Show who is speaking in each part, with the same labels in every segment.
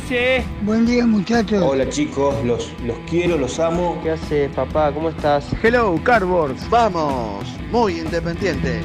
Speaker 1: Hace?
Speaker 2: Buen día muchachos.
Speaker 3: Hola chicos, los, los quiero, los amo.
Speaker 4: ¿Qué haces, papá? ¿Cómo estás?
Speaker 5: Hello, Cardboards. Vamos, muy independiente.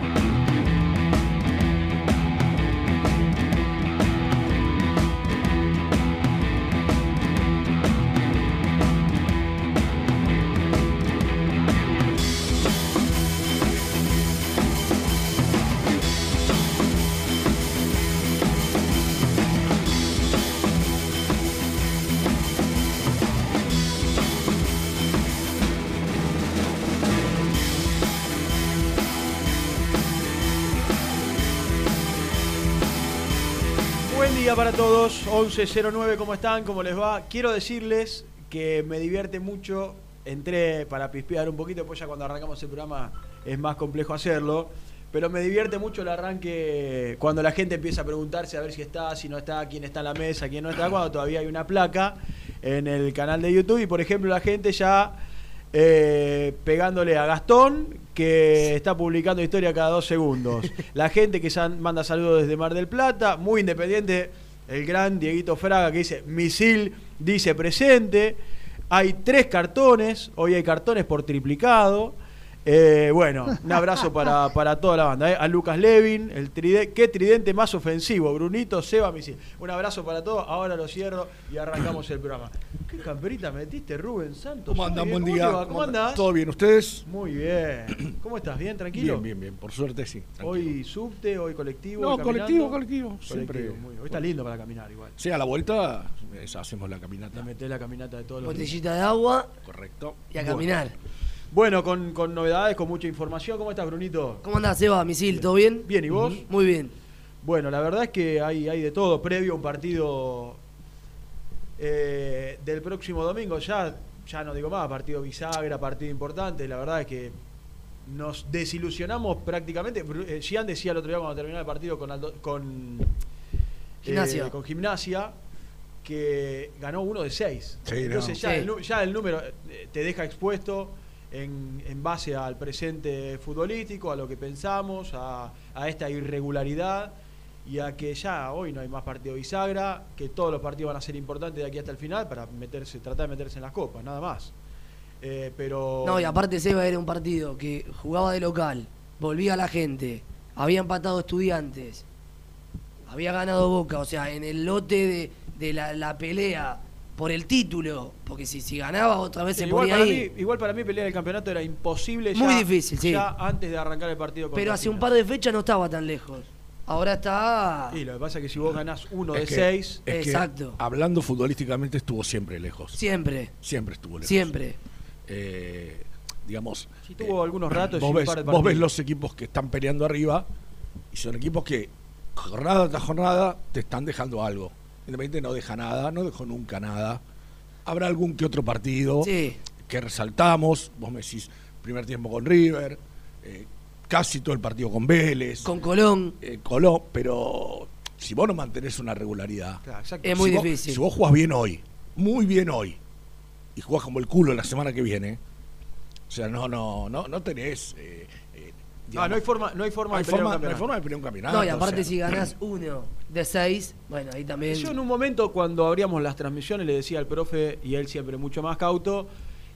Speaker 6: 11.09, ¿cómo están? ¿Cómo les va? Quiero decirles que me divierte mucho, entré para pispear un poquito, después ya cuando arrancamos el programa es más complejo hacerlo, pero me divierte mucho el arranque cuando la gente empieza a preguntarse a ver si está, si no está, quién está en la mesa, quién no está, cuando todavía hay una placa en el canal de YouTube y por ejemplo la gente ya eh, pegándole a Gastón, que está publicando historia cada dos segundos. La gente que manda saludos desde Mar del Plata, muy independiente, el gran Dieguito Fraga que dice misil, dice presente. Hay tres cartones, hoy hay cartones por triplicado. Eh, bueno, un abrazo para, para toda la banda. eh. A Lucas Levin, el tride- qué tridente más ofensivo. Brunito, Seba, Misil. Un abrazo para todos. Ahora lo cierro y arrancamos el programa. ¿Qué camperita metiste, Rubén Santos?
Speaker 7: ¿Cómo andan? Buen día.
Speaker 6: ¿Cómo? ¿Cómo
Speaker 7: andan?
Speaker 6: andás?
Speaker 7: ¿Todo bien? ¿Ustedes?
Speaker 6: Muy bien. ¿Cómo estás? ¿Bien? ¿Tranquilo?
Speaker 7: Bien, bien, bien. Por suerte sí. tranquilo.
Speaker 6: Hoy subte, hoy colectivo.
Speaker 7: No,
Speaker 6: hoy
Speaker 7: colectivo, colectivo. Siempre.
Speaker 6: muy bien. Hoy está lindo para caminar igual.
Speaker 7: Sí, a la vuelta eh, hacemos la caminata.
Speaker 6: Le metés la caminata de todos los días.
Speaker 4: Botellita de agua
Speaker 7: Correcto.
Speaker 4: y a caminar.
Speaker 6: Bueno, con, con novedades, con mucha información. ¿Cómo estás, Brunito?
Speaker 4: ¿Cómo andás, Seba? Misil, ¿todo bien?
Speaker 6: Bien, ¿y vos?
Speaker 4: Muy bien.
Speaker 6: Bueno, la verdad es que hay, hay de todo. Previo a un partido eh, del próximo domingo, ya, ya no digo más, partido bisagra, partido importante. La verdad es que nos desilusionamos prácticamente. Eh, Gian decía el otro día cuando terminó el partido con, Aldo- con,
Speaker 4: Gimnasia.
Speaker 6: eh, con Gimnasia que ganó uno de seis.
Speaker 7: Sí,
Speaker 6: Entonces
Speaker 7: no.
Speaker 6: ya,
Speaker 4: Sí.
Speaker 6: el, nu- ya el número te deja expuesto en, base al presente futbolístico, a lo que pensamos, a, a esta irregularidad y a que ya hoy no hay más partido bisagra, que todos los partidos van a ser importantes de aquí hasta el final para meterse, tratar de meterse en las copas, nada más. Eh, pero
Speaker 4: No, y aparte Seba era un partido que jugaba de local, volvía la gente, había empatado estudiantes, había ganado Boca, o sea, en el lote de, de la pelea por el título, porque si, si ganaba otra vez
Speaker 6: Sí,
Speaker 4: se
Speaker 6: igual,
Speaker 4: ponía
Speaker 6: para
Speaker 4: ahí.
Speaker 6: mí, igual para mí pelear el campeonato era imposible
Speaker 4: Muy
Speaker 6: ya-
Speaker 4: difícil, sí.
Speaker 6: ya antes de arrancar el partido
Speaker 4: Pero hace un par de fechas no estaba tan lejos. Ahora está...
Speaker 6: Y lo que pasa es que si vos ganás uno
Speaker 7: Es
Speaker 6: de
Speaker 7: que-
Speaker 6: seis,
Speaker 7: es que,
Speaker 4: Exacto.
Speaker 7: hablando futbolísticamente estuvo siempre lejos.
Speaker 4: Siempre,
Speaker 7: Siempre estuvo lejos.
Speaker 4: siempre.
Speaker 7: Eh, digamos.
Speaker 6: Sí, tuvo algunos ratos y
Speaker 7: Vos
Speaker 6: un
Speaker 7: ves,
Speaker 6: par de
Speaker 7: vos ves los equipos que están peleando arriba y son equipos que jornada tras jornada te están dejando algo. Independiente no deja nada, no dejó nunca nada. Habrá algún que otro partido
Speaker 4: Sí,
Speaker 7: que resaltamos. Vos me decís, primer tiempo con River, eh, casi todo el partido con Vélez,
Speaker 4: con Colón.
Speaker 7: eh, Colón, pero si vos no mantenés una regularidad,
Speaker 6: Claro.
Speaker 4: Es muy
Speaker 7: si vos-
Speaker 4: difícil.
Speaker 7: si vos jugás bien hoy, muy bien hoy, y jugás como el culo la semana que viene, O sea, no, no, no, no tenés. eh,
Speaker 6: Ah,
Speaker 7: digamos,
Speaker 6: no hay forma, no hay forma
Speaker 7: no hay
Speaker 6: de pelear un
Speaker 7: forma, no hay
Speaker 6: campeonato.
Speaker 7: forma de pelear un campeonato.
Speaker 4: No, y
Speaker 7: o
Speaker 4: aparte
Speaker 7: sea.
Speaker 4: si ganás uno de seis, bueno, ahí también...
Speaker 6: Yo en un momento cuando abríamos las transmisiones le decía al profe, y él siempre mucho más cauto,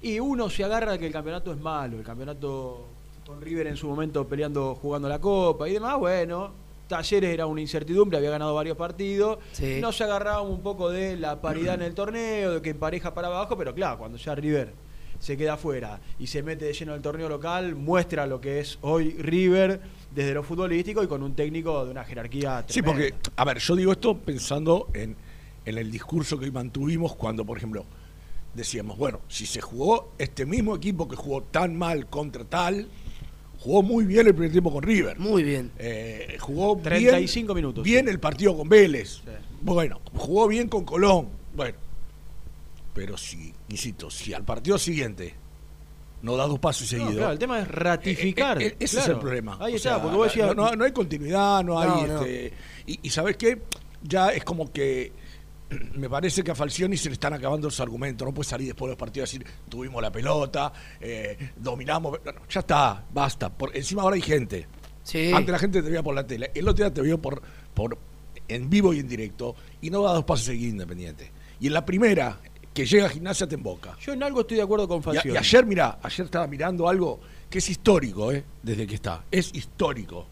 Speaker 6: y uno se agarra que el campeonato es malo, el campeonato con River en su momento peleando, jugando la Copa y demás, bueno, Talleres era una incertidumbre, había ganado varios partidos,
Speaker 4: Sí.
Speaker 6: no se agarraba un poco de la paridad en el torneo, de que pareja para abajo, pero claro, cuando ya River se queda afuera y se mete de lleno el torneo local, muestra lo que es hoy River desde lo futbolístico y con un técnico de una jerarquía
Speaker 7: Sí,
Speaker 6: tremenda.
Speaker 7: porque, a ver, yo digo esto pensando en, en el discurso que hoy mantuvimos cuando, por ejemplo, decíamos, bueno, si se jugó este mismo equipo que jugó tan mal contra tal, jugó muy bien el primer tiempo con River.
Speaker 4: Muy bien.
Speaker 7: Eh, jugó
Speaker 6: 35
Speaker 7: bien,
Speaker 6: minutos.
Speaker 7: Bien el partido con Vélez.
Speaker 6: Sí.
Speaker 7: Bueno, jugó bien con Colón. Bueno, pero si, insisto, si al partido siguiente no da dos pasos
Speaker 6: No,
Speaker 7: seguidos.
Speaker 6: claro, el tema es ratificar.
Speaker 7: Eh, eh, ese
Speaker 6: claro.
Speaker 7: es el problema.
Speaker 6: Ahí
Speaker 7: O
Speaker 6: está,
Speaker 7: sea,
Speaker 6: porque vos decías.
Speaker 7: no, no- no hay continuidad, no hay.
Speaker 4: No, no.
Speaker 7: este, y, y ¿sabes qué? Ya es como que. Me parece que a Falcioni se le están acabando los argumentos. No puede salir después de los partidos a decir tuvimos la pelota, eh, dominamos. No, no, ya está, basta. Por, encima ahora hay gente.
Speaker 4: Sí.
Speaker 7: Antes la gente te veía por la tele. El otro día te vio por, por en vivo y en directo. Y no da dos pasos seguidos independiente. Y en la primera, que llega a gimnasia, te emboca.
Speaker 6: Yo en algo estoy de acuerdo con
Speaker 7: Y,
Speaker 6: Falcioni.
Speaker 7: y ayer, mira, ayer estaba mirando algo que es histórico, ¿eh? Desde que está. Es histórico.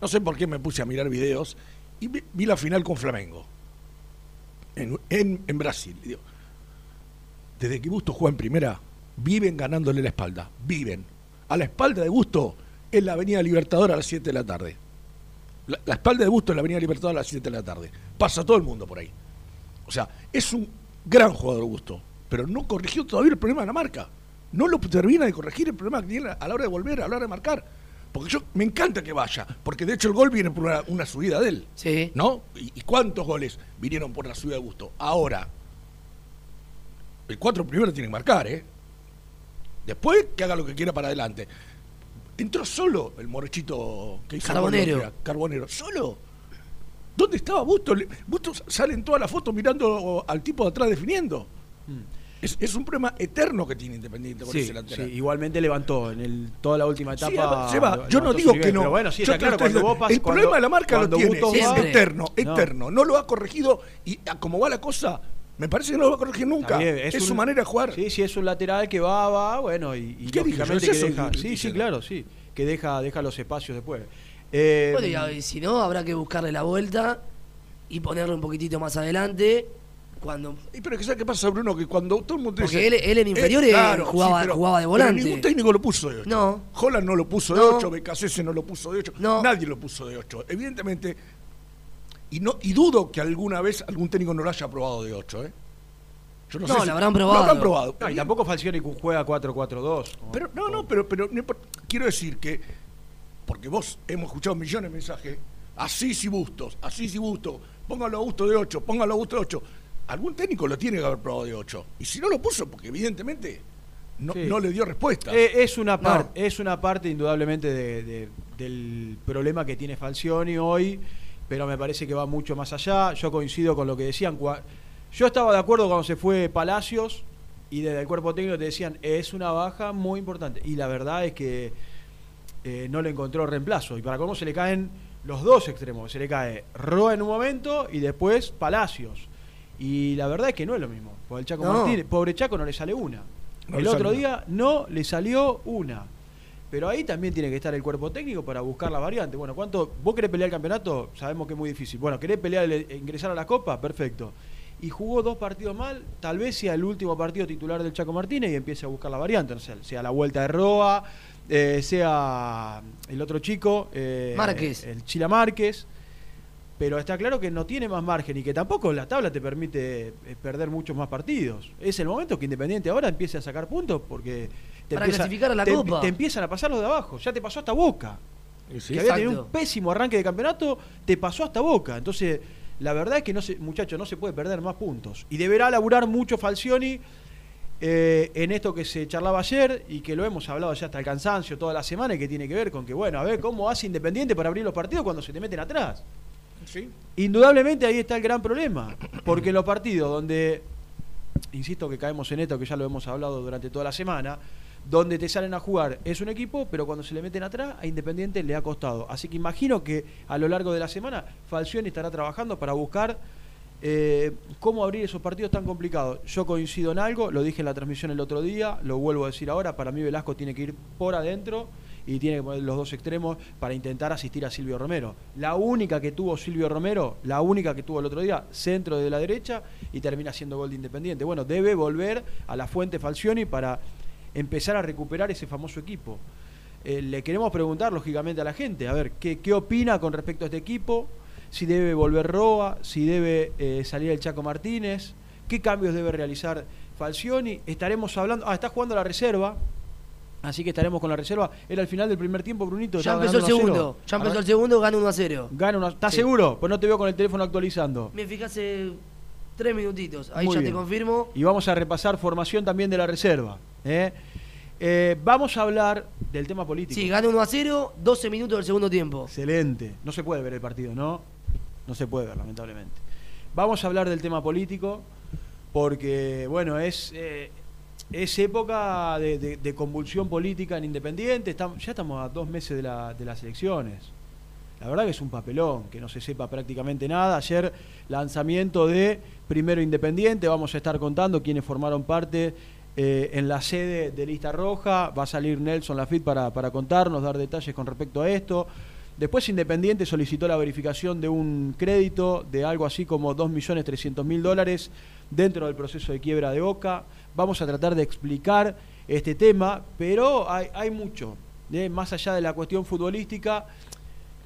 Speaker 7: No sé por qué me puse a mirar videos y vi, vi la final con Flamengo. En, en- en Brasil. Digo, desde que Busto juega en primera, viven ganándole la espalda. Viven. A la espalda de Busto en la Avenida Libertador a las 7 de la tarde. La, la espalda de Busto en la Avenida Libertador a las 7 de la tarde. Pasa todo el mundo por ahí. O sea, es un gran jugador Augusto, pero no corrigió todavía el problema de la marca. No lo termina de corregir el problema que tiene a la hora de volver, a la hora de marcar. Porque yo me encanta que vaya, porque de hecho el gol viene por una, una subida de él.
Speaker 4: Sí.
Speaker 7: ¿No? ¿Y, y cuántos goles vinieron por la subida de Augusto? Ahora, el cuatro primero tiene que marcar, ¿eh? Después que haga lo que quiera para adelante. Entró solo el morochito que hizo
Speaker 4: Carbonero.
Speaker 7: Carbonero. ¿Solo? ¿Dónde estaba Busto? Le- Busto sale en toda la foto mirando al tipo de atrás definiendo. Es, es un problema eterno que tiene Independiente con
Speaker 6: Sí,
Speaker 7: ese
Speaker 6: sí, igualmente levantó en el, toda la última etapa.
Speaker 7: Sí,
Speaker 6: le-
Speaker 7: yo no digo que no.
Speaker 6: Pero bueno, sí,
Speaker 7: Yo
Speaker 6: está
Speaker 7: te
Speaker 6: claro.
Speaker 7: estoy
Speaker 6: Cuando vos
Speaker 7: diciendo,
Speaker 6: pas-
Speaker 7: el
Speaker 6: cuando-
Speaker 7: problema de la marca lo tiene.
Speaker 6: Bustos
Speaker 7: Es
Speaker 6: va-
Speaker 7: eterno,
Speaker 6: No.
Speaker 7: eterno. No lo ha corregido y como va la cosa, me parece que no lo va a corregir nunca.
Speaker 6: Bien,
Speaker 7: es
Speaker 6: un-
Speaker 7: su manera de jugar.
Speaker 6: Sí, sí, es un lateral que va, va, bueno, y, y
Speaker 7: ¿Qué dije yo?
Speaker 6: lógicamente
Speaker 7: ¿Es
Speaker 6: que deja. Sí, sí, claro, sí. Que deja, deja los espacios después. Eh,
Speaker 4: Bueno, y, a- y si no, habrá que buscarle la vuelta y ponerlo un poquitito más adelante. Cuando
Speaker 7: Y pero que ¿sabes qué pasa, Bruno? Que cuando todo el mundo
Speaker 4: Porque
Speaker 7: dice,
Speaker 4: él- él en inferiores jugaba-
Speaker 7: pero-
Speaker 4: jugaba de
Speaker 7: pero
Speaker 4: volante.
Speaker 7: ningún técnico lo puso de 8.
Speaker 4: No.
Speaker 7: Holland no lo puso de
Speaker 4: No.
Speaker 7: 8, Becasese no lo puso de 8.
Speaker 4: No.
Speaker 7: Nadie lo puso de 8. Evidentemente, y no y dudo que alguna vez algún técnico no lo haya probado de 8, ¿eh? Yo
Speaker 4: No,
Speaker 7: sé
Speaker 4: lo
Speaker 7: si-
Speaker 4: habrán probado.
Speaker 7: Lo habrán probado.
Speaker 6: no, y tampoco Falcioni juega 4-4-2. como-
Speaker 7: Pero, no, no, pero, pero no quiero decir que, porque vos hemos escuchado millones de mensajes, así y bustos, así y bustos, póngalo a gusto de 8, póngalo a gusto de 8. Algún técnico lo tiene que haber probado de 8. Y si no lo puso, porque evidentemente no,
Speaker 6: Sí.
Speaker 7: no le dio respuesta.
Speaker 6: Eh, es, una
Speaker 4: No.
Speaker 6: es una parte indudablemente de- de- del problema que tiene Falcioni hoy, pero me parece que va mucho más allá. Yo coincido con lo que decían. Yo estaba de acuerdo cuando se fue Palacios y desde el cuerpo técnico te decían, es una baja muy importante. Y la verdad es que eh, no le encontró reemplazo. Y para cómo se le caen los dos extremos. Se le cae Roa en un momento y después Palacios. Y la verdad es que no es lo mismo. Porque el Chaco
Speaker 4: No.
Speaker 6: Martínez, pobre Chaco, no le sale una.
Speaker 7: No
Speaker 6: el otro día no le salió una. Pero ahí también tiene que estar el cuerpo técnico para buscar la variante. Bueno, ¿cuánto? ¿Vos querés pelear el campeonato? Sabemos que es muy difícil. Bueno, ¿querés pelear el- ingresar a la Copa? Perfecto. Y jugó dos partidos mal, tal vez sea el último partido titular del Chaco Martínez y empiece a buscar la variante. Sé, sea la vuelta de Roa, eh, sea el otro chico, eh,
Speaker 4: Márquez.
Speaker 6: el Chila Márquez. Pero está claro que no tiene más margen y que tampoco la tabla te permite eh, perder muchos más partidos. Es el momento que Independiente ahora empiece a sacar puntos porque te,
Speaker 4: Para
Speaker 6: empieza-
Speaker 4: clasificar a la
Speaker 6: te-
Speaker 4: Copa.
Speaker 6: te empiezan a pasar los de abajo. Ya te pasó hasta Boca.
Speaker 7: Sí.
Speaker 6: que había tenido un pésimo arranque de campeonato, te pasó hasta Boca. Entonces, la verdad es que no se, muchachos, no se puede perder más puntos. Y deberá laburar mucho Falcioni eh, en esto que se charlaba ayer y que lo hemos hablado ya hasta el cansancio toda la semana y que tiene que ver con que, bueno, a ver cómo hace Independiente para abrir los partidos cuando se te meten atrás.
Speaker 7: Sí.
Speaker 6: Indudablemente ahí está el gran problema, porque en los partidos donde, insisto que caemos en esto, que ya lo hemos hablado durante toda la semana, donde te salen a jugar es un equipo, pero cuando se le meten atrás, a Independiente le ha costado. Así que imagino que a lo largo de la semana Falcioni estará trabajando para buscar eh, cómo abrir esos partidos tan complicados. Yo coincido en algo, lo dije en la transmisión el otro día, lo vuelvo a decir ahora, para mí Velasco tiene que ir por adentro y tiene que poner los dos extremos para intentar asistir a Silvio Romero. La única que tuvo Silvio Romero, la única que tuvo el otro día, centro de la derecha y termina siendo gol de Independiente. Bueno, debe volver a la fuente Falcioni para empezar a recuperar ese famoso equipo. Eh, le queremos preguntar, lógicamente, a la gente, a ver, ¿qué, qué opina con respecto a este equipo? Si debe volver Roa, si debe eh, salir el Chaco Martínez, qué cambios debe realizar Falcioni. Estaremos hablando, ah, está jugando la reserva, Así que estaremos con la reserva. Era el final del primer tiempo, Brunito.
Speaker 4: Ya empezó el
Speaker 6: ganando 1 a 0.
Speaker 4: segundo. Ya empezó el segundo, gana 1 a 0.
Speaker 6: Gana una- ¿Estás
Speaker 4: Sí.
Speaker 6: seguro? Pues no te veo con el teléfono actualizando.
Speaker 4: Me fijé hace tres minutitos. Ahí
Speaker 6: Muy
Speaker 4: ya
Speaker 6: bien.
Speaker 4: te confirmo.
Speaker 6: Y vamos a repasar formación también de la reserva. ¿eh? Eh, vamos a hablar del tema político.
Speaker 4: Sí, gana 1 a 0, 12 minutos del segundo tiempo.
Speaker 6: Excelente. No se puede ver el partido, ¿no? No se puede ver, lamentablemente. Vamos a hablar del tema político porque, bueno, es, eh, es época de, convulsión política en Independiente. Estamos, ya estamos a dos meses de, la- de las elecciones. La verdad que es un papelón, que no se sepa prácticamente nada. Ayer lanzamiento de Primero Independiente, vamos a estar contando quiénes formaron parte eh, en la sede de Lista Roja. Va a salir Nelson Lafitte para contarnos, dar detalles con respecto a esto. Después Independiente solicitó la verificación de un crédito de algo así como 2.300.000 dólares dentro del proceso de quiebra de Boca. Vamos a tratar de explicar este tema, pero hay, mucho, ¿eh? más allá de la cuestión futbolística,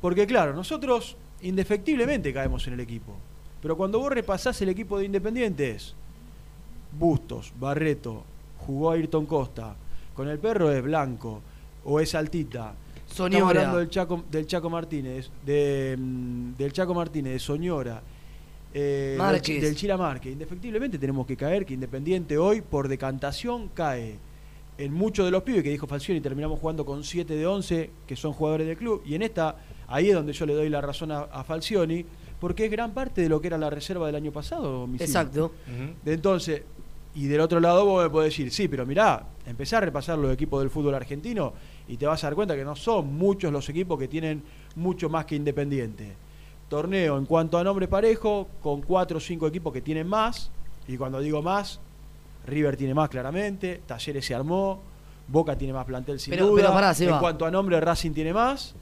Speaker 6: porque claro, nosotros indefectiblemente caemos en el equipo, pero cuando vos repasás el equipo de Independiente es Bustos, Barreto, jugó Ayrton Costa, con el perro es Blanco o es Altita. Estamos
Speaker 4: Soñora.
Speaker 6: hablando del Chaco, del Chaco Martínez, de, mm, del Chaco Martínez, de Soñora, eh, del,
Speaker 4: Márquez.
Speaker 6: del Chila Márquez. Indefectiblemente tenemos que caer, que Independiente hoy, por decantación, cae en muchos de los pibes que dijo Falcioni, terminamos jugando con 7 de 11, que son jugadores del club. Y en esta, ahí es donde yo le doy la razón a, a Falcioni, porque es gran parte de lo que era la reserva del año pasado. Misil.
Speaker 4: Exacto.
Speaker 6: De entonces, y del otro lado vos me podés decir, sí, pero mirá, empezá a repasar los equipos del fútbol argentino y te vas a dar cuenta que no son muchos los equipos que tienen mucho más que Independiente. Torneo en cuanto a nombre parejo, con cuatro o cinco equipos que tienen más, y cuando digo más, River tiene más claramente, Talleres se armó, Boca tiene más plantel sin
Speaker 4: Pero-
Speaker 6: duda,
Speaker 4: pero pará,
Speaker 6: en cuanto a nombre Racing tiene más,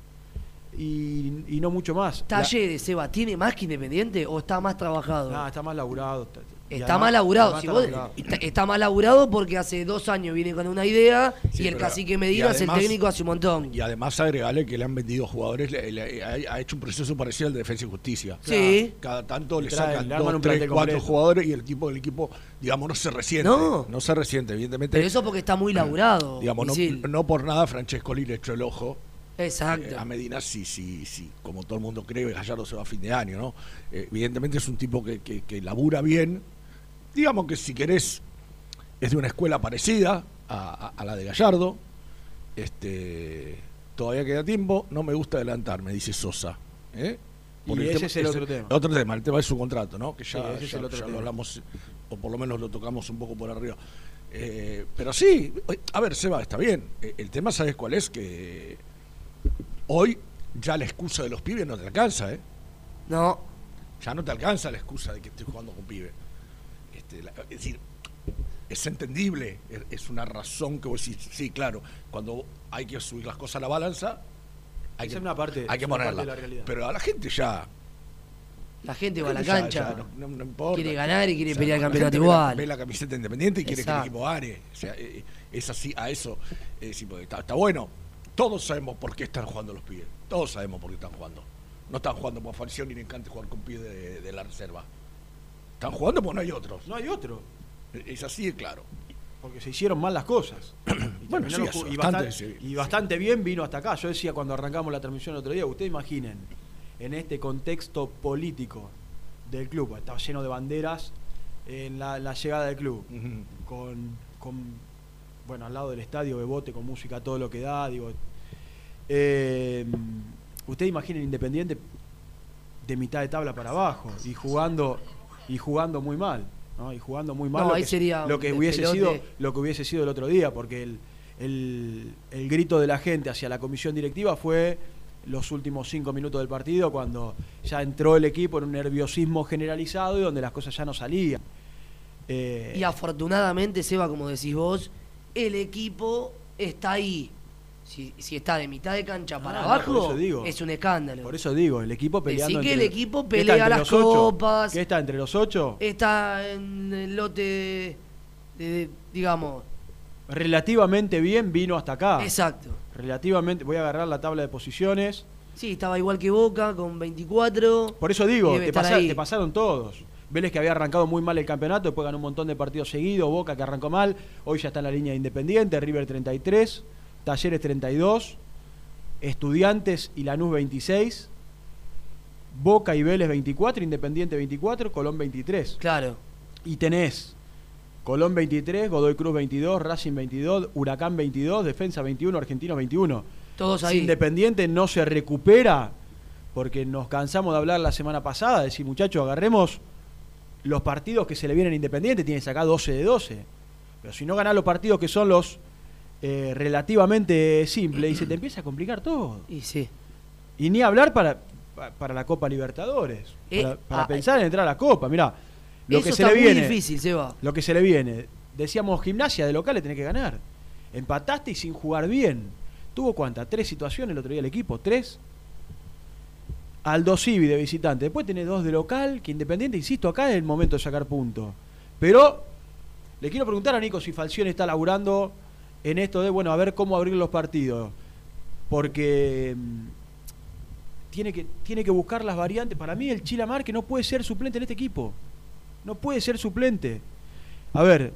Speaker 6: y, y no mucho más.
Speaker 4: Talleres, Seba, ¿tiene más que Independiente o está más trabajado?
Speaker 6: No, está más laburado.
Speaker 4: Está
Speaker 6: además-
Speaker 4: más laburado. Si
Speaker 6: está
Speaker 4: vos-
Speaker 6: laburado.
Speaker 4: está, está más laburado porque hace dos años viene con una idea
Speaker 7: Sí,
Speaker 4: y el cacique Medina es el técnico hace un montón.
Speaker 7: Y además agregale que le han vendido jugadores, le- le- ha, ha hecho un proceso parecido al de Defensa y Justicia.
Speaker 4: Sí.
Speaker 7: Cada tanto le sacan
Speaker 6: le
Speaker 7: dos, tres, cuatro
Speaker 6: completo.
Speaker 7: jugadores y el equipo del equipo, digamos, no se resiente.
Speaker 4: No.
Speaker 7: No se resiente, evidentemente.
Speaker 4: Pero eso porque está muy laburado.
Speaker 7: digamos, no, no por nada Francesco le echó el ojo
Speaker 4: Exacto.
Speaker 7: eh, a Medina, sí, sí, sí, como todo el mundo cree, Gallardo se va a fin de año, ¿no? Eh, evidentemente es un tipo que, que, que labura bien. Digamos que si querés, es de una escuela parecida a, a- a la de Gallardo. Este, todavía queda tiempo, no me gusta adelantarme, dice Sosa. ¿eh?
Speaker 6: Y ese es el otro tema.
Speaker 7: Otro tema, el tema de su contrato, ¿no? Que ya,
Speaker 6: Sí,
Speaker 7: ya- lo hablamos, o por lo menos lo tocamos un poco por arriba. Eh, pero sí, a ver, Seba, está bien. Eh, El tema, ¿sabes cuál es? Que hoy ya la excusa de los pibes no te alcanza, ¿eh?
Speaker 4: No,
Speaker 7: Ya no te alcanza la excusa de que estoy jugando con pibes. Este, la- es decir, es entendible, es, es una razón que vos decís, sí, claro, cuando hay que subir las cosas a la balanza, hay que,
Speaker 6: una parte-
Speaker 7: hay que
Speaker 6: es una parte
Speaker 7: ponerla.
Speaker 6: de la realidad.
Speaker 7: Pero a la gente ya...
Speaker 4: la gente va a la
Speaker 7: ya-
Speaker 4: cancha.
Speaker 7: ya no, no- no importa.
Speaker 4: Quiere ganar y quiere pelear el campeonato
Speaker 7: gente ve la-
Speaker 4: igual.
Speaker 7: Ve la camiseta independiente y quiere que el equipo gane. O sea, eh, es así, a eso. eh, está, está bueno. Todos sabemos por qué están jugando los pibes. Todos sabemos por qué están jugando. No están jugando por facción y le encanta jugar con pibes de, de la reserva. Están jugando porque no hay otros.
Speaker 6: No hay otro.
Speaker 7: Es así de claro.
Speaker 6: Porque se hicieron mal las cosas. Y
Speaker 7: Bueno, sí, eso,
Speaker 6: y,
Speaker 7: bastante, sí.
Speaker 6: y bastante bien vino hasta acá. Yo decía cuando arrancamos la transmisión el otro día, ustedes imaginen, en este contexto político del club, estaba lleno de banderas en la, la llegada del club, con, con, bueno, al lado del estadio, Bebote, con música, todo lo que da, digo. Eh, ustedes imaginen Independiente de mitad de tabla para abajo y jugando y jugando muy mal, ¿no? Y jugando muy mal
Speaker 4: No,
Speaker 6: lo que,
Speaker 4: sería
Speaker 6: lo que hubiese sido lo que hubiese sido el otro día, porque el, el, el grito de la gente hacia la comisión directiva fue los últimos cinco minutos del partido, cuando ya entró el equipo en un nerviosismo generalizado y donde las cosas ya no salían. Eh,
Speaker 4: Y afortunadamente, Seba, como decís vos, el equipo está ahí. Si, si está de mitad de cancha para
Speaker 6: Ah,
Speaker 4: abajo,
Speaker 6: digo.
Speaker 4: es un escándalo.
Speaker 6: por eso digo, el equipo peleando.
Speaker 4: Decí que
Speaker 6: entre-
Speaker 4: el equipo
Speaker 6: ¿Qué está
Speaker 4: pelea las copas.
Speaker 6: ¿Qué está entre los ocho?
Speaker 4: Está en el lote, de, de- digamos,
Speaker 6: Relativamente bien vino hasta acá.
Speaker 4: exacto.
Speaker 6: Relativamente, voy a agarrar la tabla de posiciones.
Speaker 4: Sí, estaba igual que Boca, con 24.
Speaker 6: Por eso digo, te, pasa- te pasaron todos. Vélez que había arrancado muy mal el campeonato, después ganó un montón de partidos seguidos, Boca que arrancó mal, hoy ya está en la línea de Independiente, River 33, Talleres 32, Estudiantes y Lanús 26, Boca y Vélez 24, Independiente 24, Colón 23.
Speaker 4: Claro.
Speaker 6: Y tenés Colón 23, Godoy Cruz 22, Racing 22, Huracán 22, Defensa 21, Argentinos 21.
Speaker 4: Todos
Speaker 6: Si
Speaker 4: ahí.
Speaker 6: Independiente no se recupera, porque nos cansamos de hablar la semana pasada, decir muchachos, agarremos los partidos que se le vienen a Independiente, tiene sacar 12 de 12. Pero si no ganás los partidos que son los eh, relativamente simples, y se te empieza a complicar todo.
Speaker 4: Y sí.
Speaker 6: Y ni hablar para, pa- para la Copa Libertadores.
Speaker 4: Eh,
Speaker 6: para para
Speaker 4: ah,
Speaker 6: pensar en entrar a la Copa. Mirá, lo
Speaker 4: Eso
Speaker 6: que se
Speaker 4: está
Speaker 6: le
Speaker 4: muy
Speaker 6: viene.
Speaker 4: difícil, Seba.
Speaker 6: Lo que se le viene. Decíamos gimnasia de local le tenés que ganar. Empataste y sin jugar bien. ¿Tuvo cuántas? ¿Tres situaciones el otro día el equipo? ¿Tres? Aldo Civi de visitante. Después tenés dos de local, que Independiente, insisto, acá es el momento de sacar puntos. Pero le quiero preguntar a Nico si Falcione está laburando en esto de, bueno, a ver cómo abrir los partidos. Porque mm, tiene que, tiene que buscar las variantes. Para mí el Chilamar que no puede ser suplente en este equipo. No puede ser suplente. A ver,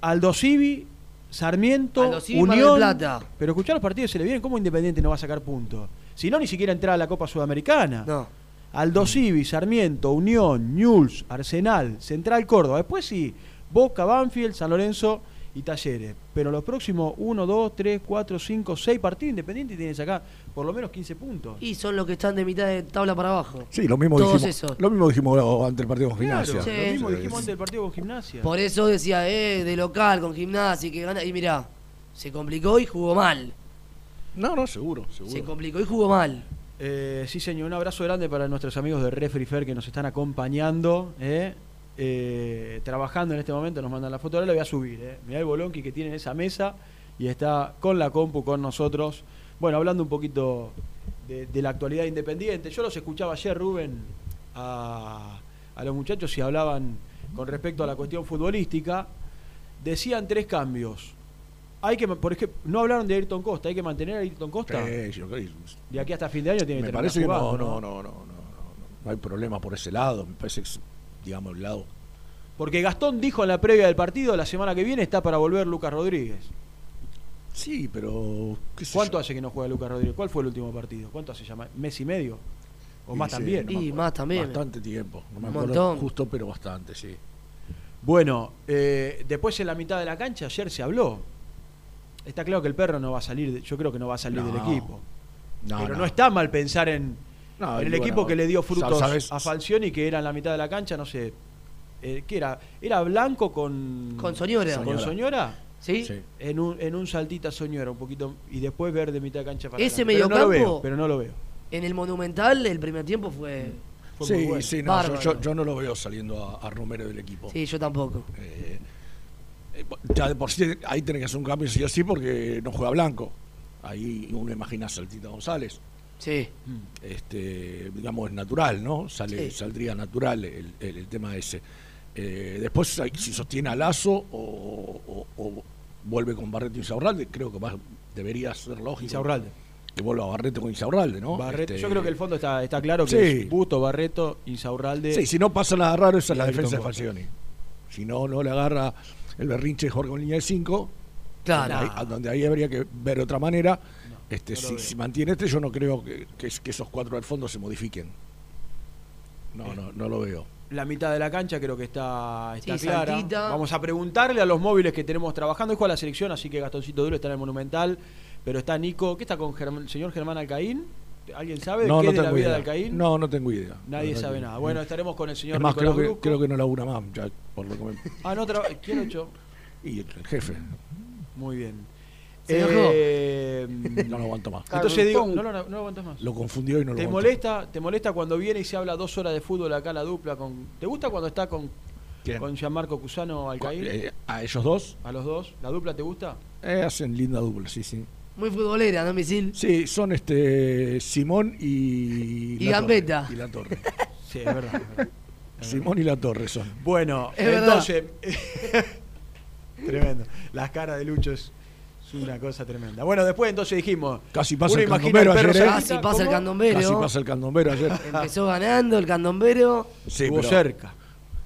Speaker 6: Aldo Civi, Sarmiento,
Speaker 4: Aldo Civi,
Speaker 6: Unión.
Speaker 4: Plata.
Speaker 6: Pero escuchar los partidos se le vienen. ¿Cómo Independiente no va a sacar puntos? Si no, ni siquiera entrar a la Copa Sudamericana.
Speaker 4: No.
Speaker 6: Aldo Civi, Sarmiento, Unión, Newell's, Arsenal, Central Córdoba. Después sí, Boca, Banfield, San Lorenzo y Talleres. Pero los próximos 1, 2, 3, 4, 5, 6 partidos Independiente tienen que sacar por lo menos 15 puntos.
Speaker 4: Y son los que están de mitad de tabla para abajo.
Speaker 7: Sí, lo mismo
Speaker 4: Todos
Speaker 7: dijimos.
Speaker 4: esos.
Speaker 7: Lo mismo dijimos ante el partido con
Speaker 6: Claro,
Speaker 7: gimnasia.
Speaker 4: Sí.
Speaker 6: lo mismo
Speaker 7: Sí,
Speaker 6: dijimos
Speaker 7: sí.
Speaker 6: antes del partido con Gimnasia.
Speaker 4: Por eso decía, eh, de local, con gimnasia, y que gana. Y mirá, se complicó y jugó mal.
Speaker 7: No, no, seguro, seguro.
Speaker 4: Se complicó y jugó mal.
Speaker 6: Eh, sí, señor, un abrazo grande para nuestros amigos de Refri Fair que nos están acompañando, eh, eh, trabajando en este momento, nos mandan la foto, ahora la voy a subir, eh. mirá el bolonqui que tiene en esa mesa y está con la compu con nosotros, bueno, hablando un poquito de, de la actualidad independiente, yo los escuchaba ayer, Rubén, a, a los muchachos y hablaban con respecto a la cuestión futbolística, decían tres cambios. Hay que, por ejemplo, no hablaron de Ayrton Costa, hay que mantener a Ayrton Costa.
Speaker 7: Sí, yo creo-
Speaker 6: De aquí hasta fin de año tiene que
Speaker 7: me parece que no,
Speaker 6: jugando,
Speaker 7: no, no, no, no, no, no hay problema por ese lado. Me parece que digamos, el lado.
Speaker 6: Porque Gastón dijo en la previa del partido, la semana que viene está para volver Lucas Rodríguez.
Speaker 7: Sí, pero. ¿qué sé
Speaker 6: ¿Cuánto
Speaker 7: yo?
Speaker 6: hace que no juega Lucas Rodríguez? ¿Cuál fue el último partido? ¿Cuánto hace ya? ¿Mes y medio? ¿O
Speaker 7: Y
Speaker 6: más
Speaker 7: sí,
Speaker 6: también?
Speaker 7: no
Speaker 4: Y más también.
Speaker 7: Bastante tiempo. No me
Speaker 4: Un
Speaker 7: acuerdo
Speaker 4: montón.
Speaker 7: justo, pero bastante, sí.
Speaker 6: Bueno, eh, después en la mitad de la cancha ayer se habló. Está claro que el perro no va a salir, de- yo creo que no va a salir
Speaker 7: No.
Speaker 6: del equipo.
Speaker 7: No,
Speaker 6: Pero no. está mal pensar en,
Speaker 7: No,
Speaker 6: en el
Speaker 7: bueno,
Speaker 6: equipo que le dio frutos
Speaker 7: sabes-
Speaker 6: a Falcioni, que era en la mitad de la cancha, no sé. Eh, ¿Qué era? ¿Era blanco con.
Speaker 4: Con Soñora.
Speaker 6: ¿Con Soñora?
Speaker 4: ¿Sí?
Speaker 7: Sí.
Speaker 6: En un, en un saltita Soñora, un poquito. Y después verde mitad de cancha para
Speaker 4: Ese
Speaker 6: adelante. Pero no lo
Speaker 4: mediocampo-
Speaker 6: veo, pero no lo veo.
Speaker 4: En el Monumental, el primer tiempo fue.
Speaker 6: Fue
Speaker 7: sí,
Speaker 6: muy bueno.
Speaker 7: sí, no, yo,
Speaker 4: Bárbaro.
Speaker 7: yo- yo no lo veo saliendo a, a Romero del equipo.
Speaker 4: Sí, yo tampoco.
Speaker 7: Eh, eh, ya de por sí ahí tenés que hacer un cambio sí o sí porque no juega blanco. Ahí uno imagina a Saltita González.
Speaker 4: Sí.
Speaker 7: Este, digamos, es natural, ¿no? Sale,
Speaker 4: Sí.
Speaker 7: Saldría natural el, el- el tema ese. Eh, después, si sostiene a Lazo o, o- o vuelve con Barreto y Insaurralde, creo que va- debería ser lógico.
Speaker 6: Insaurralde.
Speaker 7: Que vuelva Barreto con Insaurralde, ¿no?
Speaker 6: Barreto.
Speaker 7: Este,
Speaker 6: Yo creo que el fondo está, está claro que
Speaker 7: Sí.
Speaker 6: es Busto, Barreto, Insaurralde.
Speaker 7: Sí, si no pasa nada raro, esa es la defensa de Falcioni. Si no, no le agarra el berrinche Jorge con línea de 5,
Speaker 4: Claro.
Speaker 7: ahí- a donde ahí habría que ver otra manera. Este,
Speaker 6: no
Speaker 7: si, mantiene este, yo no creo que, que es- que esos cuatro del fondo se modifiquen. No, no, no lo veo.
Speaker 6: La mitad de la cancha creo que está, está
Speaker 4: Sí,
Speaker 6: clara.
Speaker 4: Saltita.
Speaker 6: Vamos a preguntarle a los móviles que tenemos trabajando. Hoy juega la selección, así que Gastoncito Duro está en el Monumental. Pero está Nico. ¿Qué está con Germ- el señor Germán Alcaín? ¿Alguien sabe
Speaker 7: No,
Speaker 6: qué
Speaker 7: no
Speaker 6: de la
Speaker 7: tengo
Speaker 6: vida
Speaker 7: idea.
Speaker 6: de Alcaín?
Speaker 7: No, no tengo idea.
Speaker 6: Nadie
Speaker 7: No,
Speaker 6: sabe
Speaker 7: no,
Speaker 6: nada.
Speaker 7: no.
Speaker 6: Bueno, estaremos con el señor
Speaker 7: Es más,
Speaker 6: Nicolás
Speaker 7: creo que, creo que no labura más, ya, por lo que me-
Speaker 6: Ah, no, ¿quién lo echó?
Speaker 7: Y el jefe.
Speaker 6: Muy bien. Eh,
Speaker 7: No lo aguanto más.
Speaker 6: Entonces digo, no, lo- no lo aguantas más.
Speaker 7: Lo confundió y no lo
Speaker 6: ¿Te
Speaker 7: aguanto.
Speaker 6: molesta, ¿Te molesta cuando viene y se habla dos horas de fútbol acá la dupla? con ¿Te gusta cuando está con,
Speaker 7: ¿Quién?
Speaker 6: con Gianmarco Cusano Alcaín?
Speaker 7: Eh, a ellos dos
Speaker 6: ¿A los dos? ¿La dupla te gusta?
Speaker 7: eh, hacen linda dupla, sí, sí.
Speaker 4: Muy futbolera, ¿no, Misil?
Speaker 7: Sí, son este Simón y.
Speaker 4: Y
Speaker 7: La
Speaker 4: Gambetta.
Speaker 7: Torre, y la Torre.
Speaker 6: Sí, es verdad. es verdad.
Speaker 7: Simón y la Torre son.
Speaker 6: Bueno,
Speaker 4: Es
Speaker 6: entonces. tremendo. Las caras de Lucho es una cosa tremenda. Bueno, después entonces dijimos.
Speaker 7: Casi pasa el candombero ayer, ¿eh?
Speaker 4: Casi pasa el candombero.
Speaker 7: Casi pasa el candombero ayer.
Speaker 4: Empezó ganando el candombero.
Speaker 7: Sí,
Speaker 6: Estuvo
Speaker 7: pero-
Speaker 6: cerca.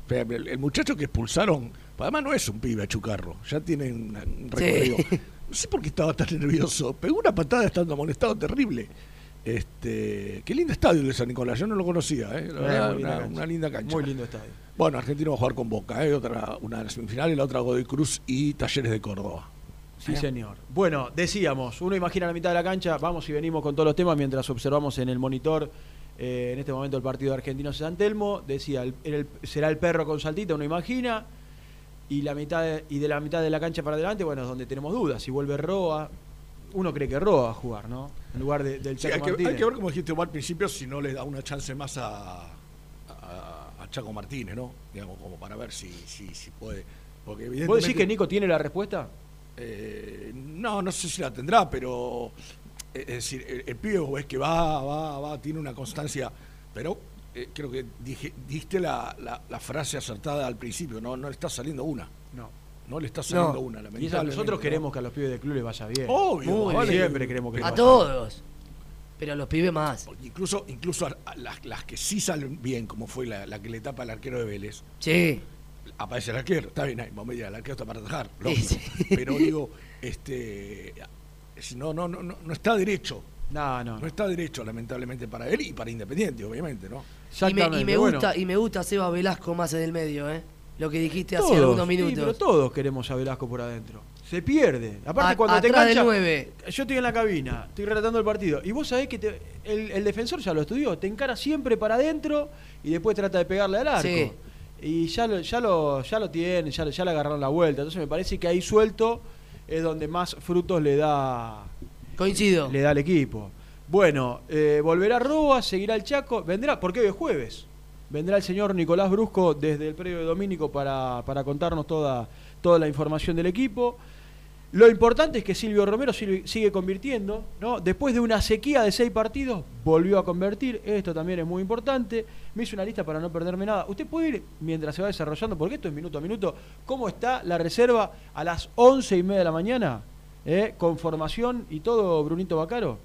Speaker 7: pero el, el muchacho que expulsaron, además no es un pibe chucarro, ya tiene un, recorrido. No sé por qué estaba tan nervioso. Pegó una patada estando amonestado terrible. Este, qué lindo estadio el de San Nicolás, yo no lo conocía, ¿eh? La
Speaker 6: Eh,
Speaker 7: verdad,
Speaker 6: muy linda
Speaker 7: una, linda cancha.
Speaker 6: Muy lindo estadio.
Speaker 7: Bueno, Argentino va a jugar con Boca, ¿eh? otra, una de las semifinales, la otra Godoy Cruz y Talleres de Córdoba.
Speaker 6: Sí, señor. Bueno, decíamos, uno imagina la mitad de la cancha, vamos y venimos con todos los temas mientras observamos en el monitor eh, en este momento el partido de Argentinos de San Telmo. Decía, el- el- será el perro con saltita, uno imagina. Y, la mitad de, y de la mitad de la cancha para adelante, bueno, es donde tenemos dudas. Si vuelve Roa, uno cree que Roa va a jugar, ¿no? En lugar de- del
Speaker 7: Sí,
Speaker 6: Chaco
Speaker 7: hay, que,
Speaker 6: Martínez.
Speaker 7: hay que ver, como dijiste vos al principio, si no le da una chance más a, a, a Chaco Martínez, ¿no? Digamos, como para ver si, si, si puede. Porque
Speaker 6: ¿Vos
Speaker 7: evidentemente,
Speaker 6: decís que Nico tiene la respuesta?
Speaker 7: Eh, no, no sé si la tendrá, pero eh, es decir, el, el pibe ves que va, va, va, tiene una constancia, pero eh, creo que dije, diste la, la, la frase acertada al principio, no, no le está saliendo una,
Speaker 6: No.
Speaker 7: no le está saliendo
Speaker 4: No.
Speaker 7: una,
Speaker 6: Y eso,
Speaker 7: lamentablemente.
Speaker 6: nosotros
Speaker 7: ¿no?
Speaker 6: queremos que a los pibes del club les vaya bien.
Speaker 7: Obvio,
Speaker 4: Muy
Speaker 7: vale.
Speaker 4: bien.
Speaker 6: Siempre queremos que les
Speaker 4: A
Speaker 6: vaya
Speaker 4: todos. Pero a los pibes más.
Speaker 7: Incluso, incluso a- a las, las que sí salen bien, como fue la, la que le tapa al arquero de Vélez,
Speaker 4: Sí.
Speaker 7: Aparece el arquero, está bien, ahí, vamos a decir, el arquero está para atajar, pero digo, este, es- no, no, no, no, no está derecho,
Speaker 6: No, no.
Speaker 7: no está derecho lamentablemente para él y para Independiente, obviamente, ¿no?
Speaker 4: Y me, y me
Speaker 6: bueno.
Speaker 4: gusta, y me gusta Seba Velasco más en el medio, ¿eh? Lo que dijiste hace
Speaker 6: Todos,
Speaker 4: algunos
Speaker 6: sí,
Speaker 4: minutos.
Speaker 6: pero todos queremos a Velasco por adentro. Se pierde. Aparte,
Speaker 4: A-
Speaker 6: cuando te
Speaker 4: atrás del
Speaker 6: engancha.
Speaker 4: nueve.
Speaker 6: Yo estoy en la cabina, estoy relatando el partido. Y vos sabés que te- el, el defensor ya lo estudió. Te encara siempre para adentro y después trata de pegarle al arco.
Speaker 4: Sí.
Speaker 6: Y ya lo, ya lo, ya lo tienen, ya, ya le agarraron la vuelta. Entonces me parece que ahí suelto es donde más frutos le da,
Speaker 4: Coincido.
Speaker 6: le da al equipo. Bueno, eh, volverá Roa, seguirá el Chaco, vendrá, porque hoy es jueves. Vendrá el señor Nicolás Brusco desde el predio de Domínico para, para contarnos toda, toda la información del equipo. Lo importante es que Silvio Romero sigue, convirtiendo, ¿no? Después de una sequía de seis partidos, volvió a convertir. Esto también es muy importante. Me hice una lista para no perderme nada. Usted puede ir mientras se va desarrollando, porque esto es minuto a minuto, cómo está la reserva a las once y media de la mañana, ¿eh? con formación y todo, Brunito Bacaro.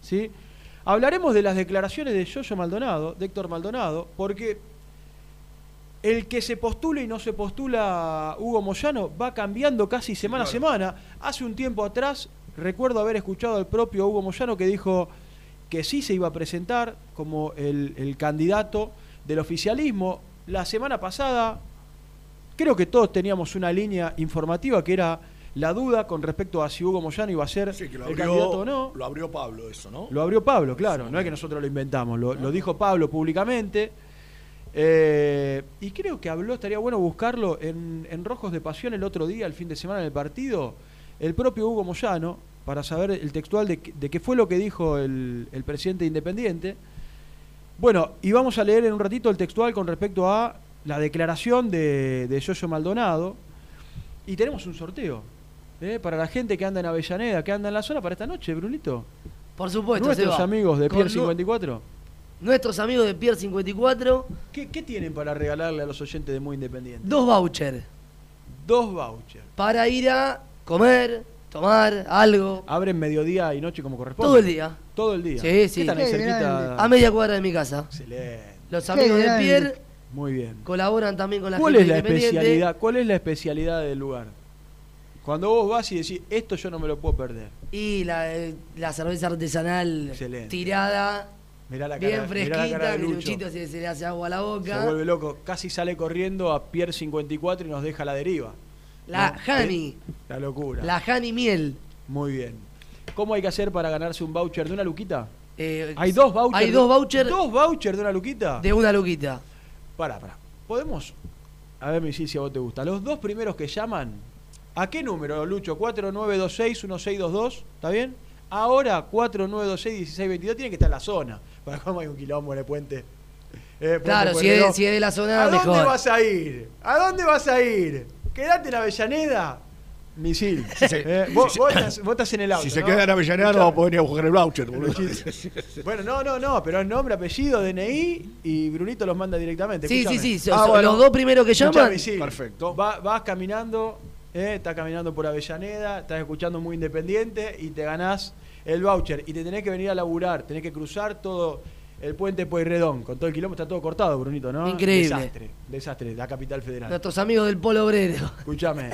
Speaker 6: ¿Sí? Hablaremos de las declaraciones de Yoyo Maldonado, de Héctor Maldonado, porque el que se postula y no se postula Hugo Moyano va cambiando casi semana a semana. Hace un tiempo atrás recuerdo haber escuchado al propio Hugo Moyano que dijo que sí se iba a presentar como el, el candidato del oficialismo. La semana pasada creo que todos teníamos una línea informativa que era la duda con respecto a si Hugo Moyano iba a ser
Speaker 7: Sí, que lo
Speaker 6: el candidato o no.
Speaker 7: lo abrió Pablo eso, ¿no?
Speaker 6: Lo abrió Pablo, claro, no es que nosotros lo inventamos, lo, lo dijo Pablo públicamente. Eh, y creo que habló, estaría bueno buscarlo en, en Rojos de Pasión el otro día, el fin de semana en el partido, el propio Hugo Moyano, para saber el textual de, qué- de qué fue lo que dijo el, el presidente independiente. Bueno, y vamos a leer en un ratito el textual con respecto a la declaración de, de Yoyo Maldonado. Y tenemos un sorteo. ¿eh? Para la gente que anda en Avellaneda, que anda en la zona para esta noche, Brunito.
Speaker 4: Por supuesto,
Speaker 6: Nuestros amigos de Pier
Speaker 4: nu-
Speaker 6: 54.
Speaker 4: Nuestros amigos de Pier 54,
Speaker 6: ¿Qué, qué tienen para regalarle a los oyentes de Muy Independiente?
Speaker 4: dos vouchers
Speaker 6: Dos vouchers.
Speaker 4: para ir a comer, tomar algo.
Speaker 6: Abren mediodía y noche como corresponde.
Speaker 4: Todo el día.
Speaker 6: Todo el día.
Speaker 4: Sí,
Speaker 6: ¿Qué
Speaker 4: sí.
Speaker 6: están ahí cerquita?
Speaker 4: A media cuadra de mi casa.
Speaker 6: Excelente.
Speaker 4: Los amigos de. Pier
Speaker 6: Muy bien.
Speaker 4: colaboran también con la
Speaker 6: ¿Cuál
Speaker 4: gente
Speaker 6: es la especialidad? ¿Cuál es la especialidad del lugar? Cuando vos vas y decís, esto yo no me lo puedo perder.
Speaker 4: Y la, eh, la cerveza artesanal
Speaker 6: Excelente.
Speaker 4: tirada,
Speaker 6: Mirá la cara,
Speaker 4: bien
Speaker 6: mirá la
Speaker 4: fresquita,
Speaker 6: cara de
Speaker 4: que
Speaker 6: Lucho.
Speaker 4: Luchito se, se le hace agua a la
Speaker 6: Se
Speaker 4: boca.
Speaker 6: vuelve loco. Casi sale corriendo a Pier 54 y nos deja la deriva.
Speaker 4: La
Speaker 6: ¿No?
Speaker 4: Hani,
Speaker 6: La locura.
Speaker 4: la Hani Miel.
Speaker 6: Muy bien. ¿Cómo hay que hacer para ganarse un voucher de una luquita?
Speaker 4: Eh,
Speaker 6: Hay dos vouchers.
Speaker 4: Hay dos vouchers
Speaker 6: ¿Dos vouchers de una luquita?
Speaker 4: de una luquita.
Speaker 6: Pará, pará. ¿Podemos? A ver, mi sí, si a vos te gusta. Los dos primeros que llaman ¿A qué número, Lucho? 4926-1622, ¿está bien? Ahora 4926-1622 tiene que estar en la zona. Para cómo hay un quilombo en el puente. Eh,
Speaker 4: Claro, si es, de, si es de la zona,
Speaker 6: ¿A dónde vas a ir? ¿A dónde vas a ir? ¿Quedate en Avellaneda? Misil. Eh, vos, vos estás, vos estás en el auto.
Speaker 7: Si se
Speaker 6: ¿no?
Speaker 7: queda en Avellaneda no va a poder ir a buscar el voucher, boludo.
Speaker 6: Bueno, no, no, no, pero es nombre, apellido, DNI y Brunito los manda directamente.
Speaker 4: Sí, sí, sí.
Speaker 7: Ah,
Speaker 4: so-
Speaker 7: bueno.
Speaker 4: Los dos primeros que llaman.
Speaker 6: Misil.
Speaker 7: Perfecto.
Speaker 6: Va- vas caminando, eh, estás caminando por Avellaneda, estás escuchando muy independiente y te ganás el voucher. Y te tenés que venir a laburar, tenés que cruzar todo el puente Pueyrredón. Con todo el kilómetro está todo cortado, Brunito, ¿no?
Speaker 4: Increíble.
Speaker 6: Desastre, desastre, la capital federal.
Speaker 4: Nuestros amigos del Polo Obrero.
Speaker 6: Escúchame,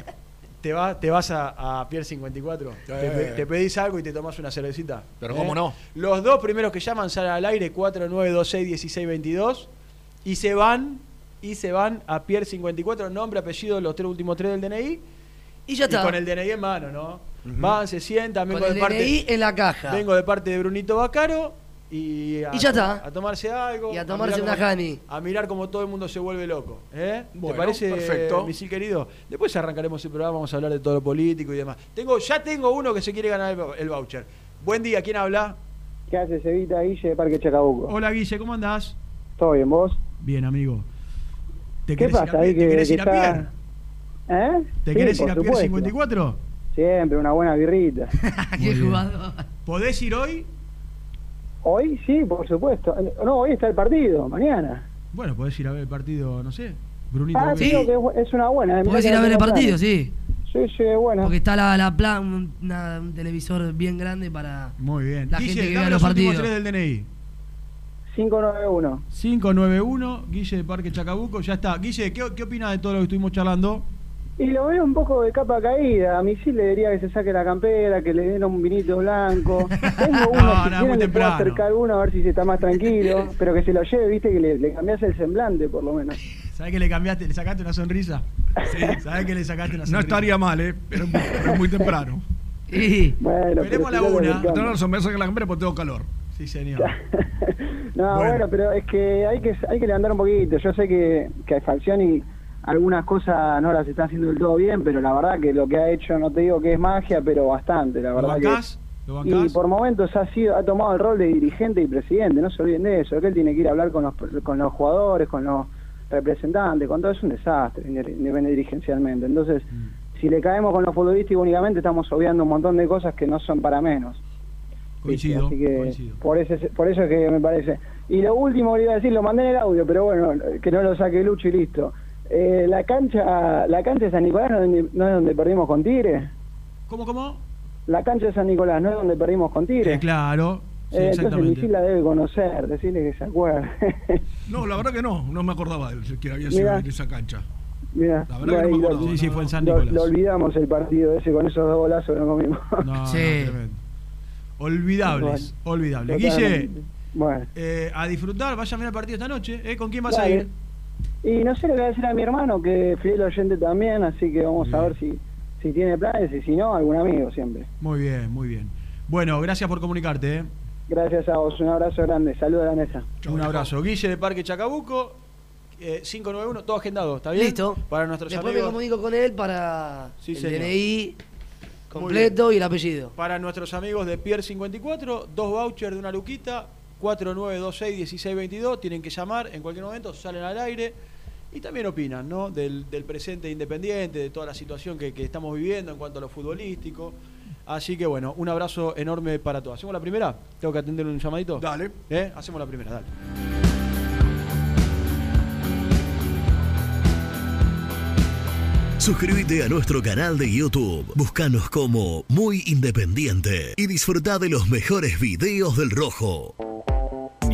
Speaker 6: ¿te, va, ¿te vas a, a Pier 54? ¿Te, pe- te pedís algo y te tomás una cervecita? ¿Eh?
Speaker 7: Pero cómo no.
Speaker 6: Los dos primeros que llaman salen al aire 4926-1622 y se van y se van a Pier 54, nombre, apellido, los tres últimos tres del DNI
Speaker 4: Y ya
Speaker 6: y
Speaker 4: está.
Speaker 6: con el DNI en mano, ¿no? Van, se sientan, vengo
Speaker 4: Con el
Speaker 6: de parte
Speaker 4: DNI en la caja.
Speaker 6: vengo de parte de Brunito Bacaro y a,
Speaker 4: Y ya está.
Speaker 6: a tomarse algo,
Speaker 4: Y a tomarse
Speaker 6: mirar
Speaker 4: una
Speaker 6: cómo-
Speaker 4: Hani.
Speaker 6: a mirar cómo todo el mundo se vuelve loco, ¿eh?
Speaker 7: Bueno,
Speaker 6: ¿Te parece
Speaker 7: perfecto.
Speaker 6: misil querido? Después arrancaremos el programa, vamos a hablar de todo lo político y demás. Tengo ya tengo uno que se quiere ganar el, el voucher. Buen día, ¿quién habla?
Speaker 2: ¿Qué haces, Evita Guille de Parque Chacabuco?
Speaker 6: Hola Guille, ¿cómo andás?
Speaker 2: ¿Todo bien, vos?
Speaker 6: Bien, amigo. ¿Te
Speaker 2: ¿Qué
Speaker 6: ir
Speaker 2: pasa
Speaker 6: a
Speaker 2: ahí que,
Speaker 6: ¿Te querés
Speaker 2: que
Speaker 6: ir a
Speaker 2: está-
Speaker 6: pie?
Speaker 2: ¿Eh?
Speaker 6: ¿Te
Speaker 2: Sí,
Speaker 6: querés ir a pie
Speaker 2: supuesto.
Speaker 6: 54?
Speaker 2: Siempre, una buena birrita.
Speaker 4: Qué jugador.
Speaker 6: ¿Podés ir hoy?
Speaker 2: Hoy sí, por supuesto. No, hoy está el partido, mañana.
Speaker 6: Bueno, podés ir a ver el partido, no sé. Brunito.
Speaker 2: Ah,
Speaker 6: ¿vos
Speaker 4: sí.
Speaker 2: creo que es una buena.
Speaker 4: Podés ir a ver el partido, sí.
Speaker 2: Sí, sí, es buena.
Speaker 4: Porque está la, la plan, un, una- un televisor bien grande para.
Speaker 6: Muy bien.
Speaker 4: La
Speaker 6: Guille,
Speaker 4: gente que
Speaker 6: dame los,
Speaker 4: los
Speaker 6: últimos
Speaker 4: partidos.
Speaker 6: tres del DNI.
Speaker 2: 591.
Speaker 6: 591, Guille de Parque Chacabuco, ya está. Guille, ¿qué, qué opinas de todo lo que estuvimos charlando?
Speaker 2: Y lo veo un poco de capa caída. A mí sí le diría que se saque la campera, que le den un vinito blanco. Tengo uno,
Speaker 6: No,
Speaker 2: si
Speaker 6: no,
Speaker 2: quieren le puedo
Speaker 6: temprano.
Speaker 2: acercar uno a ver si se está más tranquilo. pero que se lo lleve, viste, que le, le cambias el semblante, por lo menos.
Speaker 6: ¿Sabés que le cambiaste, le sacaste una sonrisa? Sí. ¿Sabés que le sacaste una sonrisa?
Speaker 7: No estaría mal, ¿eh? Pero es muy, pero es muy temprano.
Speaker 4: Y
Speaker 2: Bueno,
Speaker 6: Veremos la una.
Speaker 7: No, no, no, me saca la cámara porque tengo calor.
Speaker 6: Sí, señor.
Speaker 2: no,
Speaker 6: Bueno.
Speaker 2: bueno. pero es que hay que hay que levantar un poquito. Yo sé que, que Falcioni algunas cosas no las está haciendo del todo bien, pero la verdad que lo que ha hecho, no te digo que es magia, pero bastante, la
Speaker 6: ¿Lo
Speaker 2: verdad
Speaker 6: bancás?
Speaker 2: que...
Speaker 6: ¿Lo
Speaker 2: Y por momentos ha sido ha tomado el rol de dirigente y presidente, no se olviden de eso, que él tiene que ir a hablar con los, con los jugadores, con los representantes, con todo es un desastre, depende dirigencialmente. Entonces,
Speaker 6: Mm.
Speaker 2: si le caemos con los futbolísticos únicamente, estamos obviando un montón de cosas que no son para menos.
Speaker 6: Coincido,
Speaker 2: Así que
Speaker 6: coincido.
Speaker 2: Por, ese, por eso es que me parece. Y lo último que iba a decir, lo mandé en el audio, pero bueno, que no lo saque Lucho y listo. Eh, la cancha la cancha de San Nicolás no es, donde, no es donde perdimos con Tigre.
Speaker 6: ¿Cómo, cómo?
Speaker 2: La cancha de San Nicolás no es donde perdimos con Tigre.
Speaker 6: Eh, claro, sí,
Speaker 2: Eh, entonces
Speaker 6: exactamente.
Speaker 2: Misil la debe conocer, decirle que se acuerde.
Speaker 7: No, la verdad que no, no me acordaba de que había sido
Speaker 2: Mirá.
Speaker 7: en esa cancha.
Speaker 2: Mira,
Speaker 7: La verdad que no me acuerdo.
Speaker 6: Sí, sí, fue en San
Speaker 2: lo,
Speaker 6: Nicolás.
Speaker 2: lo olvidamos el partido ese con esos dos golazos que nos comimos.
Speaker 6: No,
Speaker 4: Sí.
Speaker 6: no. Olvidables, olvidables. Guille.
Speaker 2: Bueno.
Speaker 6: eh, a disfrutar, vaya a mirar el partido esta noche. ¿eh? ¿Con quién vas a
Speaker 2: Dale.
Speaker 6: ir?
Speaker 2: Y no sé lo que va a decir a mi hermano, que es fiel oyente también, así que vamos a ver si, si tiene planes y si no, algún amigo siempre.
Speaker 6: Muy bien, muy bien. Bueno, gracias por comunicarte. ¿eh?
Speaker 2: Gracias a vos, un abrazo grande, saludos a la mesa.
Speaker 6: Un abrazo. Guille de Parque Chacabuco, eh, 591, todo agendado, ¿está bien?
Speaker 4: Listo.
Speaker 6: Para nuestros
Speaker 4: Después me
Speaker 6: amigos.
Speaker 4: comunico con él para
Speaker 6: Sí,
Speaker 4: el
Speaker 6: señor.
Speaker 4: DNI completo y el apellido.
Speaker 6: Para nuestros amigos de Pier 54, dos vouchers de una luquita, 4926-1622, tienen que llamar en cualquier momento, salen al aire y también opinan, ¿no? Del, del presente independiente, de toda la situación que, que estamos viviendo en cuanto a lo futbolístico. Así que bueno, un abrazo enorme para todos. ¿Hacemos la primera? ¿Tengo que atender un llamadito?
Speaker 7: Dale.
Speaker 6: ¿Eh? Hacemos la primera, dale.
Speaker 8: Suscríbete a nuestro canal de YouTube. Búscanos como Muy Independiente y disfruta de los mejores videos del Rojo.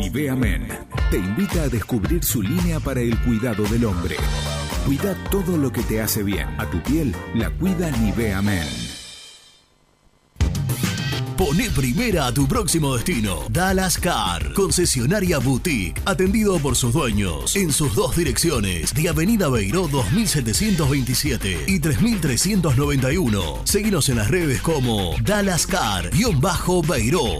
Speaker 9: Nivea Men te invita a descubrir su línea para el cuidado del hombre. Cuida todo lo que te hace bien. A tu piel la cuida Nivea Men.
Speaker 8: Poné primera a tu próximo destino. Dallas Car, concesionaria boutique, atendido por sus dueños en sus dos direcciones, de Avenida Beiró 2727 y 3391. Seguinos en las redes como Dallas Car-Beiró.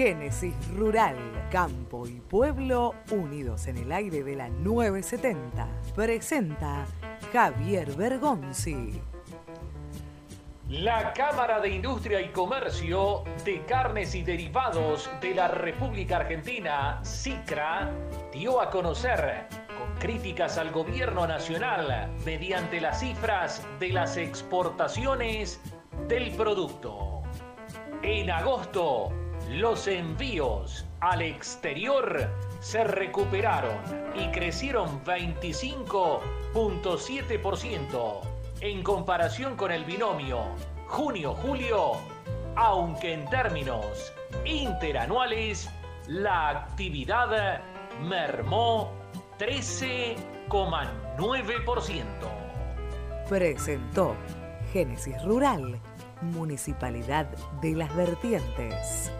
Speaker 10: Génesis Rural, Campo y Pueblo unidos en el aire de la 970. Presenta Javier Bergonzi.
Speaker 11: La Cámara de Industria y Comercio de Carnes y Derivados de la República Argentina, CICRA, dio a conocer, con críticas al gobierno nacional, mediante las cifras de las exportaciones del producto. En agosto, los envíos al exterior se recuperaron y crecieron 25.7% en comparación con el binomio junio-julio, aunque en términos interanuales la actividad mermó 13,9%.
Speaker 10: Presentó Génesis Rural, Municipalidad de las Vertientes,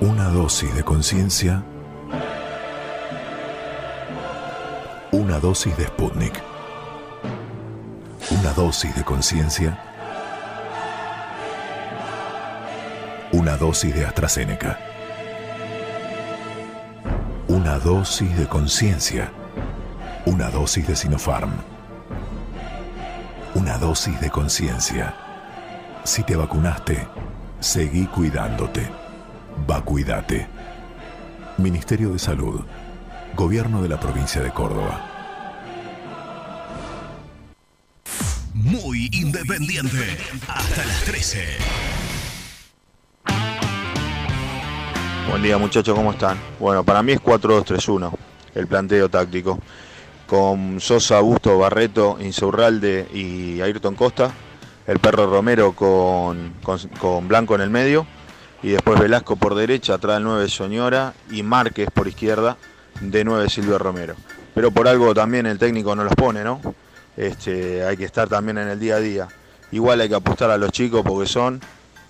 Speaker 12: Una dosis de conciencia. Una dosis de Sputnik. Una dosis de conciencia. Una dosis de AstraZeneca. Una dosis de conciencia. Una dosis de Sinopharm. Una dosis de conciencia. Si te vacunaste, seguí cuidándote. Vacuídate. Ministerio de Salud. Gobierno de la provincia de Córdoba.
Speaker 8: Muy independiente. Hasta las 13.
Speaker 13: Buen día muchachos, ¿cómo están? Bueno, para mí es 4-2-3-1 el planteo táctico. Con Sosa, Busto, Barreto, Insaurralde y Ayrton Costa. El perro Romero con, con, Blanco en el medio. Y después Velasco por derecha, atrás del 9 Soñora y Márquez por izquierda, de 9 Silvio Romero. Pero por algo también el técnico no los pone, ¿no? Este, hay que estar también en el día a día. Igual hay que apostar a los chicos porque son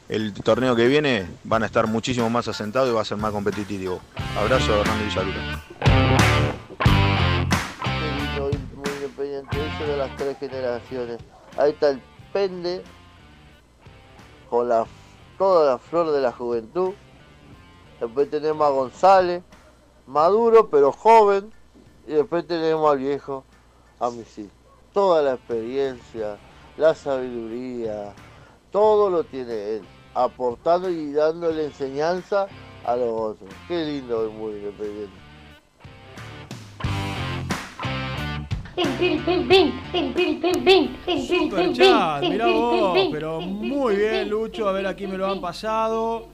Speaker 13: el torneo que viene van a estar muchísimo más asentados y va a ser más competitivo. Abrazo Hernando Villaluro.
Speaker 14: De las tres generaciones. Ahí está el Pende con la, toda la flor de la juventud. Después tenemos a González, maduro pero joven. Y después tenemos al viejo, a mi sí. Toda la experiencia, la sabiduría, todo lo tiene él, aportando y dándole enseñanza a los otros. Qué lindo es muy independiente.
Speaker 6: Superchat, mirá vos, pero muy bien, Lucho. A ver, aquí me lo han pasado.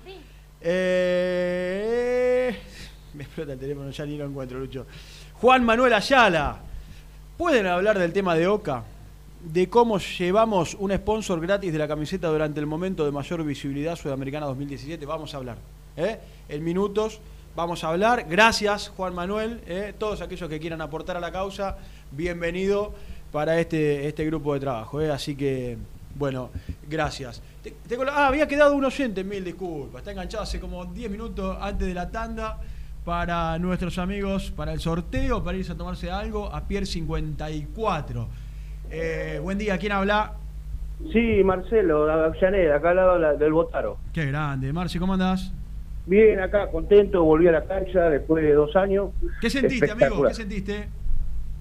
Speaker 6: Eh, me explota el teléfono, ya ni lo encuentro, Lucho. Juan Manuel Ayala. ¿Pueden hablar del tema de Oca? De cómo llevamos un sponsor gratis de la camiseta durante el momento de mayor visibilidad sudamericana 2017. Vamos a hablar. ¿eh? En minutos vamos a hablar. Gracias, Juan Manuel. ¿eh? Todos aquellos que quieran aportar a la causa, bienvenido para este, este grupo de trabajo. ¿eh? Así que, bueno, gracias. Te- ah, había quedado un oyente, mil disculpas. Está enganchado hace como 10 minutos antes de la tanda para nuestros amigos, para el sorteo, para irse a tomarse algo a Pier 54. Eh, buen día, ¿quién habla?
Speaker 15: Sí, Marcelo, Avellaneda, acá al lado de la- del Botaro.
Speaker 6: Qué grande. Marci, ¿cómo andás?
Speaker 15: Bien, acá, contento, volví a la cancha después de dos años.
Speaker 6: ¿Qué sentiste, amigo? ¿Qué sentiste?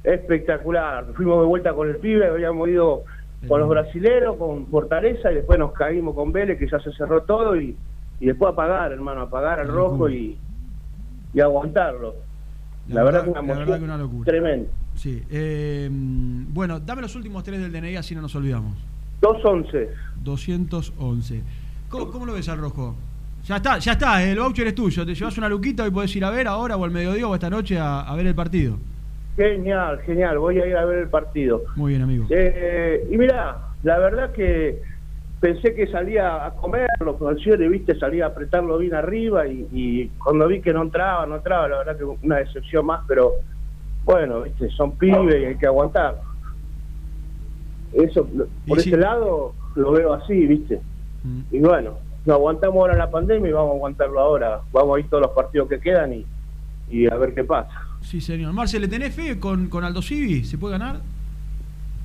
Speaker 15: Espectacular. Fuimos de vuelta con el pibe, habíamos ido con los brasileros, con Fortaleza, y después nos caímos con Vélez, que ya se cerró todo, y, y después a pagar, hermano, a pagar al rojo y, y aguantarlo. La, verdad, que una
Speaker 6: la verdad
Speaker 15: emoción
Speaker 6: que una locura.
Speaker 15: tremenda.
Speaker 6: Sí. eh, bueno, dame los últimos tres del DNI así no nos olvidamos.
Speaker 15: 211.
Speaker 6: 211. ¿Cómo, cómo lo ves al rojo? Ya está, ya está, el voucher es tuyo. Te llevas una luquita y podés ir a ver ahora o al mediodía o esta noche a, a ver el partido.
Speaker 15: Genial, genial, voy a ir a ver el partido.
Speaker 6: Muy bien, amigo.
Speaker 15: Eh, y mira, la verdad que pensé que salía a comer, los canciones, viste, salía a apretarlo bien arriba y, y cuando vi que no entraba, no entraba, la verdad que una decepción más, pero bueno, viste, son pibes y hay que aguantar. Eso, por ese lado, lo veo así, viste. Y bueno, lo aguantamos ahora la pandemia y vamos a aguantarlo ahora. Vamos a ir todos los partidos que quedan y, y a ver qué pasa.
Speaker 6: Sí, señor. Marce, ¿le tenés fe con, con Aldo Civi? ¿Se puede ganar?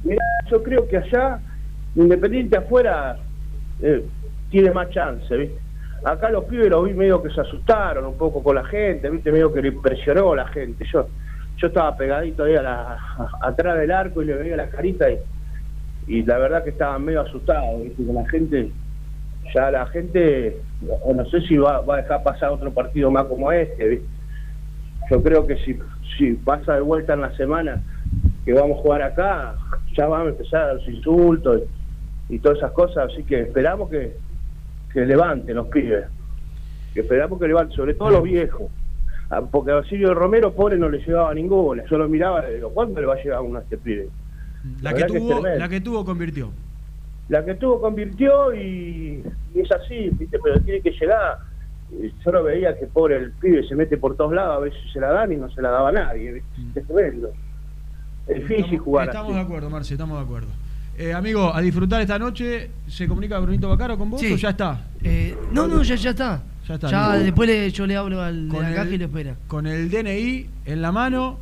Speaker 15: Mira, yo creo que allá, Independiente afuera, eh, tiene más chance, ¿viste? Acá los pibes los vi medio que se asustaron un poco con la gente, ¿viste? Medio que le impresionó la gente. Yo yo estaba pegadito ahí a la, atrás del arco y le veía la carita y, y la verdad que estaban medio asustados, ¿viste? Con la gente, ya la gente, no sé si va, va a dejar pasar otro partido más como este, ¿viste? Yo creo que si, si pasa de vuelta en la semana que vamos a jugar acá, ya van a empezar los insultos y, y todas esas cosas, así que esperamos que, que levanten los pibes, que esperamos que levanten, sobre todo los viejos, Ah, porque a Silvio Romero, pobre, no le llevaba ninguna, yo lo miraba y digo, ¿cuándo le va a llegar uno a este pibe?
Speaker 6: La,
Speaker 15: La
Speaker 6: que tuvo, la que tuvo convirtió.
Speaker 15: La que tuvo convirtió y, y es así, ¿viste? pero tiene que llegar. Y Yo lo veía que pobre el pibe se mete por todos lados, a veces se la dan y no se la daba a nadie. ¿viste? Es tremendo. Es difícil
Speaker 6: Estamos-
Speaker 15: jugar
Speaker 6: Estamos
Speaker 15: así.
Speaker 6: de acuerdo, Marce, estamos de acuerdo. Eh, amigo, a disfrutar esta noche, ¿se comunica Brunito Bacaro con vos
Speaker 4: Sí.
Speaker 6: o ya está?
Speaker 4: Eh, no, no, ya, ya está.
Speaker 6: Ya está,
Speaker 4: Ya después le- yo le hablo al de
Speaker 6: Con
Speaker 4: la caja
Speaker 6: el-
Speaker 4: y lo espera.
Speaker 6: Con el DNI en la mano,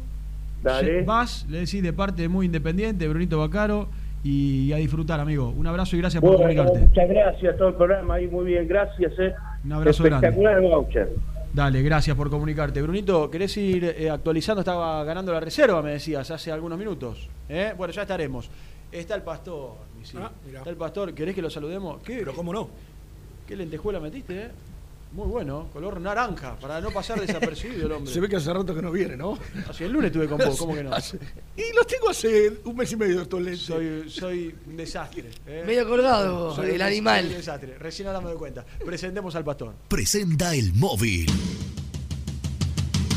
Speaker 15: Dale.
Speaker 6: vas, le decís de parte de Muy Independiente, Brunito Bacaro, y a disfrutar, amigo. Un abrazo y gracias por comunicarte.
Speaker 15: muchas gracias a todo el programa ahí, muy bien, gracias. Eh.
Speaker 6: Un abrazo grande.
Speaker 15: Espectacular el voucher.
Speaker 6: Dale, gracias por comunicarte. Brunito, ¿querés ir eh, actualizando? Estaba ganando la reserva, me decías, hace algunos minutos. ¿Eh? Bueno, ya estaremos. Está el pastor, mi sí.
Speaker 7: Ah, mirá.
Speaker 6: Está el pastor, ¿querés que lo saludemos? ¿Qué,
Speaker 7: Pero cómo no.
Speaker 6: ¿Qué lentejuela metiste, eh? Muy bueno, color naranja, para no pasar desapercibido el hombre.
Speaker 7: Se ve que hace rato que no viene, ¿no?
Speaker 6: Así el lunes estuve con vos, ¿cómo que no?
Speaker 7: Hace- Y los tengo hace un mes y medio estos lentes.
Speaker 6: Soy, soy un desastre. ¿eh?
Speaker 4: Medio colgado,
Speaker 6: Soy
Speaker 4: el animal.
Speaker 6: soy un desastre. Recién ahora me doy cuenta. Presentemos al pastor.
Speaker 8: Presenta el móvil.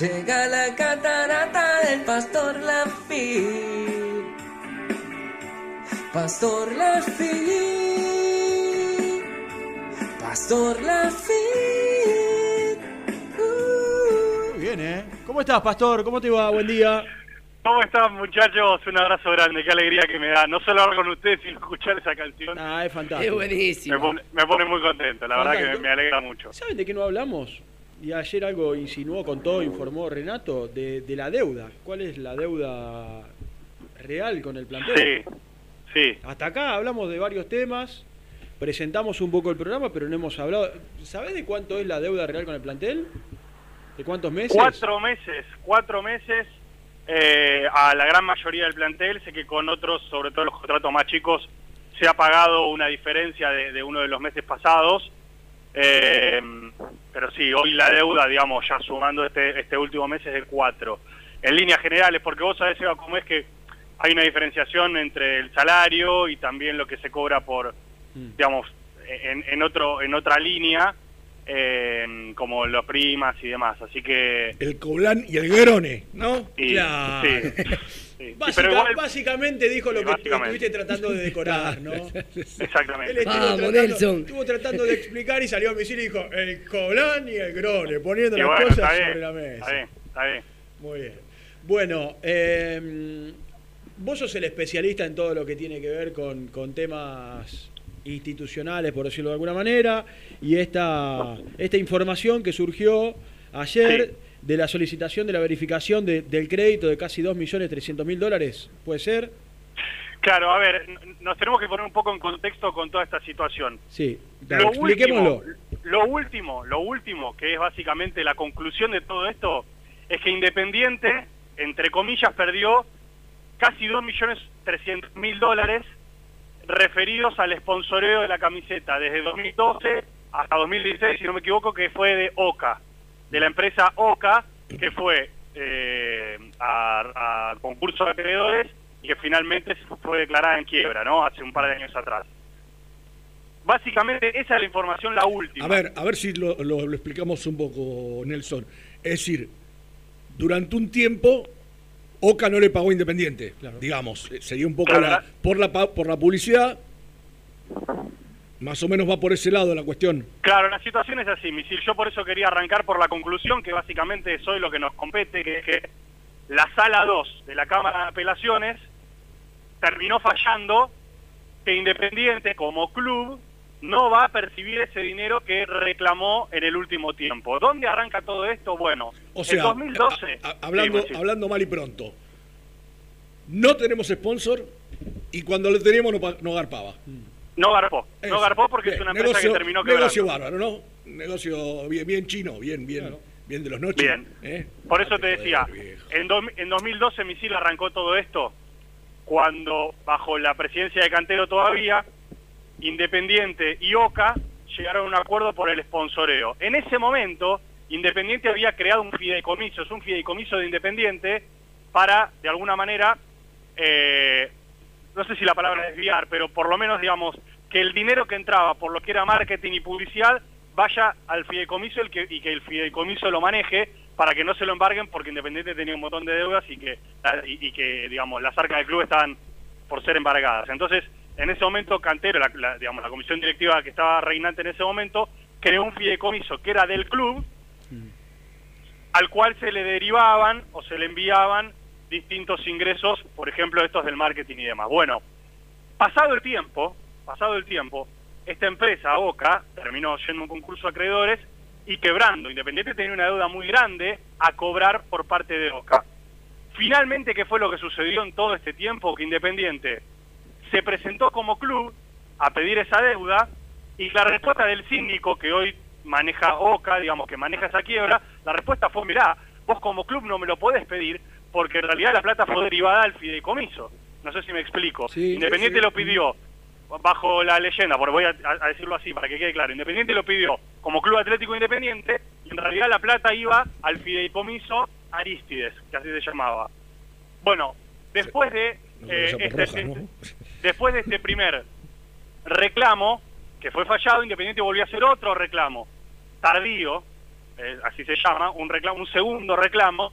Speaker 16: Llega la catarata del Pastor Lafitte. Pastor Lafitte, Pastor Lafitte.
Speaker 6: Muy bien, ¿eh? ¿Cómo estás, pastor? ¿Cómo te va? Buen día.
Speaker 17: ¿Cómo están, muchachos? Un abrazo grande, qué alegría que me da. No solo hablar con ustedes, sino escuchar esa canción.
Speaker 6: Ah, es fantástico.
Speaker 17: Me pone, me pone muy contento, la verdad que me, me alegra mucho.
Speaker 6: ¿Saben de qué no hablamos? Y ayer algo insinuó, contó, informó Renato de, de la deuda. ¿Cuál es la deuda real con el plantel?
Speaker 17: Sí, sí.
Speaker 6: Hasta acá hablamos de varios temas, presentamos un poco el programa, pero no hemos hablado. ¿Sabés de cuánto es la deuda real con el plantel? ¿De cuántos meses?
Speaker 17: Cuatro meses, cuatro meses eh, a la gran mayoría del plantel. Sé que con otros, sobre todo los contratos más chicos, se ha pagado una diferencia de, de uno de los meses pasados. Eh, pero sí, hoy la deuda, digamos, ya sumando este, este último mes es de cuatro. En líneas generales, porque vos sabés, Eva, cómo es que hay una diferenciación entre el salario y también lo que se cobra por, digamos, en, en otro en otra línea, eh, como los primas y demás. Así que...
Speaker 7: El Coblán y el Grone, ¿no?
Speaker 17: y-
Speaker 6: Claro.
Speaker 17: sí, sí.
Speaker 6: Básica-
Speaker 17: Pero igual-
Speaker 6: básicamente dijo lo que estuviste tratando de decorar, ¿no?
Speaker 17: Exactamente.
Speaker 6: Él estuvo,
Speaker 4: Vamos,
Speaker 6: tratando,
Speaker 4: Nelson.
Speaker 6: estuvo tratando de explicar y salió a misil y dijo el Coblán y el Grone, poniendo
Speaker 17: Y
Speaker 6: las
Speaker 17: bueno,
Speaker 6: cosas
Speaker 17: bien,
Speaker 6: sobre la mesa.
Speaker 17: Está bien, está bien.
Speaker 6: Muy bien. Bueno, eh, vos sos el especialista en todo lo que tiene que ver con, con temas institucionales, por decirlo de alguna manera, y esta, esta información que surgió ayer de la solicitación de la verificación de- del crédito de casi 2.300.000 dólares, ¿puede ser?
Speaker 17: Claro, a ver, nos tenemos que poner un poco en contexto con toda esta situación.
Speaker 6: Sí, claro,
Speaker 17: Lo
Speaker 6: expliquémoslo.
Speaker 17: último, lo último, lo último, que es básicamente la conclusión de todo esto, es que Independiente, entre comillas, perdió casi 2.300.000 dólares referidos al sponsoreo de la camiseta desde 2012 hasta 2016, si no me equivoco, que fue de OCA, de la empresa OCA, que fue eh, a, a concurso de acreedores y que finalmente fue declarada en quiebra, ¿no? Hace un par de años atrás. Básicamente esa es la información, la última.
Speaker 7: A ver, a ver si lo, lo- lo explicamos un poco, Nelson. Es decir, durante un tiempo, Oca no le pagó a Independiente, digamos. Eh, Sería un poco
Speaker 17: Claro,
Speaker 7: la-
Speaker 17: la-
Speaker 7: por, la, pa- por la publicidad. Más o menos va por ese lado la cuestión.
Speaker 17: Claro, la situación es así, Misil. Yo por eso quería arrancar por la conclusión, que básicamente es hoy lo que nos compete, que es que la sala 2 de la Cámara de Apelaciones terminó fallando que Independiente como club no va a percibir ese dinero que reclamó en el último tiempo. ¿Dónde arranca todo esto? Bueno,
Speaker 7: O sea,
Speaker 17: en 2012...
Speaker 7: a- a- hablando,
Speaker 17: Sí,
Speaker 7: hablando mal y pronto. No tenemos sponsor y cuando lo teníamos no, no garpaba.
Speaker 17: No garpó,
Speaker 7: Eso.
Speaker 17: no garpó porque es una empresa
Speaker 7: negocio,
Speaker 17: que terminó quebrando.
Speaker 7: Negocio bárbaro, ¿no? Negocio bien, bien chino, bien, bien, bien de los noches.
Speaker 17: Bien.
Speaker 7: ¿eh?
Speaker 17: Por eso te decía, en, do- en 2012 Misil arrancó todo esto cuando, bajo la presidencia de Cantero todavía, Independiente y Oca llegaron a un acuerdo por el sponsoreo. En ese momento, Independiente había creado un fideicomiso, es un fideicomiso de Independiente para, de alguna manera, eh, no sé si la palabra es desviar, pero por lo menos, digamos, que el dinero que entraba por lo que era marketing y publicidad vaya al fideicomiso el que, y que el fideicomiso lo maneje para que no se lo embarguen porque Independiente tenía un montón de deudas y que, y, y que digamos, las arcas del club estaban por ser embargadas. Entonces, en ese momento Cantero, la, la- digamos, la comisión directiva que estaba reinante en ese momento, creó un fideicomiso que era del club, al cual se le derivaban o se le enviaban distintos ingresos, por ejemplo, estos del marketing y demás. Bueno, pasado el tiempo, pasado el tiempo, esta empresa, Oca, terminó yendo un concurso de acreedores y quebrando. Independiente tenía una deuda muy grande a cobrar por parte de Oca. Finalmente, ¿qué fue lo que sucedió en todo este tiempo? Que Independiente se presentó como club a pedir esa deuda y la respuesta del síndico que hoy maneja OCA, digamos que maneja esa quiebra, la respuesta fue, mirá, vos como club no me lo podés pedir porque en realidad la plata fue derivada al fideicomiso. No sé si me explico. Independiente
Speaker 7: sí.
Speaker 17: lo pidió bajo la leyenda, porque voy a, a decirlo así para que quede claro. Independiente lo pidió como Club Atlético Independiente y en realidad la plata iba al fideicomiso Aristides, que así se llamaba. Bueno, después de eh,
Speaker 7: por
Speaker 17: este-
Speaker 7: roja, ¿no?
Speaker 17: después de este primer reclamo que fue fallado, Independiente volvió a hacer otro reclamo tardío, eh, así se llama, un reclamo, un segundo reclamo,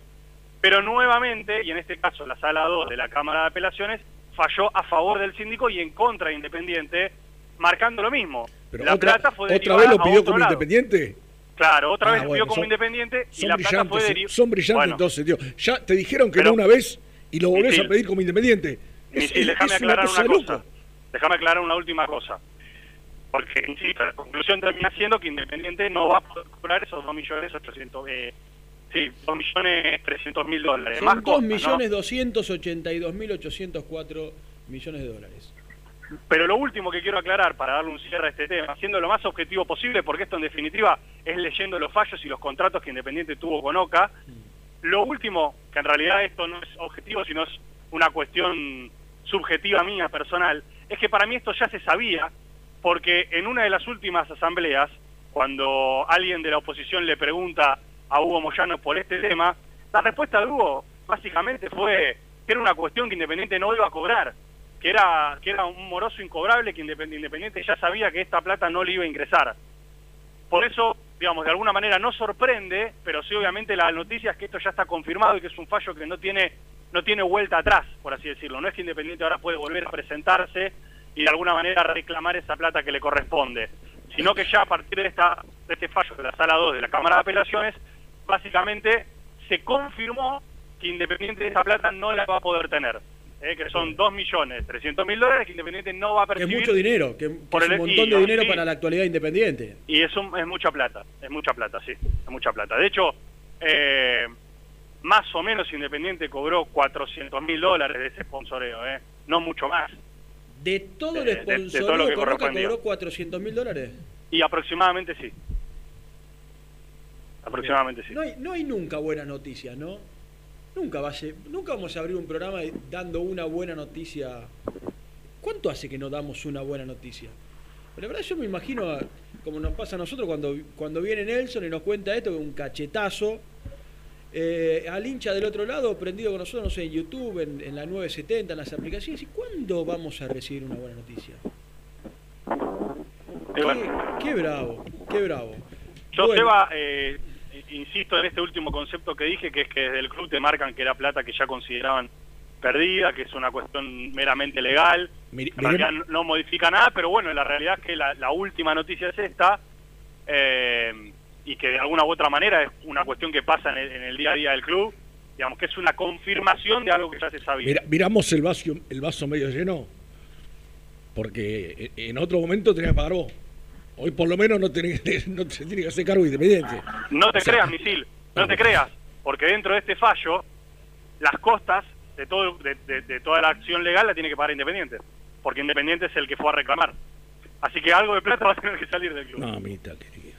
Speaker 17: pero nuevamente, y en este caso la sala 2 de la Cámara de Apelaciones, falló a favor del síndico y en contra de Independiente, marcando lo mismo.
Speaker 7: Pero
Speaker 17: la
Speaker 7: otra,
Speaker 17: plata fue
Speaker 7: otra
Speaker 17: derivada
Speaker 7: vez lo pidió como
Speaker 17: lado.
Speaker 7: independiente.
Speaker 17: Claro, otra
Speaker 7: Ah,
Speaker 17: vez lo
Speaker 7: bueno,
Speaker 17: pidió como
Speaker 7: son-
Speaker 17: Independiente y
Speaker 7: Son
Speaker 17: la plata fue derivada.
Speaker 7: son brillantes
Speaker 17: Bueno,
Speaker 7: entonces, tío. Ya te dijeron que
Speaker 17: Pero-
Speaker 7: no una vez y lo volvés
Speaker 17: Misil.
Speaker 7: a pedir como independiente.
Speaker 17: Déjame aclarar una cosa. Déjame aclarar una última cosa. Porque, insisto, la conclusión termina siendo que Independiente no va a poder cobrar esos 2 millones 800, eh, sí, 2 millones 300 mil dólares. Más
Speaker 6: Son
Speaker 17: costa,
Speaker 6: 2
Speaker 17: ¿no?
Speaker 6: millones 282 mil 804 millones de dólares.
Speaker 17: Pero lo último que quiero aclarar para darle un cierre a este tema, siendo lo más objetivo posible, porque esto en definitiva es leyendo los fallos y los contratos que Independiente tuvo con Oca, lo último, que en realidad esto no es objetivo, sino es una cuestión subjetiva mía, personal, es que para mí esto ya se sabía, porque en una de las últimas asambleas, cuando alguien de la oposición le pregunta a Hugo Moyano por este tema, la respuesta de Hugo básicamente fue que era una cuestión que Independiente no iba a cobrar, que era, que era un moroso incobrable que Independ- Independiente ya sabía que esta plata no le iba a ingresar. Por eso, digamos, de alguna manera no sorprende, pero sí obviamente la noticia es que esto ya está confirmado y que es un fallo que no tiene, no tiene vuelta atrás, por así decirlo. No es que Independiente ahora puede volver a presentarse y de alguna manera reclamar esa plata que le corresponde, sino que ya a partir de, esta, de este fallo de la Sala 2 de la Cámara de Apelaciones, básicamente se confirmó que Independiente esa plata no la va a poder tener. eh, que son 2 millones 300 mil dólares que Independiente no va a
Speaker 6: Que es
Speaker 17: percibir.
Speaker 6: mucho dinero, que, que
Speaker 17: por
Speaker 6: es un
Speaker 17: el-
Speaker 6: montón
Speaker 17: y-
Speaker 6: de dinero
Speaker 17: sí.
Speaker 6: para la actualidad independiente.
Speaker 17: Y es, un- es mucha plata, es mucha plata, sí, es mucha plata. De hecho, eh, más o menos Independiente cobró 400 mil dólares de ese sponsoreo, ¿eh? no mucho más.
Speaker 6: De todo el
Speaker 17: De- de- de todo lo
Speaker 6: sponsoreo
Speaker 17: que
Speaker 6: cobró 400 mil dólares.
Speaker 17: Y aproximadamente sí. Aproximadamente sí.
Speaker 6: No hay, no hay nunca buenas noticias, ¿no? Nunca, va a ser- nunca vamos a abrir un programa dando una buena noticia. ¿Cuánto hace que no damos una buena noticia? Pero la verdad yo me imagino, a- como nos pasa a nosotros cuando, cuando viene Nelson y nos cuenta esto, un cachetazo, eh, al hincha del otro lado prendido con nosotros, no sé, en YouTube, en, en la 970, en las aplicaciones, ¿y cuándo vamos a recibir una buena noticia? Qué bravo, qué bravo.
Speaker 17: Yo,
Speaker 6: Bueno.
Speaker 17: Seba, eh, insisto en este último concepto que dije, que es que desde el club te marcan que era plata que ya consideraban perdida, que es una cuestión meramente legal.
Speaker 7: Mire-
Speaker 17: En realidad no- no modifica nada, pero bueno, la realidad es que la, la última noticia es esta, eh, y que de alguna u otra manera es una cuestión que pasa en el, en el día a día del club, digamos que es una confirmación de algo que ya se sabía.
Speaker 7: Mira- miramos el vaso, el vaso medio lleno, porque en otro momento tenías que pagar vos. Hoy por lo menos no, tenés, no te tiene que hacer cargo independiente.
Speaker 17: No te
Speaker 7: O sea,
Speaker 17: creas, misil, no te creas, porque dentro de este fallo, las costas de, todo, de, de- de toda la acción legal la tiene que pagar Independiente, porque Independiente es el que fue a reclamar. Así que algo de plata va a tener que salir del club.
Speaker 7: Mamita querida.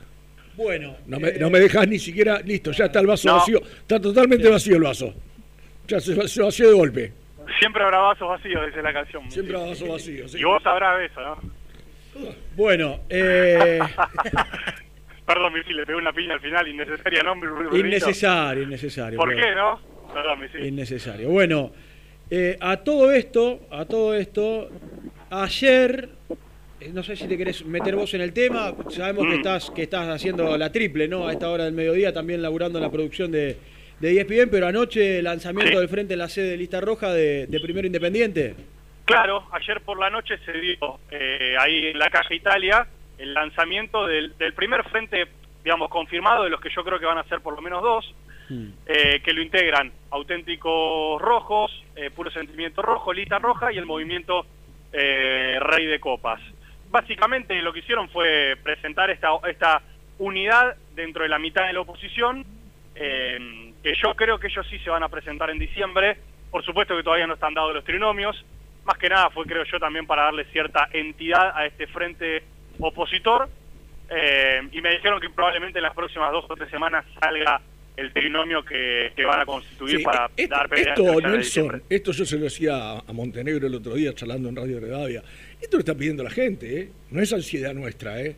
Speaker 6: Bueno,
Speaker 7: No me, no me dejas ni siquiera, listo, ya está el vaso vacío, está totalmente vacío el vaso. Ya se, se vació de golpe.
Speaker 17: Siempre habrá vasos vacíos, dice la canción.
Speaker 7: Siempre habrá vasos vacíos, sí.
Speaker 17: Y vos sabrás eso, ¿no?
Speaker 6: Bueno, eh,
Speaker 17: Perdón, misil, le pegué una piña al final, innecesaria, ¿no?
Speaker 6: Innecesario, innecesario.
Speaker 17: ¿Por qué, no? Perdón, misil.
Speaker 6: Innecesario. Bueno, eh, a todo esto, a todo esto, ayer, eh, no sé si te querés meter vos en el tema, sabemos que
Speaker 17: Mm.
Speaker 6: estás, que estás haciendo la triple, ¿no? A esta hora del mediodía, también laburando en la producción de, de ESPN, pero anoche lanzamiento
Speaker 17: Sí.
Speaker 6: del frente en la sede de Lista Roja de, de Primero Independiente.
Speaker 17: Claro, ayer por la noche se dio eh, ahí en la Caja Italia el lanzamiento del, del primer frente, digamos, confirmado, de los que yo creo que van a ser por lo menos dos, eh, que lo integran Auténticos Rojos, eh, Puro Sentimiento Rojo, Lista Roja y el movimiento eh, Rey de Copas. Básicamente lo que hicieron fue presentar esta, esta unidad dentro de la mitad de la oposición, eh, que yo creo que ellos sí se van a presentar en diciembre. Por supuesto que todavía no están dados los trinomios. Más que nada fue, creo yo, también para darle cierta entidad a este frente opositor. Eh, y me dijeron que probablemente en las próximas dos o tres semanas salga el trinomio que, que van a constituir
Speaker 7: Sí,
Speaker 17: para
Speaker 7: esto,
Speaker 17: dar pelea
Speaker 7: esto,
Speaker 17: el 30 de diciembre.
Speaker 7: Nelson, esto yo se lo decía a Montenegro el otro día charlando en Radio Rivadavia. Esto lo está pidiendo la gente, ¿eh? No es ansiedad nuestra, ¿eh?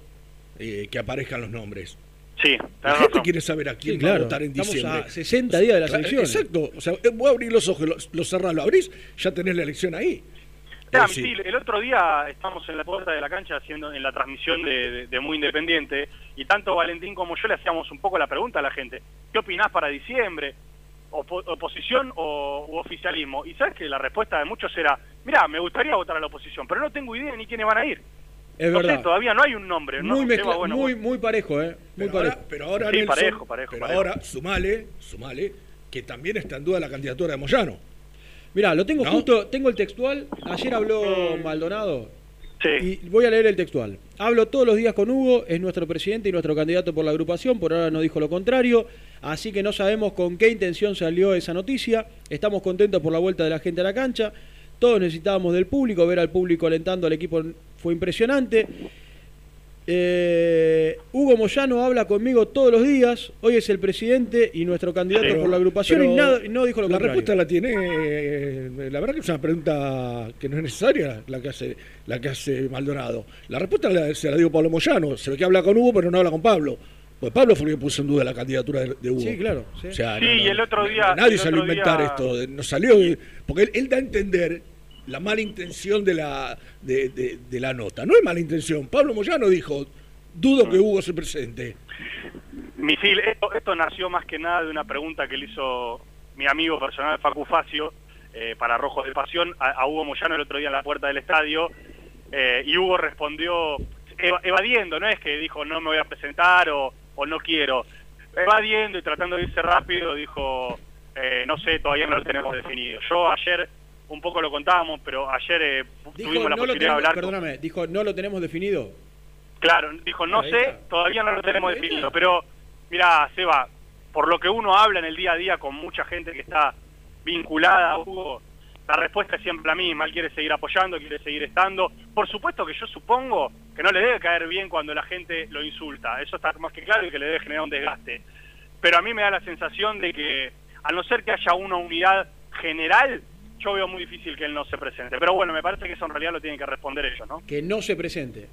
Speaker 7: Eh, que aparezcan los nombres.
Speaker 17: Sí,
Speaker 7: La gente
Speaker 17: razón.
Speaker 7: quiere saber a quién
Speaker 6: Sí,
Speaker 7: va a
Speaker 6: claro.
Speaker 7: votar en
Speaker 6: Estamos
Speaker 7: diciembre.
Speaker 6: a 60 días de las elecciones.
Speaker 7: Exacto. O sea, eh, vos abrís los ojos, los, los cerrás, lo abrís, ya tenés la elección ahí.
Speaker 17: El otro día estamos en la puerta de la cancha haciendo en la transmisión de, de- de Muy Independiente y tanto Valentín como yo le hacíamos un poco la pregunta a la gente. ¿Qué opinás para diciembre? Opo- ¿Oposición o u oficialismo? Y sabes que la respuesta de muchos era, mira, me gustaría votar a la oposición, pero no tengo idea ni quiénes van a ir.
Speaker 6: Es
Speaker 17: no sé,
Speaker 6: verdad.
Speaker 17: todavía no hay un nombre. ¿no?
Speaker 6: Muy,
Speaker 17: bueno,
Speaker 6: muy, muy parejo, ¿eh? Muy
Speaker 7: pero, ahora,
Speaker 6: parejo.
Speaker 7: pero ahora,
Speaker 17: Sí,
Speaker 7: Nelson,
Speaker 17: parejo, parejo,
Speaker 7: pero
Speaker 17: parejo.
Speaker 7: ahora, sumale, sumale, que también está en duda la candidatura de Moyano.
Speaker 6: Mirá, lo tengo
Speaker 7: ¿No?
Speaker 6: justo, tengo el textual. Ayer habló Maldonado.
Speaker 17: Sí.
Speaker 6: Y voy a leer el textual. Hablo todos los días con Hugo, es nuestro presidente y nuestro candidato por la agrupación, por ahora no dijo lo contrario, así que no sabemos con qué intención salió esa noticia. Estamos contentos por la vuelta de la gente a la cancha. Todos necesitábamos del público, ver al público alentando al equipo fue impresionante. Eh, Hugo Moyano habla conmigo todos los días. Hoy es el presidente y nuestro candidato
Speaker 7: Pero-
Speaker 6: por la agrupación y nada, no dijo lo
Speaker 7: La
Speaker 6: contrario.
Speaker 7: respuesta la tiene. eh, La verdad que es una pregunta que no es necesaria la que hace, la que hace Maldonado. La respuesta la- se la dio Pablo Moyano. Se ve que habla con Hugo, pero no habla con Pablo. Pues Pablo fue el que puso en duda la candidatura de, de Hugo.
Speaker 6: Sí, claro, sí.
Speaker 7: O sea,
Speaker 17: Sí,
Speaker 7: no- no-
Speaker 17: y el otro día-
Speaker 7: Nadie salió a inventar
Speaker 17: día-
Speaker 7: esto. No salió. Porque él, él da a entender la mala intención de la, de, la nota. No es mala intención. Pablo Moyano dijo: Dudo que Hugo se presente.
Speaker 17: Misil, esto, esto nació más que nada de una pregunta que le hizo mi amigo personal Facu Facio eh, para Rojos de Pasión a, Hugo Moyano el otro día en la puerta del estadio eh, y Hugo respondió eva- evadiendo, no es que dijo no me voy a presentar o, o no quiero, evadiendo y tratando de irse rápido dijo eh, no sé, todavía no lo tenemos definido. Yo ayer un poco lo contábamos, pero ayer eh,
Speaker 6: Dijo,
Speaker 17: tuvimos la
Speaker 6: no
Speaker 17: de
Speaker 6: tenemos,
Speaker 17: hablar con-
Speaker 6: perdóname, dijo, no lo tenemos definido.
Speaker 17: Claro, dijo, no sé,
Speaker 6: está.
Speaker 17: todavía no lo tenemos definido, pero mira, Seba, por lo que uno habla en el día a día con mucha gente que está vinculada a Hugo, la respuesta es siempre la misma, él quiere seguir apoyando, quiere seguir estando. Por supuesto que yo supongo que no le debe caer bien cuando la gente lo insulta, eso está más que claro y que le debe generar un desgaste. Pero a mí me da la sensación de que, a no ser que haya una unidad general, yo veo muy difícil que él no se presente. Pero bueno, me parece que eso en realidad lo tienen que responder ellos, ¿no?
Speaker 6: Que no se presente.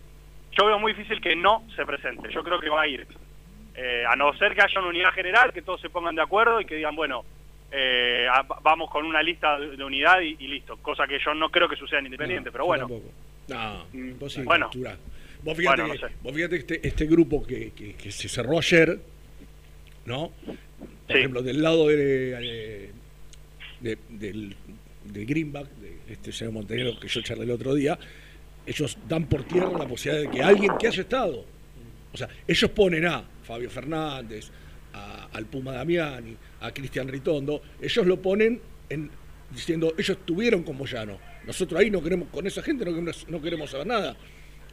Speaker 17: yo veo muy difícil que no se presente. Yo creo que va a ir. Eh, a no ser que haya una unidad general, que todos se pongan de acuerdo y que digan, bueno, eh, a- vamos con una lista de, de unidad y, y listo. Cosa que yo no creo que suceda en Independiente, pero bueno.
Speaker 7: tampoco. No, imposible.
Speaker 17: Bueno.
Speaker 7: Vos fíjate,
Speaker 17: Bueno, no
Speaker 7: que,
Speaker 17: sé.
Speaker 7: vos fíjate este, este grupo que, que- que se cerró ayer, ¿no? Por ejemplo, del lado de, de- de- del, del Greenback, de este señor Montenegro que yo charlé el otro día, ellos dan por tierra la posibilidad de que alguien que haya estado, o sea, ellos ponen a Fabio Fernández, a- al Puma Damiani, a Cristian Ritondo, ellos lo ponen en, diciendo, ellos estuvieron con Moyano. Nosotros ahí no queremos, con esa gente no queremos, no queremos saber nada.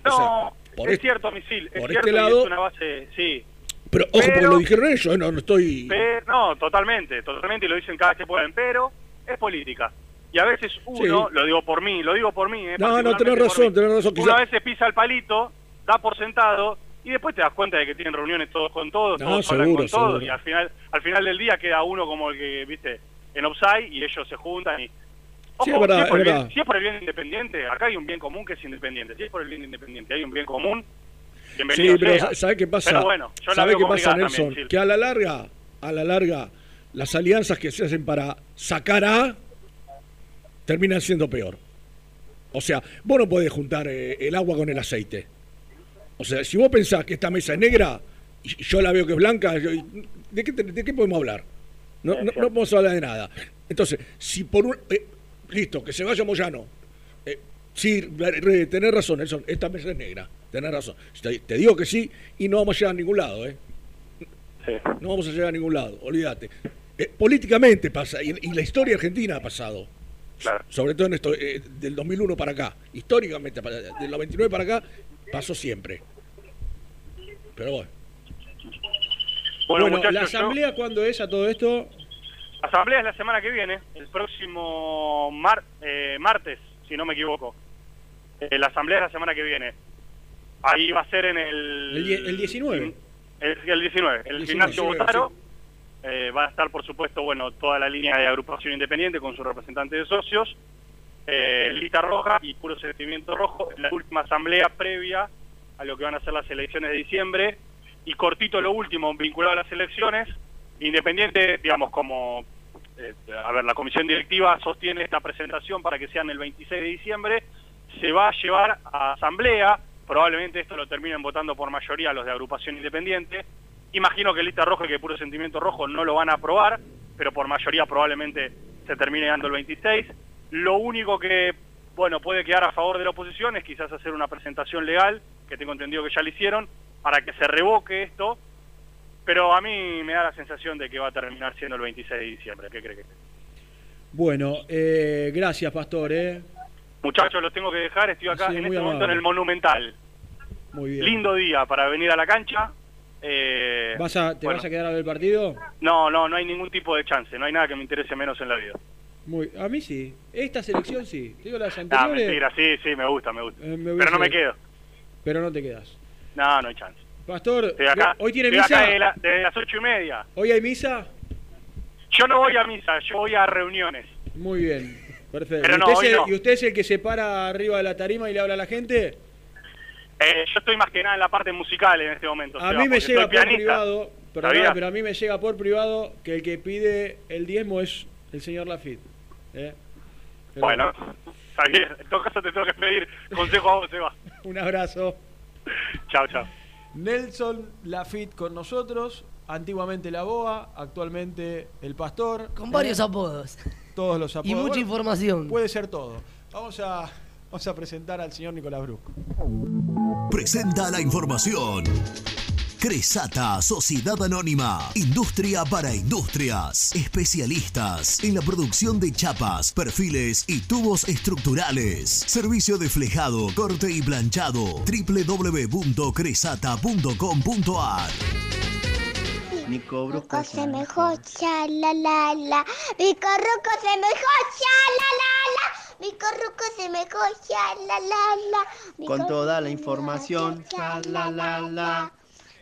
Speaker 7: O
Speaker 17: No,
Speaker 7: sea, por
Speaker 17: es
Speaker 7: este-
Speaker 17: cierto, Misil. Es
Speaker 7: por
Speaker 17: cierto
Speaker 7: este lado-
Speaker 17: es una base, sí.
Speaker 7: Pero ojo, porque
Speaker 17: Pero-
Speaker 7: lo dijeron ellos, ¿eh? no, no estoy...
Speaker 17: Pe- no, totalmente, totalmente, y lo dicen cada vez que pueden, pero es política. Y a veces uno,
Speaker 7: Sí.
Speaker 17: lo digo por mí, lo digo por mí. eh,
Speaker 7: No, no, tenés razón, tenés razón,
Speaker 17: Uno
Speaker 7: quizá-
Speaker 17: a veces pisa el palito, da por sentado, y después te das cuenta de que tienen reuniones todos con todos,
Speaker 7: No,
Speaker 17: todos hablan
Speaker 7: seguro,
Speaker 17: con todos,
Speaker 7: seguro.
Speaker 17: y al final, al final del día queda uno como el que, viste, en offside, y ellos se juntan y...
Speaker 7: Sí, es verdad,
Speaker 17: si, es por
Speaker 7: es
Speaker 17: el
Speaker 7: verdad.
Speaker 17: bien, si es por el bien independiente, acá hay un bien común que es independiente. Si es por el bien independiente, hay un bien común.
Speaker 7: Sí, pero
Speaker 17: sea.
Speaker 7: ¿sabes qué pasa?
Speaker 17: Pero bueno, yo
Speaker 7: ¿Sabe qué pasa, Nelson?
Speaker 17: también,
Speaker 7: que a la larga, a la larga, las alianzas que se hacen para sacar a terminan siendo peor. O sea, vos no podés juntar eh, el agua con el aceite. O sea, si vos pensás que esta mesa es negra y yo la veo que es blanca, yo- ¿de qué, de qué podemos hablar? No, no, no podemos hablar de nada. Entonces, si por un... eh, listo, que se vaya Moyano. Eh, sí, tenés razón, Nelson, esta mesa es negra. Tenés razón. Te, te digo que sí y no vamos a llegar a ningún lado, ¿eh? No vamos a llegar a ningún lado, olvídate. Eh, políticamente pasa, y, y la historia argentina ha pasado. Sobre todo en esto, eh, del 2001 para acá. Históricamente, del 99 para acá, pasó siempre. Pero bueno.
Speaker 17: Bueno,
Speaker 6: Bueno,
Speaker 17: muchachos,
Speaker 6: ¿la
Speaker 17: yo-
Speaker 6: asamblea cuándo es a todo esto?
Speaker 17: Asamblea es la semana que viene, el próximo mar- eh, martes, si no me equivoco. Eh, la asamblea es la semana que viene. Ahí va a ser en el...
Speaker 6: El, el 19.
Speaker 17: El, el 19, el
Speaker 6: 19,
Speaker 17: gimnasio
Speaker 6: 19,
Speaker 17: Botaro. Eh, va a estar, por supuesto, bueno, toda la línea de agrupación independiente con su representante de socios. Eh, lista roja y puro sentimiento rojo. En la última asamblea previa a lo que van a ser las elecciones de diciembre. Y cortito lo último, vinculado a las elecciones. Independiente, digamos, como... eh, a ver, la comisión directiva sostiene esta presentación para que sean el 26 de diciembre. Se va a llevar a asamblea. Probablemente esto lo terminen votando por mayoría los de agrupación independiente. Imagino que lista roja y que puro sentimiento rojo no lo van a aprobar, pero por mayoría probablemente se termine dando el 26. Lo único que, bueno, puede quedar a favor de la oposición es quizás hacer una presentación legal, que tengo entendido que ya lo hicieron, para que se revoque esto, pero a mí me da la sensación de que va a terminar siendo el 26 de diciembre. ¿Qué cree que?
Speaker 6: Bueno, eh, gracias, Pastor. ¿eh?
Speaker 17: Muchachos, los tengo que dejar. Estoy acá
Speaker 6: Sí,
Speaker 17: en este momento en el Monumental.
Speaker 6: Muy bien.
Speaker 17: Lindo día para venir a la cancha. Eh,
Speaker 6: ¿Vas a, ¿Te
Speaker 17: bueno,
Speaker 6: vas a quedar a ver el partido?
Speaker 17: No, no, no hay ningún tipo de chance. No hay nada que me interese menos en la vida.
Speaker 6: Muy, a mí sí. Esta selección sí. Te digo las
Speaker 17: No,
Speaker 6: anteriores.
Speaker 17: mentira, sí, sí, me gusta, me gusta.
Speaker 6: eh, me
Speaker 17: Pero no me quedo.
Speaker 6: Pero no te quedas.
Speaker 17: No, no hay chance.
Speaker 6: Pastor,
Speaker 17: acá,
Speaker 6: ¿hoy tiene misa?
Speaker 17: acá desde, la- desde las ocho y media.
Speaker 6: ¿Hoy hay misa?
Speaker 17: Yo no voy a misa, yo voy a reuniones.
Speaker 6: Muy bien. Perfecto.
Speaker 17: Pero
Speaker 6: ¿Y, usted es el,
Speaker 17: no.
Speaker 6: ¿Y usted es el que se para arriba de la tarima y le habla a la gente?
Speaker 17: Eh, yo estoy más que nada en la parte musical en este momento.
Speaker 6: A
Speaker 17: Seba,
Speaker 6: mí me llega por
Speaker 17: pianista.
Speaker 6: privado, perdón, pero a mí me llega por privado que el que pide el diezmo es el señor Lafitte. ¿eh? Pero
Speaker 17: Bueno, está bien. En todo caso te tengo que pedir consejo a vos, Seba.
Speaker 6: Un abrazo.
Speaker 17: Chao, chao.
Speaker 6: Nelson Lafitte con nosotros, antiguamente la Boa, actualmente el Pastor.
Speaker 4: Con
Speaker 6: ¿eh?
Speaker 4: varios apodos.
Speaker 6: Todos los apodos.
Speaker 4: Y mucha
Speaker 6: Bueno,
Speaker 4: información.
Speaker 6: Puede ser todo. Vamos a, vamos a presentar al señor Nicolás Brusco.
Speaker 8: Presenta la información. Cresata, Sociedad Anónima, Industria para Industrias, especialistas en la producción de chapas, perfiles y tubos estructurales. Servicio de flejado, corte y planchado. www.cresata.com.ar
Speaker 18: Nico Brusco se me jocha, la la la. Mi se me jocha, la la la. Mi corruco se me jocha, la la la. Mi
Speaker 5: Con toda la información,
Speaker 18: jocha,
Speaker 5: la la la.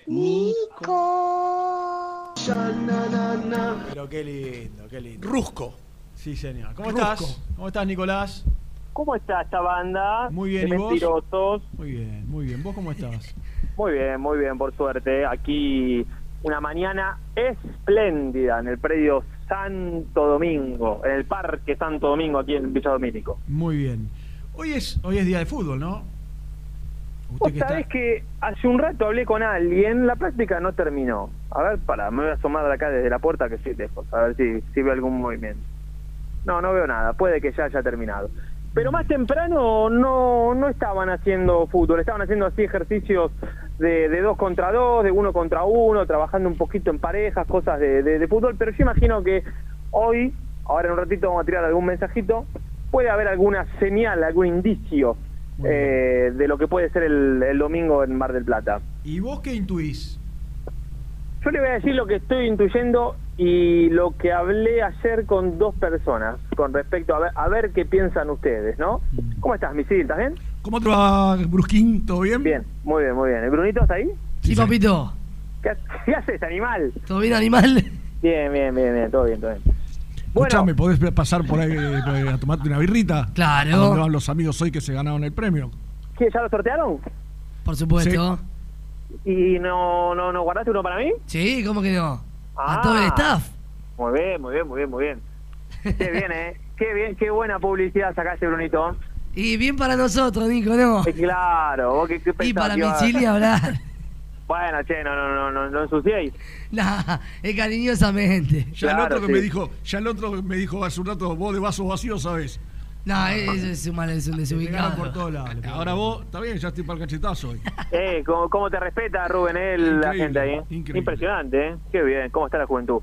Speaker 18: Nico.
Speaker 6: Pero qué lindo, qué lindo.
Speaker 7: Rusco.
Speaker 6: Sí, señor. ¿Cómo
Speaker 7: Rusco.
Speaker 6: estás? ¿Cómo estás, Nicolás?
Speaker 19: ¿Cómo está esta banda?
Speaker 6: Muy bien,
Speaker 19: de
Speaker 6: ¿y vos?
Speaker 19: mentirosos.
Speaker 6: Muy bien, muy bien. ¿Vos cómo estás?
Speaker 19: Muy bien, muy bien, por suerte. Aquí una mañana espléndida en el predio Santo Domingo, en el Parque Santo Domingo, aquí en Villa Domínico.
Speaker 6: Muy bien. Hoy es, hoy es día de fútbol, ¿no?
Speaker 19: Vos sabés que hace un rato hablé con alguien, la práctica no terminó. A ver, para, me voy a asomar de acá desde la puerta que sí lejos, a ver si, si veo algún movimiento. No, no veo nada, puede que ya haya terminado. Pero más temprano no, no estaban haciendo fútbol, estaban haciendo así ejercicios de, de dos contra dos, de uno contra uno, trabajando un poquito en parejas, cosas de, de- de fútbol, pero yo imagino que hoy, ahora en un ratito vamos a tirar algún mensajito, puede haber alguna señal, algún indicio eh, de lo que puede ser el, el domingo en Mar del Plata.
Speaker 6: ¿Y vos qué intuís?
Speaker 19: Yo le voy a decir lo que estoy intuyendo y lo que hablé ayer con dos personas con respecto a ver, a ver qué piensan ustedes, ¿no? ¿Cómo estás, Misil? ¿Estás bien?
Speaker 7: ¿Cómo te va, Brusquín? ¿Todo bien?
Speaker 19: Bien, muy bien, muy bien. ¿El Brunito está ahí?
Speaker 4: Sí, papito.
Speaker 19: ¿Qué, qué haces, animal?
Speaker 4: ¿Todo bien, animal?
Speaker 19: Bien, bien, bien, bien, todo bien, todo bien.
Speaker 7: Escuchame, ¿podés pasar por ahí a tomarte una birrita?
Speaker 4: Claro.
Speaker 7: ¿A dónde van los amigos hoy que se ganaron el premio?
Speaker 19: ¿Qué, ¿Ya lo sortearon?
Speaker 4: Por supuesto.
Speaker 19: ¿Y no, no, no guardaste uno para mí?
Speaker 4: Sí, ¿cómo que no?
Speaker 19: Ah.
Speaker 4: A todo el staff.
Speaker 19: Muy bien, muy bien, muy bien, muy bien. Qué bien, ¿eh? Qué bien, qué buena publicidad sacaste, Brunito.
Speaker 4: Y bien para nosotros, Nico, ¿no?
Speaker 19: Claro, vos qué, qué
Speaker 4: Y
Speaker 19: pensabas
Speaker 4: para
Speaker 19: a-
Speaker 4: Michili hablar.
Speaker 19: Bueno, che, no, no, no, no, no ensuciéis.
Speaker 4: Nah, es cariñosamente.
Speaker 7: Ya el otro que
Speaker 19: sí.
Speaker 7: me dijo, ya el otro me dijo hace un rato, vos de vasos vacíos, ¿sabes?
Speaker 4: No, ese es un mal, es un desubicado.
Speaker 6: por todos lados.
Speaker 7: Ahora vos, está bien, ya estoy para el cachetazo hoy.
Speaker 19: Eh, ¿cómo, cómo te respeta, Rubén, eh, la gente ahí? eh?
Speaker 7: increíble.
Speaker 19: Impresionante, ¿eh? Qué bien, cómo está la juventud.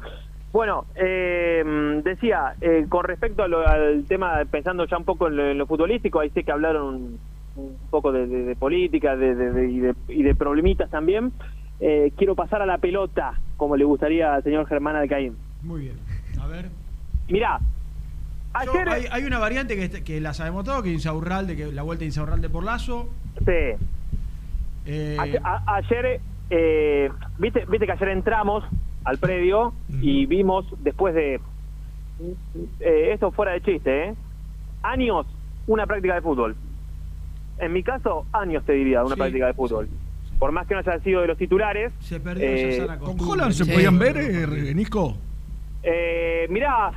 Speaker 19: Bueno, eh, decía, eh, con respecto a lo- al tema, pensando ya un poco en lo, en lo futbolístico, ahí sé que hablaron un, poco de, de- de política de, y, de, y de problemitas también. Eh, quiero pasar a la pelota, como le gustaría al señor Germán Alcaín.
Speaker 6: Muy bien. A ver.
Speaker 19: Mirá,
Speaker 6: Yo-
Speaker 19: ayer...
Speaker 6: hay, hay una variante que, que la sabemos todos, que es Insaurralde, que la vuelta de Insaurralde por Lazo.
Speaker 19: Sí.
Speaker 6: Eh,
Speaker 19: Ayer, a- ayer, eh, viste, viste que ayer entramos al predio y vimos después de eh, esto fuera de chiste, ¿eh? años una práctica de fútbol. En mi caso, años te diría, una
Speaker 6: Sí,
Speaker 19: práctica de fútbol. Por más que no haya sido de los titulares.
Speaker 6: se perdió
Speaker 19: eh,
Speaker 6: esa
Speaker 7: ¿Con. Holland se
Speaker 4: Sí.
Speaker 7: podían ver, eh, Nisco?
Speaker 19: Eh, mirá,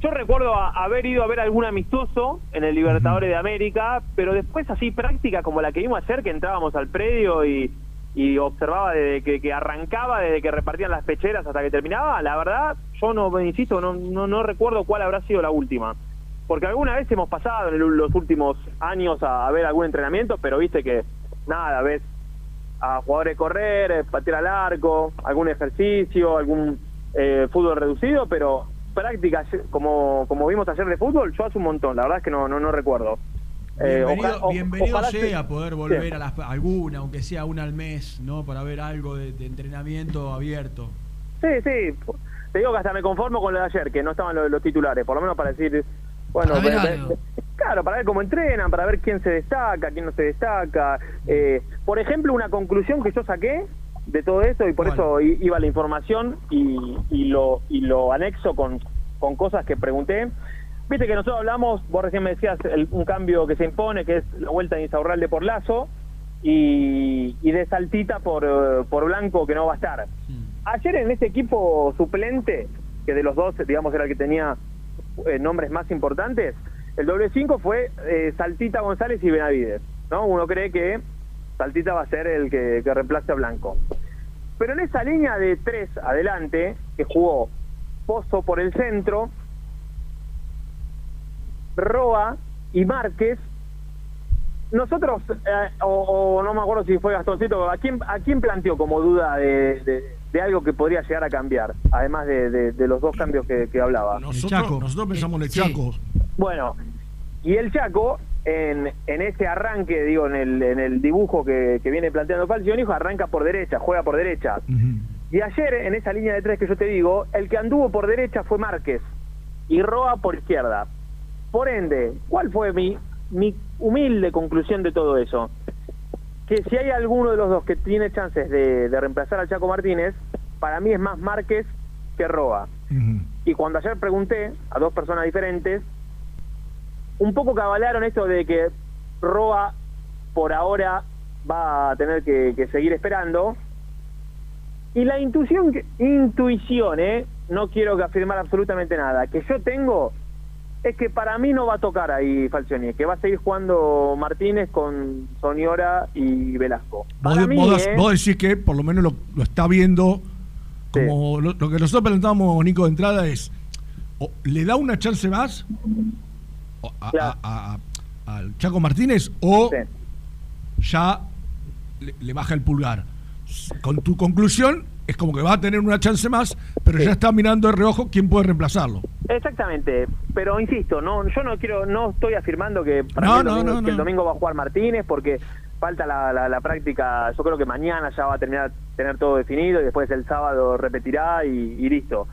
Speaker 19: yo recuerdo a- haber ido a ver algún amistoso en el Libertadores de América, pero después así práctica como la que vimos ayer, que entrábamos al predio y, y observaba desde que, que arrancaba, desde que repartían las pecheras hasta que terminaba, la verdad, yo no, insisto, no, no, recuerdo cuál habrá sido la última. Porque alguna vez hemos pasado en los últimos años a, a ver algún entrenamiento, pero viste que nada, ves a jugadores correr, eh, patear al arco, algún ejercicio, algún eh, fútbol reducido, pero prácticas como, como vimos ayer de fútbol, yo hace un montón, la verdad es que no, no, no recuerdo. Eh,
Speaker 6: Bienvenido,
Speaker 19: oja- o-
Speaker 6: bienvenido
Speaker 19: ojalá
Speaker 6: sea
Speaker 19: se-
Speaker 6: poder volver
Speaker 19: Sí.
Speaker 6: a las, alguna, aunque sea una al mes, ¿no? Para ver algo de, de entrenamiento abierto.
Speaker 19: Sí, sí. Te digo que hasta me conformo con lo de ayer, que no estaban los, los titulares, por lo menos para decir, bueno,
Speaker 4: Para
Speaker 19: claro, para ver cómo entrenan, para ver quién se destaca, quién no se destaca. Eh, por ejemplo, una conclusión que yo saqué de todo esto, y por eso iba la información y, y lo, y lo anexo con, con cosas que pregunté. Viste que nosotros hablamos, vos recién me decías, el- un cambio que se impone, que es la vuelta de Insaurralde por Lazo, y, y de Saltita por, eh, por Blanco, que no va a estar. Ayer en este equipo suplente, que de los dos, digamos, era el que tenía eh, nombres más importantes, el doble 5 fue eh, Saltita González y Benavides. ¿no? Uno cree que Saltita va a ser el que, que reemplace a Blanco. Pero en esa línea de tres adelante, que jugó Pozo por el centro, Roa y Márquez, nosotros, eh, o, o no me acuerdo si fue Gastoncito, ¿a quién, a quién planteó como duda de, de- de algo que podría llegar a cambiar? Además de, de- de los dos cambios que, que hablaba.
Speaker 7: Nosotros, nosotros pensamos en el Chaco.
Speaker 19: Bueno, y el Chaco, en, en ese arranque, digo, en el, en el dibujo que, que viene planteando Falcionijo, arranca por derecha, juega por derecha. Y ayer, en esa línea de tres que yo te digo, el que anduvo por derecha fue Márquez y Roa por izquierda. Por ende, ¿cuál fue mi, mi humilde conclusión de todo eso? Que si hay alguno de los dos que tiene chances de, de reemplazar al Chaco Martínez, para mí es más Márquez que Roa. Y cuando ayer pregunté a dos personas diferentes, un poco cabalaron esto de que Roa por ahora va a tener que, que seguir esperando. Y la intuición, intuición, ¿eh? no quiero que afirmar absolutamente nada, que yo tengo es que para mí no va a tocar ahí Falcioni, que va a seguir jugando Martínez con Soniora y Velasco.
Speaker 7: Vos,
Speaker 19: Para mí,
Speaker 7: vos-
Speaker 19: ¿eh?
Speaker 7: vos decís que por lo menos lo, lo está viendo como lo, lo que nosotros preguntamos, Nico, de entrada es, o ¿le da una chance más o a- a- a- a- al Chaco Martínez o ya le, le baja el pulgar? Con tu conclusión es como que va a tener una chance más, pero ya está mirando de reojo quién puede reemplazarlo.
Speaker 19: Exactamente, pero insisto, no, yo no quiero, no estoy afirmando que, para
Speaker 7: No,
Speaker 19: mí el,
Speaker 7: no,
Speaker 19: domingo,
Speaker 7: no,
Speaker 19: que el
Speaker 7: no.
Speaker 19: domingo va a jugar Martínez porque falta la, la, la práctica, yo creo que mañana ya va a terminar tener todo definido y después el sábado repetirá y, y listo.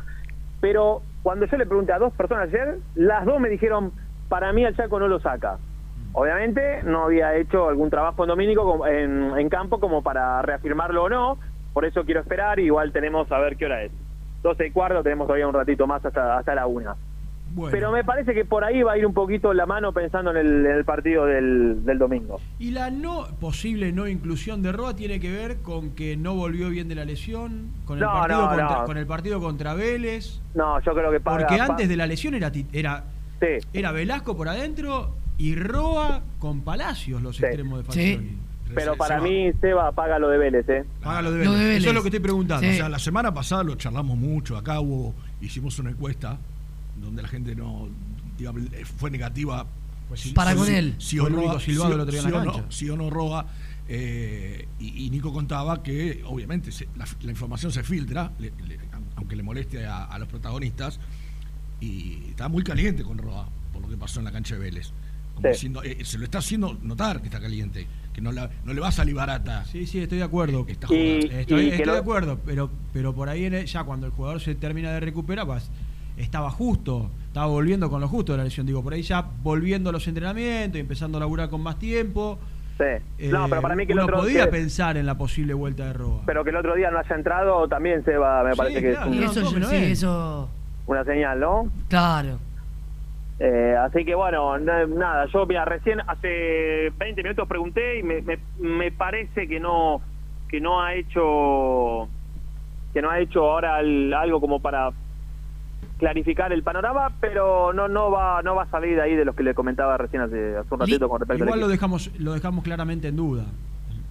Speaker 19: Pero cuando yo le pregunté a dos personas ayer, las dos me dijeron, para mí el Chaco no lo saca. Obviamente no había hecho algún trabajo en Domínico en campo como para reafirmarlo o no, por eso quiero esperar, igual tenemos a ver qué hora es. 12 y cuarto, tenemos todavía un ratito más hasta, hasta la una. Pero me parece que por ahí va a ir un poquito la mano pensando en el, en el partido del, del domingo.
Speaker 6: Y la no posible no inclusión de Roa tiene que ver con que no volvió bien de la lesión, con el,
Speaker 19: No,
Speaker 6: partido,
Speaker 19: no,
Speaker 6: contra,
Speaker 19: no.
Speaker 6: con el partido contra Vélez.
Speaker 19: No, yo creo que paga-
Speaker 6: Porque antes de la lesión era ti- era, era Velasco por adentro y Roa con Palacios los extremos de Falcioni.
Speaker 19: Pero para mí Seba paga lo de Vélez, ¿eh?
Speaker 7: Paga lo
Speaker 6: de Vélez. Eso es lo que estoy preguntando.
Speaker 7: O sea, la semana pasada lo charlamos mucho. Acá hubo, hicimos una encuesta donde la gente no digamos, eh, fue negativa. si-
Speaker 4: Para
Speaker 7: si-
Speaker 4: con él.
Speaker 7: Si o no, si- o no-
Speaker 6: cancha.
Speaker 7: si o no roba. eh, y, y Nico contaba que, obviamente, se- la, la información se filtra, le- le- aunque le moleste a, a los protagonistas, y está muy caliente con Roa por lo que pasó en la cancha de Vélez. Como
Speaker 6: Sí.
Speaker 7: diciendo, eh, se lo está haciendo notar que está caliente, que no, la- no le va a salir barata.
Speaker 6: Sí, sí, estoy de acuerdo.
Speaker 7: Está
Speaker 6: Eh,
Speaker 7: jugando.
Speaker 6: estoy
Speaker 7: y
Speaker 6: estoy
Speaker 7: que lo-
Speaker 6: de acuerdo, pero, pero por ahí ya cuando el jugador se termina de recuperar, pues, estaba justo, estaba volviendo con lo justo de la lesión. Digo, por ahí ya volviendo a los entrenamientos y empezando a laburar con más tiempo.
Speaker 19: Sí. no, pero para mí que el otro
Speaker 6: podía
Speaker 19: que-
Speaker 6: pensar en la posible vuelta de Roa.
Speaker 19: Pero que el otro día no haya entrado también Seba, me
Speaker 6: Sí,
Speaker 19: parece que
Speaker 6: claro,
Speaker 19: es un-
Speaker 6: no,
Speaker 4: Eso, yo- sí, eso.
Speaker 19: una señal, ¿no?
Speaker 4: Claro.
Speaker 19: Eh, así que bueno, na- nada, yo mira, recién hace 20 minutos pregunté y me, me, me parece que no que no ha hecho que no ha hecho ahora el- algo como para clarificar el panorama, pero no no va no va a salir de ahí de los que le comentaba recién hace, hace un ratito con respecto al
Speaker 6: Igual lo dejamos, lo dejamos claramente en duda.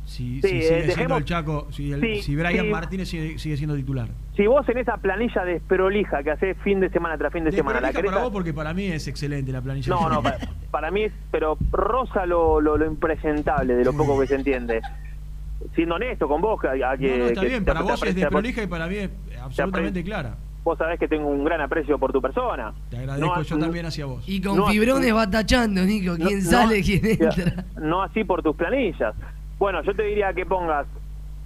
Speaker 6: Si,
Speaker 19: Sí,
Speaker 6: si
Speaker 19: eh,
Speaker 6: sigue siendo
Speaker 19: dejemos-
Speaker 6: el Chaco, si, el-
Speaker 19: Sí,
Speaker 6: si Brian
Speaker 19: sí.
Speaker 6: Martínez sigue, sigue siendo titular.
Speaker 19: Si vos en esa planilla desprolija que hace fin de semana tras fin de,
Speaker 6: De
Speaker 19: semana, la querés
Speaker 6: para vos porque para mí es excelente la planilla.
Speaker 19: No, no, para, para mí es, pero rosa lo, lo, lo impresentable de lo poco que se entiende. Siendo honesto con vos, que, a que,
Speaker 6: No, no, está
Speaker 19: que
Speaker 6: bien, para vos es desprolija y para mí es absolutamente clara.
Speaker 19: vos sabés que tengo un gran aprecio por tu persona.
Speaker 6: Te agradezco
Speaker 19: No,
Speaker 6: yo también hacia vos.
Speaker 4: Y con
Speaker 19: No,
Speaker 4: fibrones
Speaker 19: no-
Speaker 4: va tachando, Nico. ¿Quién
Speaker 19: no-
Speaker 4: sale, quién entra?
Speaker 19: No así por tus planillas. Bueno, yo te diría que pongas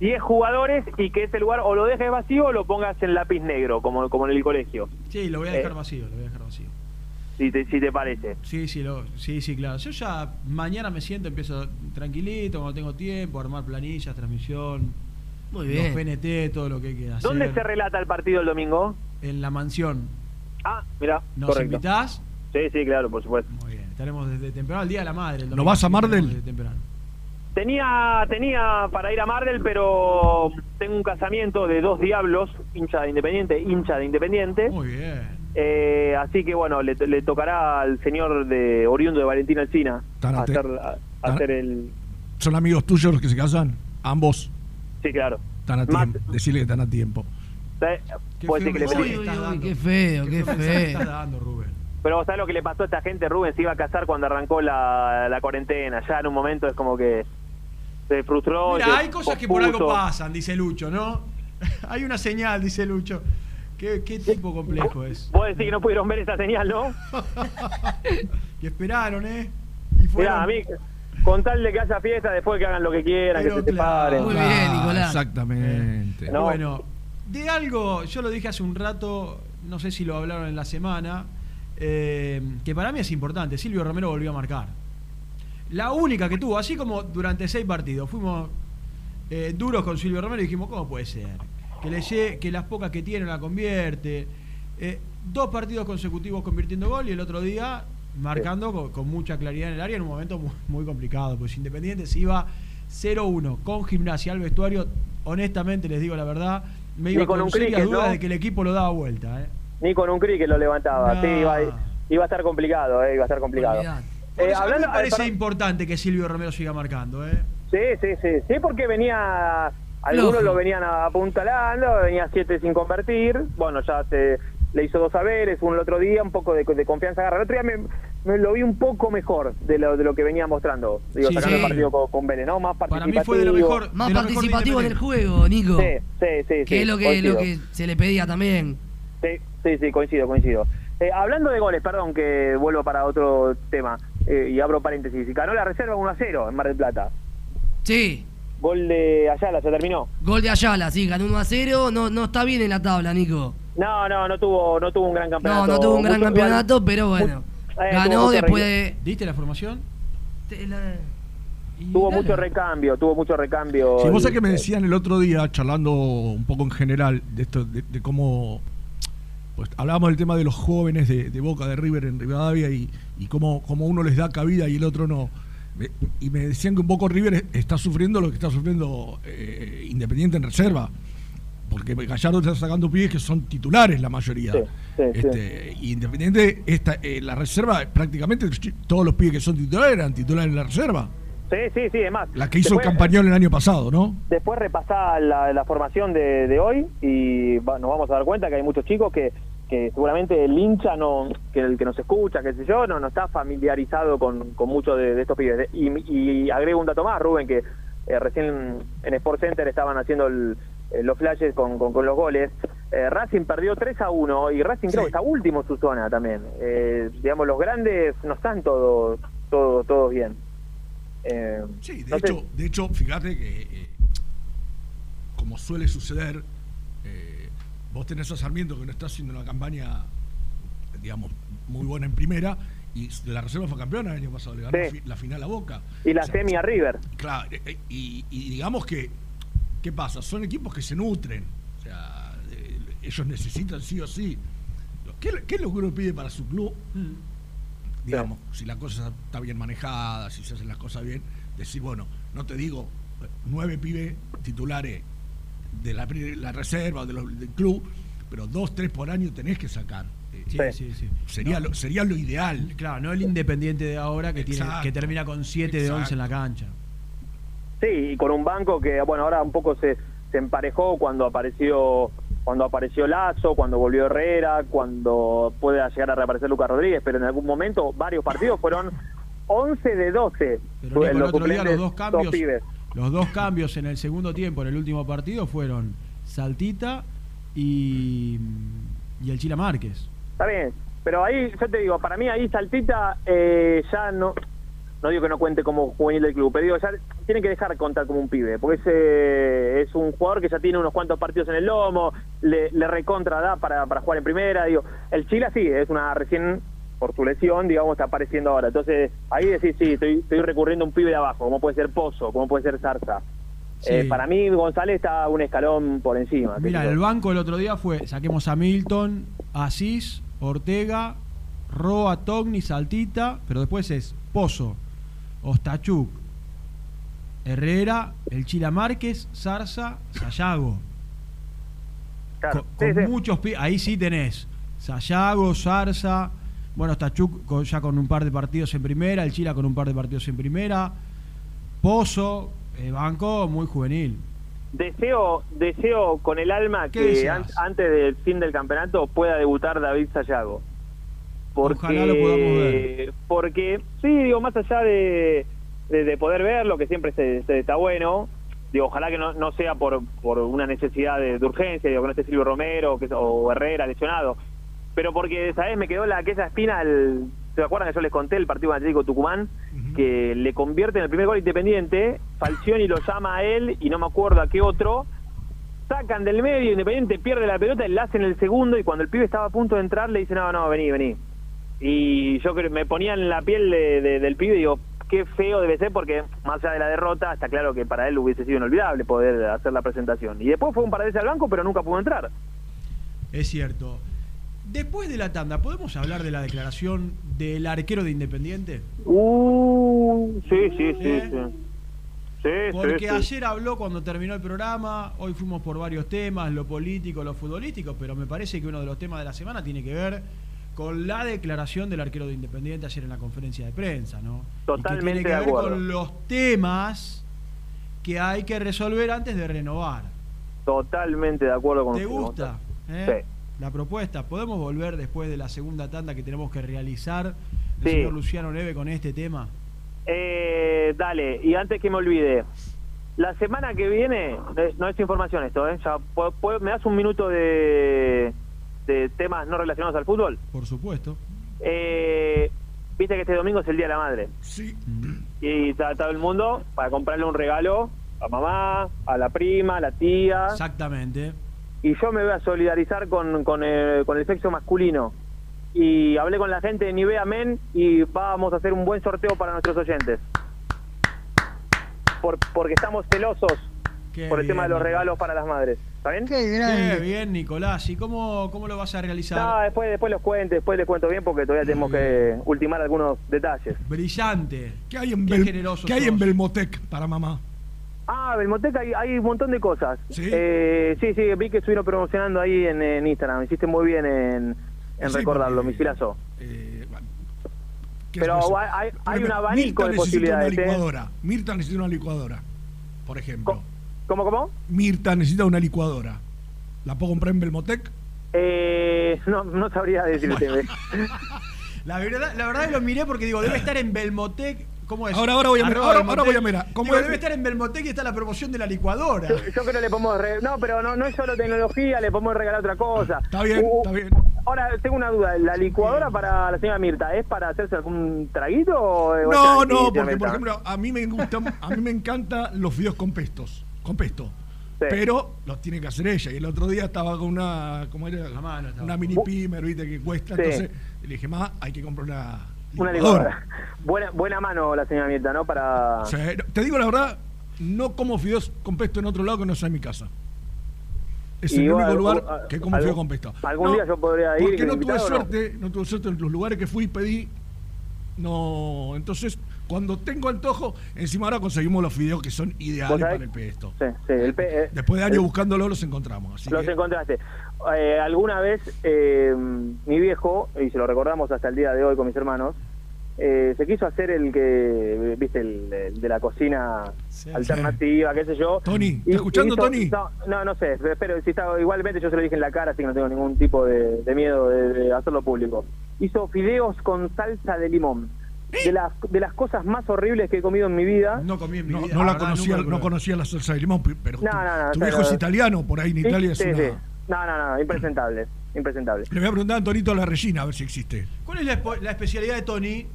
Speaker 19: 10 jugadores y que ese lugar o lo dejes vacío o lo pongas en lápiz negro, como, como en el colegio.
Speaker 6: Sí, lo voy a dejar
Speaker 19: Eh.
Speaker 6: vacío, lo voy a dejar vacío.
Speaker 19: Si te, si te parece.
Speaker 6: Sí, sí, lo, sí, sí, claro. Yo ya mañana me siento, empiezo tranquilito, cuando tengo tiempo, a armar planillas, transmisión,
Speaker 4: Muy
Speaker 6: los
Speaker 4: bien.
Speaker 6: PNT, todo lo que hay que hacer.
Speaker 19: ¿Dónde se relata el partido el domingo?
Speaker 6: En la mansión.
Speaker 19: Ah, mira,
Speaker 6: ¿Nos
Speaker 19: correcto.
Speaker 6: invitás?
Speaker 19: Sí, sí, claro, por supuesto.
Speaker 6: Muy bien. Estaremos desde temprano, el Día de la Madre. el
Speaker 7: ¿No
Speaker 6: domingo,
Speaker 7: vas a Mardel?
Speaker 6: desde temprano.
Speaker 19: Tenía, tenía para ir a Mardel, pero tengo un casamiento de dos diablos, hincha de Independiente, hincha de Independiente.
Speaker 6: Muy bien.
Speaker 19: Eh, así que bueno, le, le tocará al señor de oriundo de Valentín Alcina
Speaker 7: Tan ate-
Speaker 19: hacer, a- hacer el...
Speaker 7: ¿Son amigos tuyos los que se casan? Ambos.
Speaker 19: Sí, claro.
Speaker 7: Están a
Speaker 19: Más-
Speaker 7: tiempo. Decirle que están a tiempo.
Speaker 19: ¿sabes? Puede ser que le
Speaker 4: Uy, uy, qué feo, qué feo.
Speaker 6: estás dando, Rubén?
Speaker 19: Pero ¿sabes lo que le pasó a esta gente? Rubén se iba a casar cuando arrancó la, la cuarentena. Ya en un momento es como que se frustró.
Speaker 6: Mira,
Speaker 19: se
Speaker 6: hay cosas que por algo pasan, dice Lucho, ¿no? hay una señal, dice Lucho. ¿Qué, qué tipo complejo es?
Speaker 19: Vos decís que no pudieron ver esa señal, ¿no?
Speaker 6: Que esperaron, ¿eh? Y fueron...
Speaker 19: Mirá, a mí, con tal de que haya fiesta, después que hagan lo que quieran,
Speaker 6: Pero
Speaker 19: que se separen.
Speaker 4: Muy bien, Nicolás.
Speaker 7: Exactamente.
Speaker 19: No.
Speaker 6: Bueno, de algo, yo lo dije hace un rato, no sé si lo hablaron en la semana, eh, que para mí es importante. Silvio Romero volvió a marcar. La única que tuvo, así como durante seis partidos, fuimos eh, duros con Silvio Romero y dijimos, ¿cómo puede ser? Que, le que las pocas que tiene la convierte. Eh, dos partidos consecutivos convirtiendo gol y el otro día marcando con, con mucha claridad en el área en un momento muy, muy complicado, pues Independiente se iba 0-1 con gimnasia al vestuario, honestamente les digo la verdad, me
Speaker 19: Ni
Speaker 6: iba
Speaker 19: con
Speaker 6: con,
Speaker 19: un
Speaker 6: serias
Speaker 19: cricket,
Speaker 6: dudas
Speaker 19: ¿no?
Speaker 6: de que el equipo lo daba vuelta. ¿eh?
Speaker 19: Ni con un cri que lo levantaba.
Speaker 6: No.
Speaker 19: Sí, iba, iba a estar complicado, eh, iba a estar complicado.
Speaker 4: Olvidate.
Speaker 6: Por
Speaker 19: Eh,
Speaker 6: eso a mí
Speaker 19: hablando,
Speaker 6: me parece
Speaker 19: perdón.
Speaker 6: importante que Silvio Romero siga marcando. ¿eh?
Speaker 19: Sí, sí, sí. Sí, porque venía. Algunos lo venían apuntalando, venía 7 sin convertir. Bueno, ya se, le hizo dos saberes, uno el otro día, un poco de, de confianza agarra. El otro día me, me lo vi un poco mejor de lo, de lo que venía mostrando. Digo,
Speaker 6: Sí,
Speaker 19: sacando
Speaker 6: sí.
Speaker 19: el partido con, con Vélez, ¿no? Más
Speaker 6: Para
Speaker 19: participativo.
Speaker 6: mí fue de lo mejor.
Speaker 4: Más
Speaker 6: de lo mejor de
Speaker 4: participativo en el
Speaker 6: Independiente.
Speaker 4: juego, Nico.
Speaker 19: Sí, sí, sí.
Speaker 4: Que
Speaker 19: sí,
Speaker 4: es lo que, lo que se le pedía también.
Speaker 19: Sí, sí, sí, coincido, coincido. Eh, hablando de goles, perdón que vuelvo para otro tema eh, y abro paréntesis. Ganó la reserva 1 a 0 en Mar del Plata.
Speaker 4: Sí.
Speaker 19: Gol de Ayala, se terminó.
Speaker 4: Gol de Ayala, sí, ganó 1 a 0. No, no está bien en la tabla, Nico.
Speaker 19: No, no, no tuvo, no tuvo un gran campeonato.
Speaker 4: No, no tuvo un gran
Speaker 19: Mucho-
Speaker 4: campeonato, pero bueno.
Speaker 19: Eh,
Speaker 4: Ganó después de.
Speaker 6: ¿Diste la formación?
Speaker 4: la- y
Speaker 19: Tuvo
Speaker 4: nada.
Speaker 19: mucho recambio, tuvo mucho recambio.
Speaker 7: Si vos sabés que me decían el otro día, charlando un poco en general, de esto, de, de cómo. Pues hablábamos del tema de los jóvenes de, de Boca, de River en Rivadavia y, y cómo, cómo uno les da cabida y el otro no. Y me decían que un poco River está sufriendo lo que está sufriendo eh, Independiente en reserva. Porque Gallardo está sacando pibes que son titulares la mayoría.
Speaker 19: Sí, sí,
Speaker 7: Este, Y Independiente, esta, eh, la reserva, prácticamente todos los pibes que son titulares eran titulares en la reserva.
Speaker 19: Sí, sí, sí, además.
Speaker 7: La que hizo el
Speaker 19: Después-
Speaker 7: campañón el año pasado, ¿no?
Speaker 19: Después repasá la, la formación de, de hoy y va- nos vamos a dar cuenta que hay muchos chicos que, que seguramente el hincha, no que el que nos escucha, qué sé yo, no, no está familiarizado con, con muchos de, de estos pibes. Y, y agrego un dato más, Rubén, que eh, recién en Sport Center estaban haciendo el- eh, los flashes con, con, con los goles. Eh, Racing perdió 3 a 1 y Racing creo que está último en su zona también. Eh, digamos, los grandes no están todos todos todos bien.
Speaker 7: Sí, de
Speaker 19: no sé-
Speaker 7: hecho, de hecho, fíjate que, como suele suceder, eh, vos tenés a Sarmiento que no está haciendo una campaña, digamos, muy buena en primera, y la reserva fue campeona el año pasado, le ganó
Speaker 19: Sí.
Speaker 7: la final a Boca.
Speaker 19: y la
Speaker 7: O sea,
Speaker 19: semi a River.
Speaker 7: Claro, eh, eh, y, y digamos que, ¿qué pasa? Son equipos que se nutren, o sea, eh, ellos necesitan sí o sí. ¿Qué, qué es lo que uno pide para su club? digamos, si la cosa está bien manejada, si se hacen las cosas bien, decir, bueno, no te digo nueve pibes titulares de la, reserva de los- del club, pero dos, tres por año tenés que sacar.
Speaker 6: Sí, sí, sí.
Speaker 7: Sería,
Speaker 6: No.
Speaker 7: lo, sería lo ideal.
Speaker 6: Claro, no el Independiente de ahora que, tiene, que termina con 7 de 11 en la cancha.
Speaker 19: Sí, y con un banco que, bueno, ahora un poco se, se emparejó cuando apareció cuando apareció Lazo, cuando volvió Herrera, cuando puede llegar a reaparecer Lucas Rodríguez, pero en algún momento varios partidos fueron 11 de 12.
Speaker 6: Pero
Speaker 19: Fue-
Speaker 6: Nico, el
Speaker 19: los
Speaker 6: otro día los dos cambios,
Speaker 19: pibes.
Speaker 6: Los dos cambios en el segundo tiempo, en el último partido, fueron Saltita y, Y el Chila Márquez.
Speaker 19: Está bien, pero ahí, yo te digo, para mí ahí Saltita eh, ya no, no digo que no cuente como juvenil del club, pero digo, ya tiene que dejar de contar como un pibe, porque ese es un jugador que ya tiene unos cuantos partidos en el lomo, le, le recontra da para, para jugar en primera, digo, el Chile sí, es una recién, por su lesión, digamos, está apareciendo ahora, entonces ahí decís, sí, estoy, estoy recurriendo a un pibe de abajo, como puede ser Pozo, como puede ser Zarza.
Speaker 6: Sí.
Speaker 19: Eh, para mí González está un escalón por encima.
Speaker 6: Mira, el banco el otro día fue, saquemos a Milton, Asís, Ortega, Roa, Togni, Saltita, pero después es Pozo, Ostachuk, Herrera, el Chila Márquez, Zarza, Sayago.
Speaker 19: Claro,
Speaker 6: Con,
Speaker 19: sí,
Speaker 6: con
Speaker 19: sí.
Speaker 6: muchos ahí sí tenés Sayago, Zarza, bueno, Ostachuk con- ya con un par de partidos en primera, el Chila con un par de partidos en primera, Pozo, eh, banco muy juvenil.
Speaker 19: Deseo, deseo con el alma
Speaker 6: ¿Qué
Speaker 19: que an- antes del fin del campeonato pueda debutar David Sayago. Porque,
Speaker 6: Ojalá lo podamos ver.
Speaker 19: Porque, sí, digo, más allá de, de, de poder verlo, que siempre se, se- está bueno, digo, ojalá que no, no sea por, por una necesidad de, de urgencia, digo, que no esté Silvio Romero que, o Herrera lesionado, pero porque, ¿sabes? Me quedó la, aquella espina, el, ¿se acuerdan que yo les conté el partido Atlético Tucumán? Que le convierte en el primer gol independiente, Falcioni lo llama a él y no me acuerdo a qué otro, sacan del medio, Independiente pierde la pelota la hacen el segundo y cuando el pibe estaba a punto de entrar le dice, no, no, vení, vení. Y yo creo me ponía en la piel de- de- del pibe y digo, qué feo debe ser porque más allá de la derrota, está claro que para él hubiese sido inolvidable poder hacer la presentación. Y después fue un par de veces al banco, pero nunca pudo entrar.
Speaker 6: Es cierto. Después de la tanda, ¿podemos hablar de la declaración del arquero de Independiente?
Speaker 19: Uh, sí, sí, sí,
Speaker 6: ¿Eh?
Speaker 19: sí. Sí,
Speaker 6: Porque
Speaker 19: sí, sí.
Speaker 6: ayer habló cuando terminó el programa, hoy fuimos por varios temas, lo político, lo futbolístico, pero me parece que uno de los temas de la semana tiene que ver con la declaración del arquero de Independiente ayer en la conferencia de prensa, ¿no?
Speaker 19: Totalmente
Speaker 6: y que tiene que
Speaker 19: de
Speaker 6: ver
Speaker 19: acuerdo.
Speaker 6: con los temas que hay que resolver antes de renovar.
Speaker 19: Totalmente de acuerdo con
Speaker 6: ¿Te
Speaker 19: usted,
Speaker 6: gusta?
Speaker 19: Gonzalo.
Speaker 6: eh? La propuesta. ¿Podemos volver después de la segunda tanda que tenemos que realizar el
Speaker 19: Sí.
Speaker 6: señor Luciano Neve con este tema?
Speaker 19: Eh, dale, y antes que me olvide, la semana que viene, eh, no es información esto, ¿eh? Ya, ¿Me das un minuto de, de temas no relacionados al fútbol?
Speaker 6: Por supuesto.
Speaker 19: Eh, Viste que este domingo es el Día de la Madre.
Speaker 7: Sí.
Speaker 19: Y está todo el mundo para comprarle un regalo a mamá, a la prima, a la tía.
Speaker 6: Exactamente.
Speaker 19: Y yo me voy a solidarizar con, con, el, con el sexo masculino. Y hablé con la gente de Nivea Men y vamos a hacer un buen sorteo para nuestros oyentes. Por, porque estamos celosos
Speaker 6: Qué
Speaker 19: por el tema de los regalos para las madres. ¿Está bien?
Speaker 6: Qué bien, Nicolás. ¿Y cómo, cómo lo vas a realizar?
Speaker 19: No, después, después los cuento, después les cuento bien porque todavía tenemos que ultimar algunos detalles.
Speaker 6: Brillante.
Speaker 7: ¿Qué hay en,
Speaker 6: Qué
Speaker 7: Bel-
Speaker 6: generoso
Speaker 7: ¿qué hay en Belmotec para mamá?
Speaker 19: Ah, Belmoteca hay, hay un montón de cosas.
Speaker 7: ¿Sí?
Speaker 19: Eh, sí, sí, vi que estuvieron promocionando ahí en, en Instagram. Hiciste muy bien en, en
Speaker 7: Sí,
Speaker 19: recordarlo,
Speaker 7: porque-
Speaker 19: misilazo.
Speaker 7: Eh, bueno, ¿qué
Speaker 19: Pero hay- hay- hay un abanico
Speaker 7: Mirta
Speaker 19: de
Speaker 7: necesita
Speaker 19: posibilidades,
Speaker 7: Una
Speaker 19: ¿eh?
Speaker 7: licuadora. Mirta necesita una licuadora, por ejemplo.
Speaker 19: ¿Cómo, cómo?
Speaker 7: Mirta necesita una licuadora. ¿La puedo comprar en Belmotec?
Speaker 19: Eh, no, no sabría decirte.
Speaker 6: La verdad, la verdad lo miré porque digo, debe estar en Belmotec. ¿Cómo es?
Speaker 7: Ahora- ahora voy a mirar, ahora- ahora voy a mirar. ¿Cómo
Speaker 6: Digo,
Speaker 7: es?
Speaker 6: debe estar en Belmotec y está la promoción de la licuadora.
Speaker 19: Yo, yo creo que le podemos... re- No, pero no, no es solo tecnología, le podemos regalar otra cosa.
Speaker 7: Está bien,
Speaker 19: Uh,
Speaker 7: está bien.
Speaker 19: Ahora, tengo una duda. ¿La licuadora para la señora Mirta es para hacerse algún traguito o
Speaker 7: No, no, porque por ejemplo, a mí me gusta, a mí me encantan los fideos con pestos, con pesto. Pero los tiene que hacer ella. Y el otro día estaba con una, ¿cómo era? Una mini pimer, viste, que cuesta.
Speaker 19: Sí.
Speaker 7: Entonces le dije, más, hay que comprar una
Speaker 19: Una
Speaker 7: licuadora.
Speaker 19: Buena, buena mano la señora Mirta, ¿no? Para...
Speaker 7: Sí, te digo la verdad, no como fideos con pesto en otro lado que no sea en mi casa. Es el único lugar que como
Speaker 19: algún-
Speaker 7: fideo con pesto.
Speaker 19: algún
Speaker 7: No,
Speaker 19: día yo podría ir
Speaker 7: Porque no tuve
Speaker 19: invitado, ¿o no?
Speaker 7: suerte, no tuve suerte en los lugares que fui y pedí. No, entonces cuando tengo antojo, encima ahora conseguimos los fideos que son ideales para el pesto.
Speaker 19: Sí, sí, el pe- eh,
Speaker 7: Después de años buscándolo los encontramos. Así
Speaker 19: Los
Speaker 7: que-
Speaker 19: encontraste. Eh, alguna vez eh, mi viejo, y se lo recordamos hasta el día de hoy con mis hermanos, eh, se quiso hacer el que, viste, el, el de la cocina alternativa, qué sé yo.
Speaker 7: Tony,
Speaker 19: Y-
Speaker 7: ¿estás escuchando,
Speaker 19: hizo-
Speaker 7: Tony?
Speaker 19: No, no, no sé, pero si está, igualmente yo se lo dije en la cara, así que no tengo ningún tipo de, de miedo de, de hacerlo público. Hizo fideos con salsa de limón. De las, de las cosas más horribles que he comido en mi vida.
Speaker 6: No comí en mi
Speaker 7: No,
Speaker 6: vida.
Speaker 7: no la
Speaker 6: verdad,
Speaker 7: conocía, no conocía la salsa de limón, pero
Speaker 19: No, no, no,
Speaker 7: tu
Speaker 19: pero-
Speaker 7: viejo es italiano, por ahí en
Speaker 19: Sí,
Speaker 7: Italia es
Speaker 19: sí,
Speaker 7: una...
Speaker 19: sí. No, no, no, impresentables. impresentable.
Speaker 7: Le voy a preguntar a Antonito la Regina a ver si existe.
Speaker 6: ¿Cuál es la, la especialidad de Tony?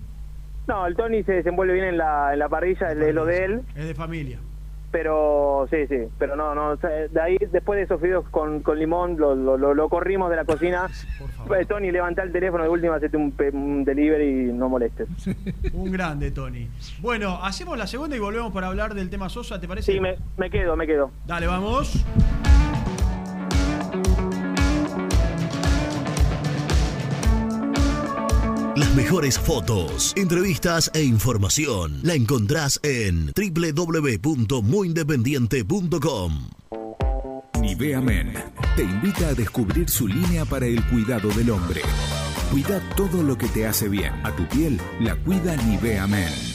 Speaker 19: No, el Tony se desenvuelve bien en la, en la parrilla, es de lo de él,
Speaker 6: Es de familia.
Speaker 19: Pero sí, sí, pero no, no, de ahí después de esos fideos con, con limón lo, lo, corrimos de la cocina. Eh, Tony, levanta el teléfono de última, hacete un, un delivery y no molestes.
Speaker 6: Un grande, Tony. Bueno, hacemos la segunda y volvemos para hablar del tema Sosa, ¿te parece?
Speaker 19: Sí, me, me quedo, me quedo.
Speaker 6: Dale, vamos.
Speaker 8: Las mejores fotos, entrevistas e información la encontrás en www.muyindependiente.com.
Speaker 9: Nivea Men te invita a descubrir su línea para el cuidado del hombre. Cuida todo lo que te hace bien. A tu piel la cuida Nivea Men.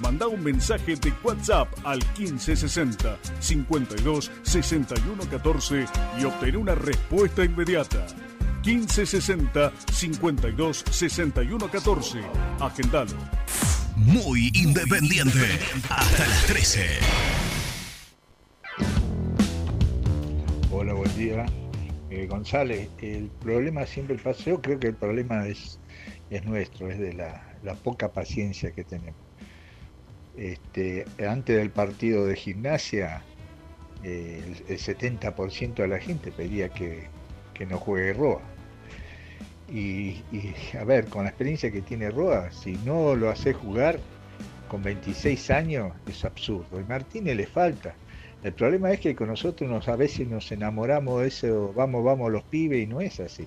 Speaker 20: Manda un mensaje de WhatsApp al 1560 52 61 14 y obtén una respuesta inmediata. 1560 52 61 14. Agendalo.
Speaker 8: Muy independiente. Hasta las 13.
Speaker 21: Hola, buen día. Eh, González, el problema siempre pasa, yo creo que el problema es, es nuestro, es de la, la poca paciencia que tenemos. Este, antes del partido de gimnasia, eh, el, el 70% de la gente pedía que, que no juegue Roa. Y, a ver, con la experiencia que tiene Roa, si no lo hace jugar con 26 años, es absurdo. Y Martínez le falta. El problema es que con nosotros nos, a veces nos enamoramos de eso, vamos, vamos los pibes y no es así.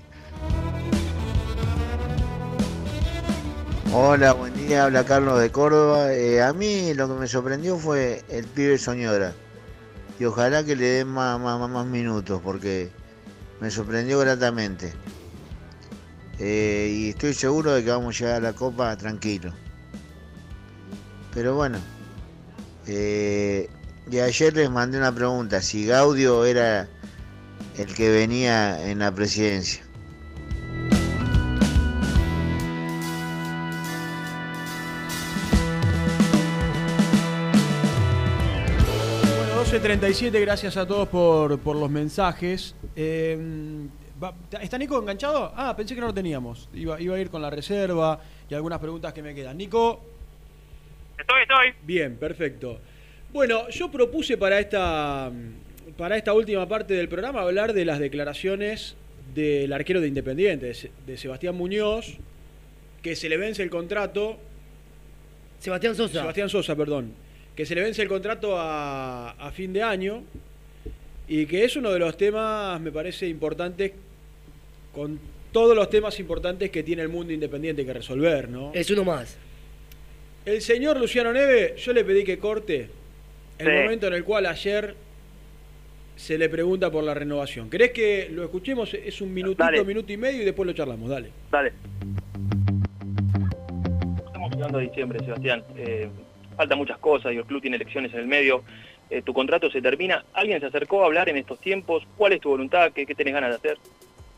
Speaker 22: Hola, buen habla Carlos de Córdoba. Eh, a mí lo que me sorprendió fue el pibe Soñora. Y ojalá que le den más, más, más minutos porque me sorprendió gratamente. Eh, y estoy seguro de que vamos a llegar a la copa tranquilo. Pero bueno, eh, y ayer les mandé una pregunta, si Gaudio era el que venía en la presidencia.
Speaker 6: Bueno, 12.37, gracias a todos por, por los mensajes. Eh, va- ¿Está Nico enganchado? Ah, pensé que no lo teníamos. Iba, iba a ir con la reserva y algunas preguntas que me quedan. Nico.
Speaker 19: Estoy, estoy.
Speaker 6: Bien, perfecto. Bueno, yo propuse para esta, para esta última parte del programa hablar de las declaraciones del arquero de Independiente, de Sebastián Muñoz, que se le vence el contrato.
Speaker 4: Sebastián Sosa.
Speaker 6: Sebastián Sosa, perdón. Que se le vence el contrato a, a fin de año y que es uno de los temas, me parece, importantes, con todos los temas importantes que tiene el mundo independiente que resolver, ¿no?
Speaker 4: Es uno más.
Speaker 6: El señor Luciano Neve, yo le pedí que corte el
Speaker 19: Sí.
Speaker 6: momento en el cual ayer se le pregunta por la renovación. ¿Querés que lo escuchemos? Es un minutito,
Speaker 19: Dale.
Speaker 6: minuto y medio y después lo charlamos. Dale.
Speaker 19: Dale. Estamos llegando a diciembre, Sebastián. Eh, faltan muchas cosas y el club tiene elecciones en el medio. Eh, tu contrato se termina. ¿Alguien se acercó a hablar en estos tiempos? ¿Cuál es tu voluntad? ¿Qué, qué tenés ganas de hacer?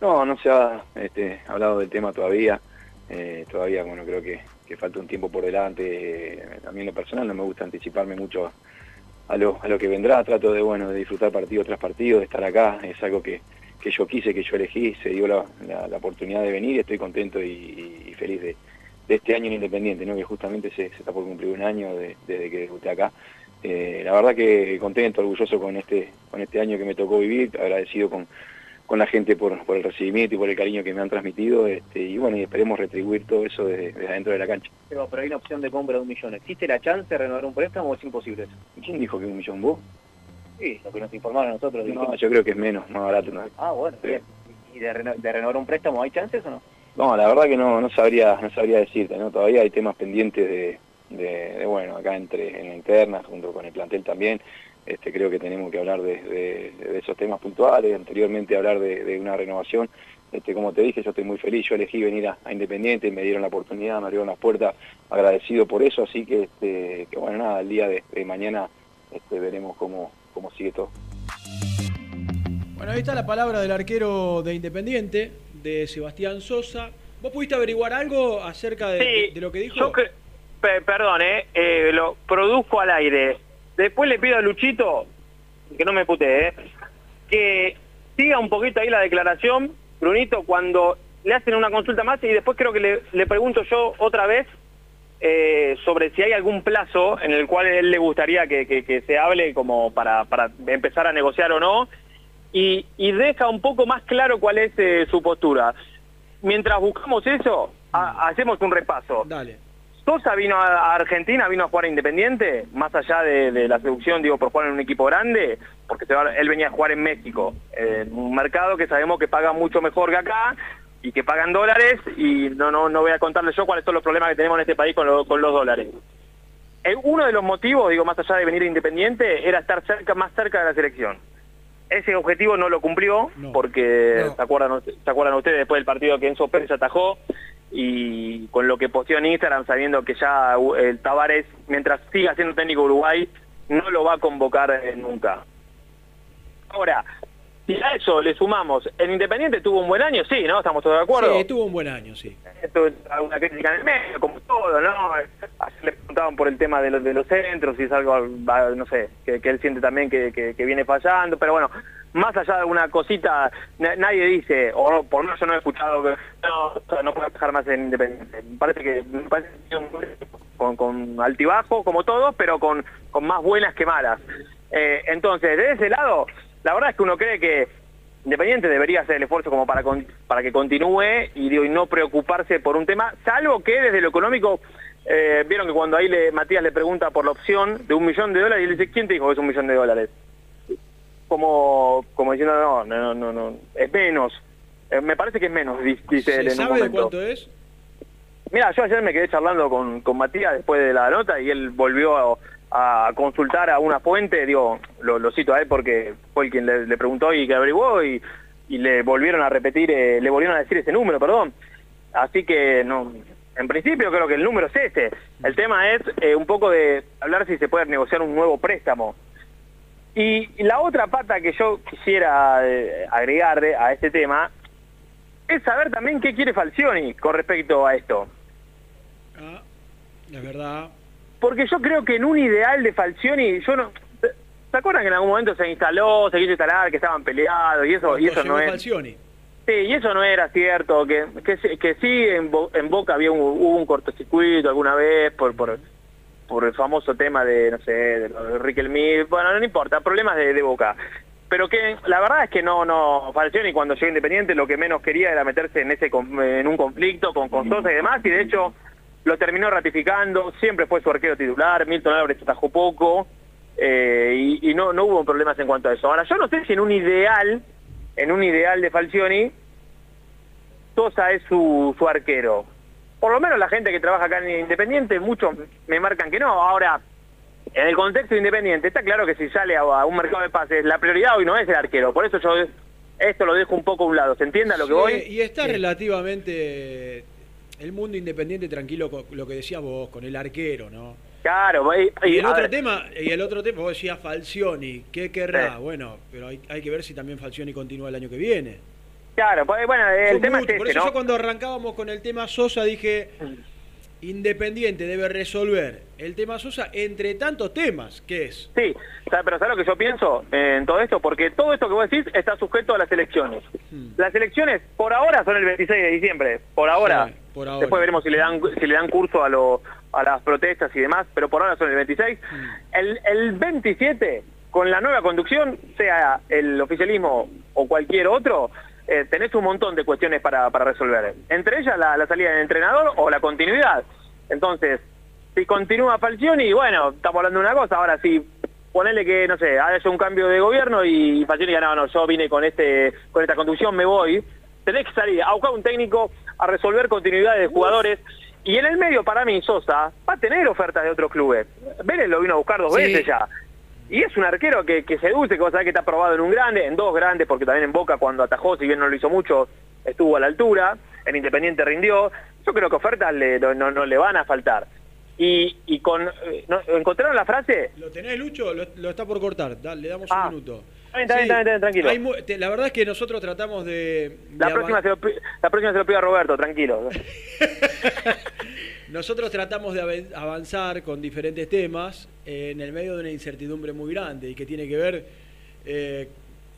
Speaker 23: No, no se ha este, hablado del tema todavía. Eh, todavía, bueno, creo que, falta un tiempo por delante. Eh, a mí en lo personal no me gusta anticiparme mucho a lo, a lo que vendrá. Trato de, bueno, de disfrutar partido tras partido, de estar acá. Es algo que, que yo quise, que yo elegí. Se dio la, la- oportunidad de venir. Estoy contento y feliz de, de este año en Independiente, ¿no? que justamente se, se está por cumplir un año de- desde que debuté acá. Eh, la verdad que contento, orgulloso con este, con este año que me tocó vivir, agradecido con, con la gente por, por el recibimiento y por el cariño que me han transmitido este, y bueno, y esperemos retribuir todo eso desde, desde adentro de la cancha.
Speaker 19: Pero, pero hay una opción de compra de un millón. ¿Existe la chance de renovar un préstamo o es imposible eso?
Speaker 23: ¿Quién dijo que un millón vos?
Speaker 19: Sí, lo que nos informaron a nosotros.
Speaker 23: No,
Speaker 19: dijimos.
Speaker 23: yo creo que es menos, más barato. ¿no?
Speaker 19: Ah, bueno, bien. ¿Y de, reno- de renovar un préstamo hay chances o no?
Speaker 23: No, la verdad que no, no sabría, no sabría decirte, ¿no? Todavía hay temas pendientes de, de- bueno, acá entre en la interna, junto con el plantel también. Este, creo que tenemos que hablar de, esos temas puntuales, anteriormente hablar de, una renovación. Este, como te dije, yo estoy muy feliz, yo elegí venir a, a Independiente, me dieron la oportunidad, me abrieron las puertas, agradecido por eso, así que, este, que bueno, nada, el día de, de mañana este, veremos cómo, cómo sigue todo.
Speaker 6: Bueno, ahí está la palabra del arquero de Independiente, de Sebastián Sosa. ¿Vos pudiste averiguar algo acerca de, de- de lo que dijo?
Speaker 19: Yo perdón, eh, eh, lo produzco al aire. Después le pido a Luchito, que no me putee, eh, que siga un poquito ahí la declaración, Brunito, cuando le hacen una consulta más y después creo que le, le pregunto yo otra vez eh, sobre si hay algún plazo en el cual él le gustaría que, que- que se hable como para, para empezar a negociar o no y, y deja un poco más claro cuál es eh, su postura. Mientras buscamos eso, ha- hacemos un repaso.
Speaker 6: Dale.
Speaker 19: Sosa vino a a Argentina, vino a jugar a Independiente, más allá de, de la seducción, digo, por jugar en un equipo grande, porque se va- él venía a jugar en México, en un mercado que sabemos que paga mucho mejor que acá y que pagan dólares y no no no voy a contarles yo cuáles son los problemas que tenemos en este país con, lo- con los dólares. Eh, uno de los motivos, digo, más allá de venir a Independiente, era estar cerca, más cerca de la selección. Ese objetivo no lo cumplió porque ¿se, acuerdan, se acuerdan ustedes después del partido que Enzo Pérez atajó y con lo que posteó en Instagram sabiendo que ya el Tavares, mientras siga siendo técnico Uruguay, no lo va a convocar nunca. Ahora, si a eso le sumamos, el Independiente tuvo un buen año, sí, ¿no? ¿Estamos todos de acuerdo?
Speaker 6: Sí, tuvo un buen año, sí.
Speaker 19: Esto es alguna crítica en el medio, como todo, ¿no? Ayer le preguntaban por el tema de los, de los centros, si es algo, no sé, que, que él siente también que, que- que viene fallando, pero bueno, más allá de alguna cosita, na- nadie dice, o no, por lo menos yo no he escuchado que no, no puede dejar más en Independiente. Me parece que me parece con, con altibajo, como todos, pero con, con más buenas que malas. Eh, entonces, de ese lado, la verdad es que uno cree que Independiente debería hacer el esfuerzo como para con- para que continúe y, digo, y no preocuparse por un tema, salvo que desde lo económico, eh, vieron que cuando ahí le, Matías le pregunta por la opción de un millón de dólares y él dice, ¿quién te dijo que es un millón de dólares? como, como diciendo, no, no, no, no, es menos. Eh, me parece que es menos, di- dice él
Speaker 6: ¿Se
Speaker 19: en un
Speaker 6: sabe
Speaker 19: momento.
Speaker 6: cuánto es?
Speaker 19: Mira, yo ayer me quedé charlando con, con Matías después de la nota y él volvió a, a consultar a una fuente, digo, lo, cito a él porque fue el quien le, preguntó y que averiguó y, y le volvieron a repetir, eh, le volvieron a decir ese número, perdón. Así que no, en principio creo que el número es ese. El tema es eh, un poco de hablar si se puede negociar un nuevo préstamo. Y, la otra pata que yo quisiera eh, agregar de- a este tema es saber también qué quiere Falcioni con respecto a esto.
Speaker 6: Es verdad.
Speaker 19: Porque yo creo que en un ideal de Falcioni, yo no... ¿Se acuerdan que en algún momento se instaló, se quiso instalar, que estaban peleados y eso, y eso no es...
Speaker 6: Falcioni.
Speaker 19: Sí, y eso no era cierto, que, que, sí- que sí en, Bo- en Boca había un, hubo un cortocircuito alguna vez por, por, por el famoso tema de, no sé, de, de Riquelme, bueno, no importa, problemas de, de Boca. Pero que la verdad es que no, no, Falcioni cuando llegó Independiente lo que menos quería era meterse en ese en un conflicto con, con Sosa y demás, y de hecho lo terminó ratificando, siempre fue su arquero titular, Milton Álvarez atajó poco, eh, y, y no, no hubo problemas en cuanto a eso. Ahora, yo no sé si en un ideal, en un ideal de Falcioni, Sosa es su, su arquero. Por lo menos la gente que trabaja acá en Independiente, muchos me marcan que no. Ahora, en el contexto de Independiente, está claro que si sale a, a un mercado de pases, la prioridad hoy no es el arquero. Por eso yo esto lo dejo un poco a un lado. ¿Se entiende a lo que
Speaker 6: Sí,
Speaker 19: voy?
Speaker 6: Y está relativamente el mundo independiente tranquilo con lo que decías vos, con el arquero, ¿no?
Speaker 19: Claro, y,
Speaker 6: Y el
Speaker 19: a
Speaker 6: otro
Speaker 19: ver,
Speaker 6: tema, y el otro tema, vos decías Falcioni, ¿qué querrá?
Speaker 19: Sí.
Speaker 6: Bueno, pero hay, hay que ver si también Falcioni continúa el año que viene.
Speaker 19: claro, pues, bueno, el
Speaker 6: Son
Speaker 19: tema
Speaker 6: muchos,
Speaker 19: es
Speaker 6: Por eso
Speaker 19: ¿no?
Speaker 6: yo cuando arrancábamos con el tema Sosa dije, Independiente debe resolver el tema Sosa entre tantos temas, que es?
Speaker 19: Sí, pero ¿sabes lo que yo pienso en todo esto? Porque todo esto que vos decís está sujeto a las elecciones.
Speaker 6: Hmm.
Speaker 19: Las elecciones por ahora son el 26 de diciembre, por ahora.
Speaker 6: Sí, por ahora.
Speaker 19: Después veremos si le dan si le dan curso a lo, a las protestas y demás, pero por ahora son el 26.
Speaker 6: Hmm.
Speaker 19: El, el 27, con la nueva conducción, sea el oficialismo o cualquier otro, eh, tenés un montón de cuestiones para, para resolver. Entre ellas la, la salida del entrenador o la continuidad. Entonces, si continúa Falcioni, bueno, estamos hablando de una cosa. Ahora, si ponele que, no sé, haya un cambio de gobierno y Falcioni diga, no, no, yo vine con este con esta conducción, me voy, tenés que salir a buscar un técnico a resolver continuidades de jugadores. Y en el medio, para mí, Sosa va a tener ofertas de otros clubes. Vélez lo vino a buscar dos
Speaker 4: Sí.
Speaker 19: veces ya. Y es un arquero que, que seduce, que vos sabés que está probado en un grande, en dos grandes, porque también en Boca cuando atajó, si bien no lo hizo mucho, estuvo a la altura, en Independiente rindió. Yo creo que ofertas le, no, no, no le van a faltar. Y, y con... eh, ¿no? ¿Encontraron la frase?
Speaker 6: ¿Lo tenés, Lucho? Lo, lo está por cortar, le damos
Speaker 19: Ah.
Speaker 6: un minuto.
Speaker 19: Está bien, está bien, está bien, tranquilo.
Speaker 6: Hay mu- te- la verdad es que nosotros tratamos de...
Speaker 19: La próxima, se lo, la próxima se lo pido a Roberto, tranquilo.
Speaker 6: Nosotros tratamos de avanzar con diferentes temas eh, en el medio de una incertidumbre muy grande y que tiene que ver... eh,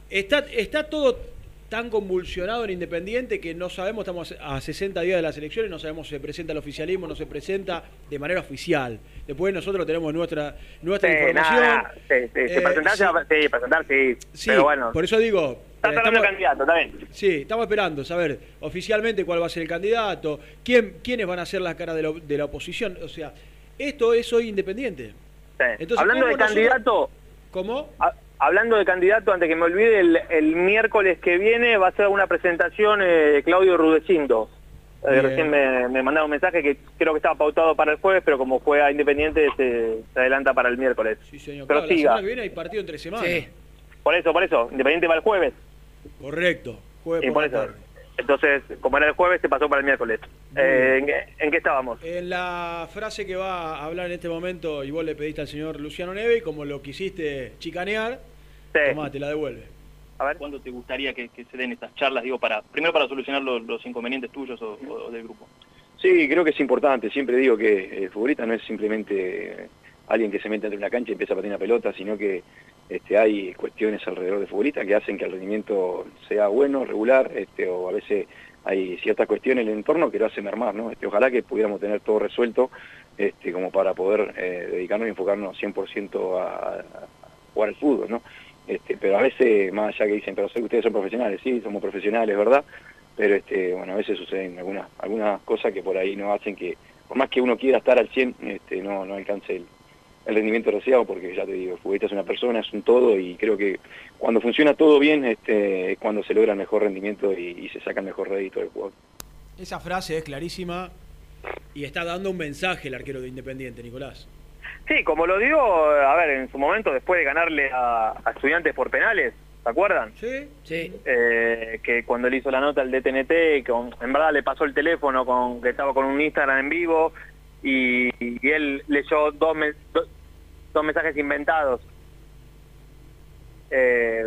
Speaker 6: está, está todo tan convulsionado en Independiente que no sabemos, estamos a 60 días de las elecciones, no sabemos si se presenta el oficialismo, no se presenta de manera oficial. Después nosotros tenemos nuestra, nuestra
Speaker 19: Sí,
Speaker 6: información.
Speaker 19: nada, sí, sí,
Speaker 6: Eh,
Speaker 19: presentar,
Speaker 6: sí.
Speaker 19: sí, presentar, sí. Pero bueno,
Speaker 6: por eso digo...
Speaker 19: estás
Speaker 6: eh,
Speaker 19: hablando candidato, está bien.
Speaker 6: Sí, estamos esperando saber oficialmente cuál va a ser el candidato, quién, quiénes van a ser las caras de la, de la oposición. O sea, esto es hoy independiente.
Speaker 19: Sí.
Speaker 6: Entonces,
Speaker 19: Hablando de
Speaker 6: ¿cómo nosotros-
Speaker 19: candidato...
Speaker 6: ¿Cómo?
Speaker 19: Hablando de candidato, antes que me olvide, el, el miércoles que viene va a ser una presentación eh, de Claudio Rudecindo. Eh, recién me, me mandaron un mensaje que creo que estaba pautado para el jueves, pero como fue a Independiente se, se adelanta para el miércoles.
Speaker 6: Sí, señor.
Speaker 19: Pero
Speaker 6: Claro, la
Speaker 19: siga.
Speaker 6: semana que viene hay partido entre semanas.
Speaker 19: Por eso, por eso. Independiente va el jueves.
Speaker 6: Correcto. Jueves
Speaker 19: Y
Speaker 6: por
Speaker 19: por
Speaker 6: la
Speaker 19: eso.
Speaker 6: tarde.
Speaker 19: Entonces, como era el jueves, se pasó para el miércoles. Eh, ¿en, qué, en qué estábamos?
Speaker 6: En la frase que va a hablar en este momento, y vos le pediste al señor Luciano Neve, y como lo quisiste chicanear, tomá, te la devuelve.
Speaker 19: A ver.
Speaker 24: ¿Cuándo te gustaría que, que se den estas charlas? Digo, para primero para solucionar los, los inconvenientes tuyos o, o del grupo.
Speaker 23: Sí, creo que es importante. Siempre digo que el futbolista no es simplemente alguien que se mete entre una cancha y empieza a patear una pelota, sino que este, hay cuestiones alrededor del futbolista que hacen que el rendimiento sea bueno, regular, este, o a veces hay ciertas cuestiones en el entorno que lo hacen mermar, ¿no? Este, ojalá que pudiéramos tener todo resuelto este, como para poder eh, dedicarnos y enfocarnos 100% a, a jugar al fútbol, ¿no? Este, pero a veces, más allá que dicen, pero sé que ustedes son profesionales, sí, somos profesionales, ¿verdad? Pero este, bueno, a veces suceden algunas, algunas cosas que por ahí no hacen que, por más que uno quiera estar al 100, este, no, no alcance el, el rendimiento deseado, porque ya te digo, el futbolista es una persona, es un todo y creo que cuando funciona todo bien este, es cuando se logra el mejor rendimiento y, y se saca el mejor rédito del jugador.
Speaker 6: Esa frase es clarísima y está dando un mensaje el arquero de Independiente, Nicolás.
Speaker 19: Sí, como lo digo, a ver, en su momento, después de ganarle a, a estudiantes por penales, ¿se acuerdan?
Speaker 6: Sí.
Speaker 4: Sí.
Speaker 19: Eh, que cuando le hizo la nota al DTNT, con, en verdad le pasó el teléfono con que estaba con un Instagram en vivo y, y él leyó dos, mes- mensajes inventados. Eh,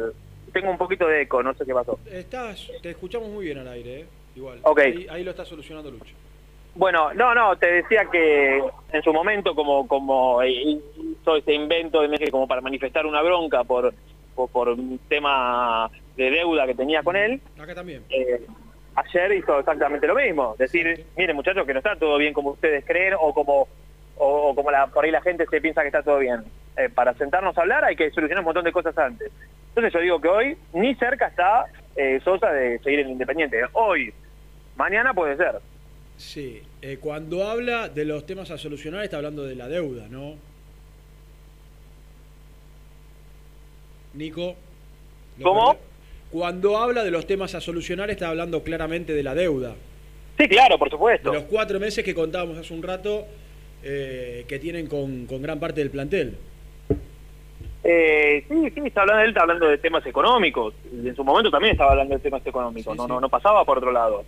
Speaker 19: tengo un poquito de eco, no sé qué pasó.
Speaker 6: Estás, te escuchamos muy bien al aire, ¿eh? Igual.
Speaker 19: Ok.
Speaker 6: Ahí, ahí lo está solucionando Lucho.
Speaker 19: Bueno, no, no, te decía que en su momento como como hizo ese invento de Messi como para manifestar una bronca por, por, por un tema de deuda que tenía con él,
Speaker 6: Acá también.
Speaker 19: eh, ayer hizo exactamente lo mismo. Decir, miren muchachos, que no está todo bien como ustedes creen o como o, o como la, por ahí la gente se piensa que está todo bien. Eh, para sentarnos a hablar hay que solucionar un montón de cosas antes. Entonces yo digo que hoy ni cerca está eh, Sosa de seguir en Independiente. Hoy, mañana puede ser.
Speaker 6: Sí. Eh, cuando habla de los temas a solucionar está hablando de la deuda, ¿no? Nico. ¿lo
Speaker 19: ¿Cómo?
Speaker 6: Cuando habla de los temas a solucionar está hablando claramente de la deuda.
Speaker 19: Sí, claro, por supuesto.
Speaker 6: De los cuatro meses que contábamos hace un rato eh, que tienen con, con gran parte del plantel.
Speaker 19: Eh, sí, sí, está hablando, él está hablando de temas económicos. En su momento también estaba hablando de temas económicos. no, no, no pasaba por otro lado.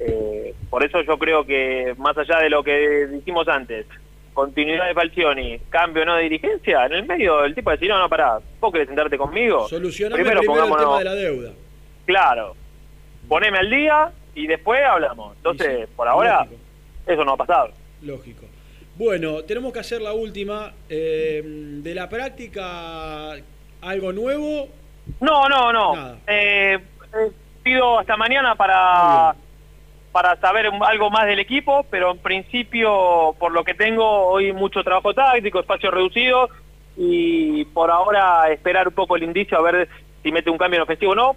Speaker 19: Eh, por eso yo creo que, más allá de lo que dijimos antes, continuidad de Falcioni, cambio no de dirigencia, en el medio el tipo decir, no, no, pará, vos querés sentarte conmigo.
Speaker 6: Solucioname primero, el tema de la deuda.
Speaker 19: Claro, poneme al día y después hablamos. Entonces, por ahora,
Speaker 6: Lógico.
Speaker 19: eso no ha pasado.
Speaker 6: Lógico. Bueno, tenemos que hacer la última. eh, de la práctica, ¿algo nuevo?
Speaker 19: No, no, no. Eh, eh, pido hasta mañana para para saber algo más del equipo, pero en principio, por lo que tengo, hoy mucho trabajo táctico, espacio reducido, y por ahora esperar un poco el indicio a ver si mete un cambio en ofensivo o no.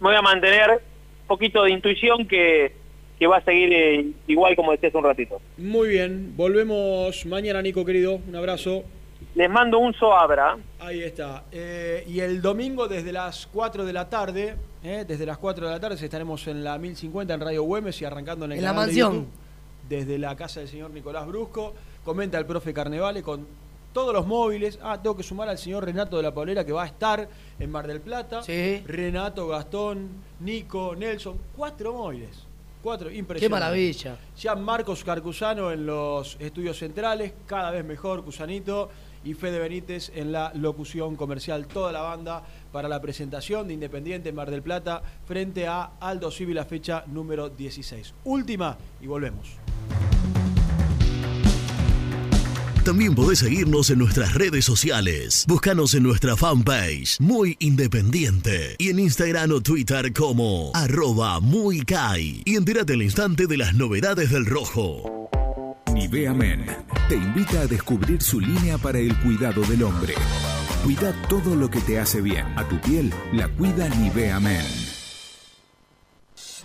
Speaker 19: Me voy a mantener un poquito de intuición que, que va a seguir eh, igual como decía hace un ratito.
Speaker 6: Muy bien, volvemos mañana, Nico, querido. Un abrazo.
Speaker 19: Les mando un soabra.
Speaker 6: Ahí está. Eh, y el domingo desde las 4 de la tarde, eh, desde las 4 de la tarde estaremos en la 1050 en Radio Güemes y arrancando en el
Speaker 4: En la
Speaker 6: canal de
Speaker 4: mansión.
Speaker 6: YouTube, desde la casa del señor Nicolás Brusco. Comenta el profe Carnevale con todos los móviles. Ah, tengo que sumar al señor Renato de la Paulera que va a estar en Mar del Plata. Renato, Gastón, Nico, Nelson. Cuatro móviles. Cuatro, impresionante.
Speaker 4: Qué maravilla.
Speaker 6: Ya Marcos Carcusano en los estudios centrales, cada vez mejor, Cusanito, y Fede Benítez en la locución comercial, toda la banda para la presentación de Independiente en Mar del Plata frente a Aldo Civi, la fecha número 16. Última y volvemos.
Speaker 8: También podés seguirnos en nuestras redes sociales. Búscanos en nuestra fanpage, Muy Independiente. Y en Instagram o Twitter como arroba muy Kai. Y entérate al instante de las novedades del rojo.
Speaker 25: Nivea Men te invita a descubrir su línea para el cuidado del hombre. Cuida todo lo que te hace bien. A tu piel la cuida Nivea Men.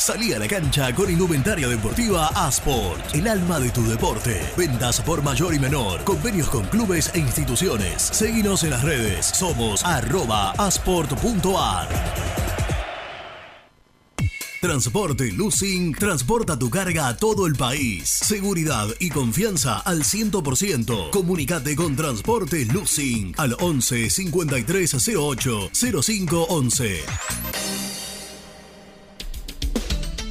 Speaker 8: Salí a la cancha con indumentaria deportiva Asport, el alma de tu deporte. Ventas por mayor y menor, convenios con clubes e instituciones. Seguinos en las redes, somos arroba asport.ar. Transporte Lucing transporta tu carga a todo el país. Seguridad y confianza al 100%. Comunicate con Transporte Lucing al 11 53 08 05 11.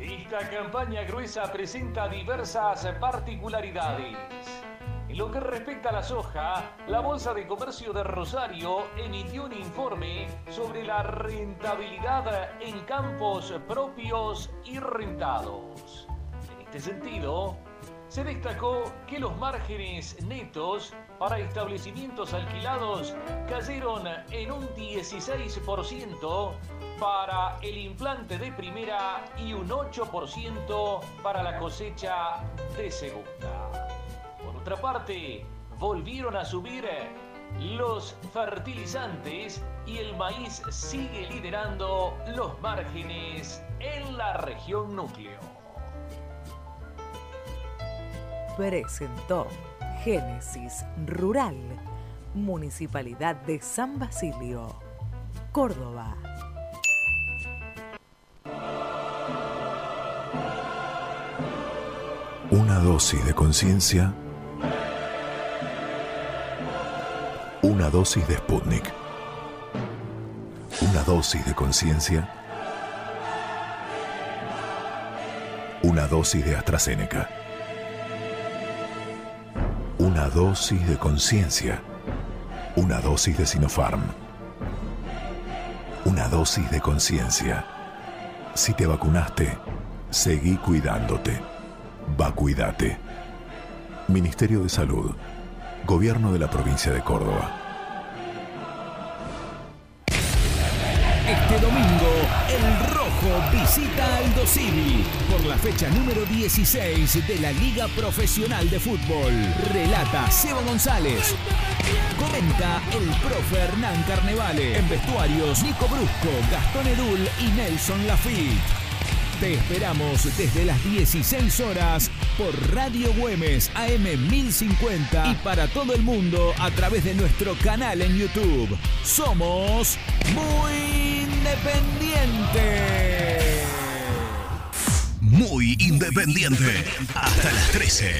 Speaker 11: Esta campaña gruesa presenta diversas particularidades. En lo que respecta a la soja, la Bolsa de Comercio de Rosario emitió un informe sobre la rentabilidad en campos propios y rentados. En este sentido, se destacó que los márgenes netos para establecimientos alquilados cayeron en un 16% para el implante de primera y un 8% para la cosecha de segunda. Por otra parte, volvieron a subir los fertilizantes y el maíz sigue liderando los márgenes en la región núcleo.
Speaker 10: Presentó Génesis Rural, Municipalidad de San Basilio, Córdoba.
Speaker 9: Una dosis de conciencia. Una dosis de Sputnik. Una dosis de conciencia. Una dosis de AstraZeneca. Una dosis de conciencia. Una dosis de Sinopharm. Una dosis de conciencia. Si te vacunaste, seguí cuidándote. Vacuídate. Ministerio de Salud. Gobierno de la provincia de Córdoba. Este domingo, el Rojo visita al Dosivi por la fecha número 16 de la Liga Profesional de Fútbol. Relata Seba González. Comenta el profe Hernán Carnevale. En vestuarios, Nico Brusco, Gastón Edul y Nelson Lafitte. Te esperamos desde las 16 horas por Radio Güemes AM 1050 y para todo el mundo a través de nuestro canal en YouTube. Somos muy independientes.
Speaker 8: Muy independiente. Hasta las 13.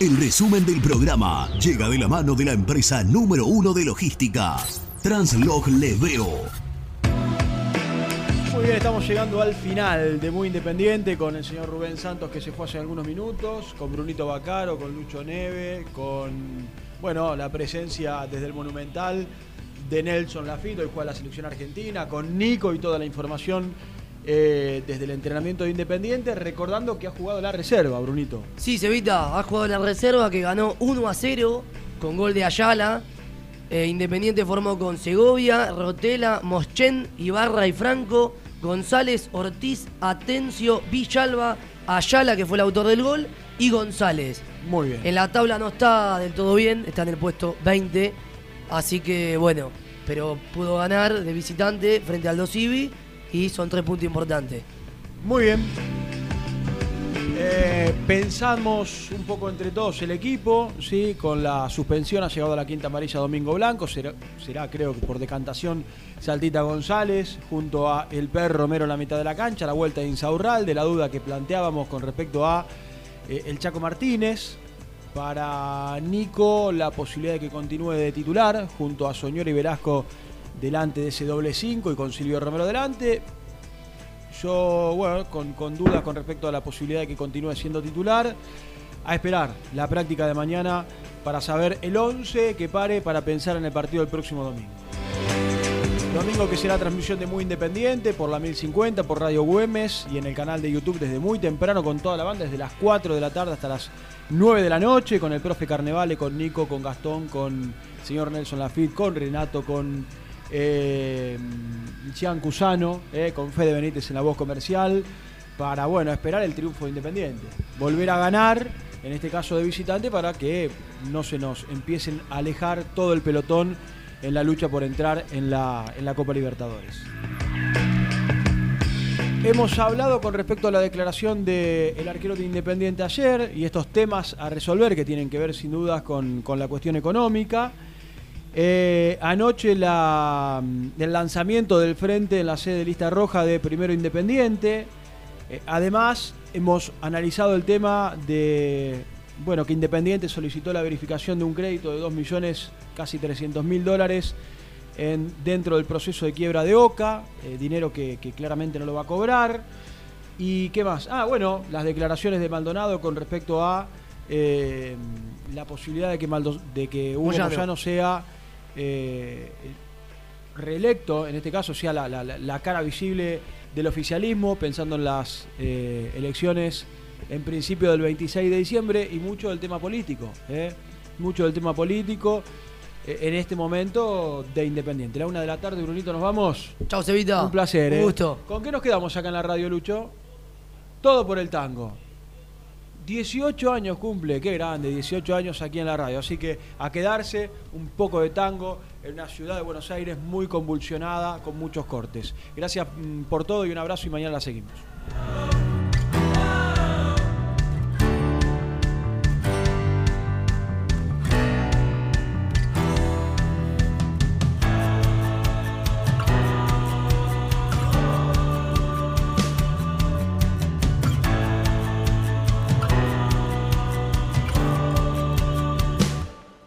Speaker 8: El resumen del programa llega de la mano de la empresa número uno de logística, Translog Leveo.
Speaker 6: Muy bien, estamos llegando al final de Muy Independiente con el señor Rubén Santos que se fue hace algunos minutos, con Brunito Bacaro, con Lucho Neve, con bueno, la presencia desde el Monumental de Nelson Lafito, y juega la selección argentina, con Nico y toda la información eh, desde el entrenamiento de Independiente, recordando que ha jugado la reserva, Brunito.
Speaker 4: Sí, Cevita, ha jugado la reserva que ganó 1 a 0 con gol de Ayala. Eh, Independiente formó con Segovia, Rotela, Moschen, Ibarra y Franco. González, Ortiz, Atencio, Villalba, Ayala, que fue el autor del gol, y González.
Speaker 6: Muy bien.
Speaker 4: En la tabla no está del todo bien, está en el puesto 20, así que bueno, pero pudo ganar de visitante frente al Dosivi y son tres puntos importantes.
Speaker 6: Muy bien. Eh, pensamos un poco entre todos el equipo, ¿sí? con la suspensión ha llegado a la quinta amarilla Domingo Blanco, será, creo que por decantación Saltita González, junto a el perro Romero en la mitad de la cancha, la vuelta de Insaurral, de la duda que planteábamos con respecto a eh, el Chaco Martínez. Para Nico, la posibilidad de que continúe de titular, junto a Soñor y Velasco delante de ese doble 5 y con Silvio Romero delante. Yo, bueno, con, con dudas con respecto a la posibilidad de que continúe siendo titular. A esperar la práctica de mañana para saber el 11 que pare para pensar en el partido del próximo domingo. Domingo que será transmisión de Muy Independiente por la 1050, por Radio Güemes y en el canal de YouTube desde muy temprano con toda la banda, desde las 4 de la tarde hasta las 9 de la noche, con el profe Carnevale, con Nico, con Gastón, con señor Nelson Lafitte, con Renato, con eh, Cusano, eh, con Fede Benítez en la voz comercial, para bueno, esperar el triunfo de Independiente. Volver a ganar, en este caso de visitante, para que no se nos empiecen a alejar todo el pelotón en la lucha por entrar en la, en la Copa Libertadores. Hemos hablado con respecto a la declaración del arquero de Independiente ayer y estos temas a resolver que tienen que ver sin dudas con, con la cuestión económica. Eh, anoche la, el lanzamiento del frente en la sede de lista roja de Primero Independiente. Eh, además, hemos analizado el tema de bueno, que Independiente solicitó la verificación de un crédito de 2 millones, casi 300 mil dólares en, dentro del proceso de quiebra de OCA, eh, dinero que, claramente no lo va a cobrar. ¿Y qué más? Ah, bueno, las declaraciones de Maldonado con respecto a eh, la posibilidad de que, de que Hugo Moyano, sea eh, reelecto, en este caso sea la, la, cara visible del oficialismo, pensando en las elecciones en principio del 26 de diciembre y mucho del tema político. ¿eh? Mucho del tema político eh, en este momento de Independiente. La una de la tarde, Brunito, nos vamos.
Speaker 4: Chao, Cevita.
Speaker 6: Un placer.
Speaker 4: Un
Speaker 6: ¿eh?
Speaker 4: gusto.
Speaker 6: ¿Con qué nos quedamos acá en la radio, Lucho? Todo por el tango. 18 años cumple, qué grande, 18 años aquí en la radio. Así que a quedarse un poco de tango en una ciudad de Buenos Aires muy convulsionada, con muchos cortes. Gracias mm, por todo y un abrazo y mañana la seguimos.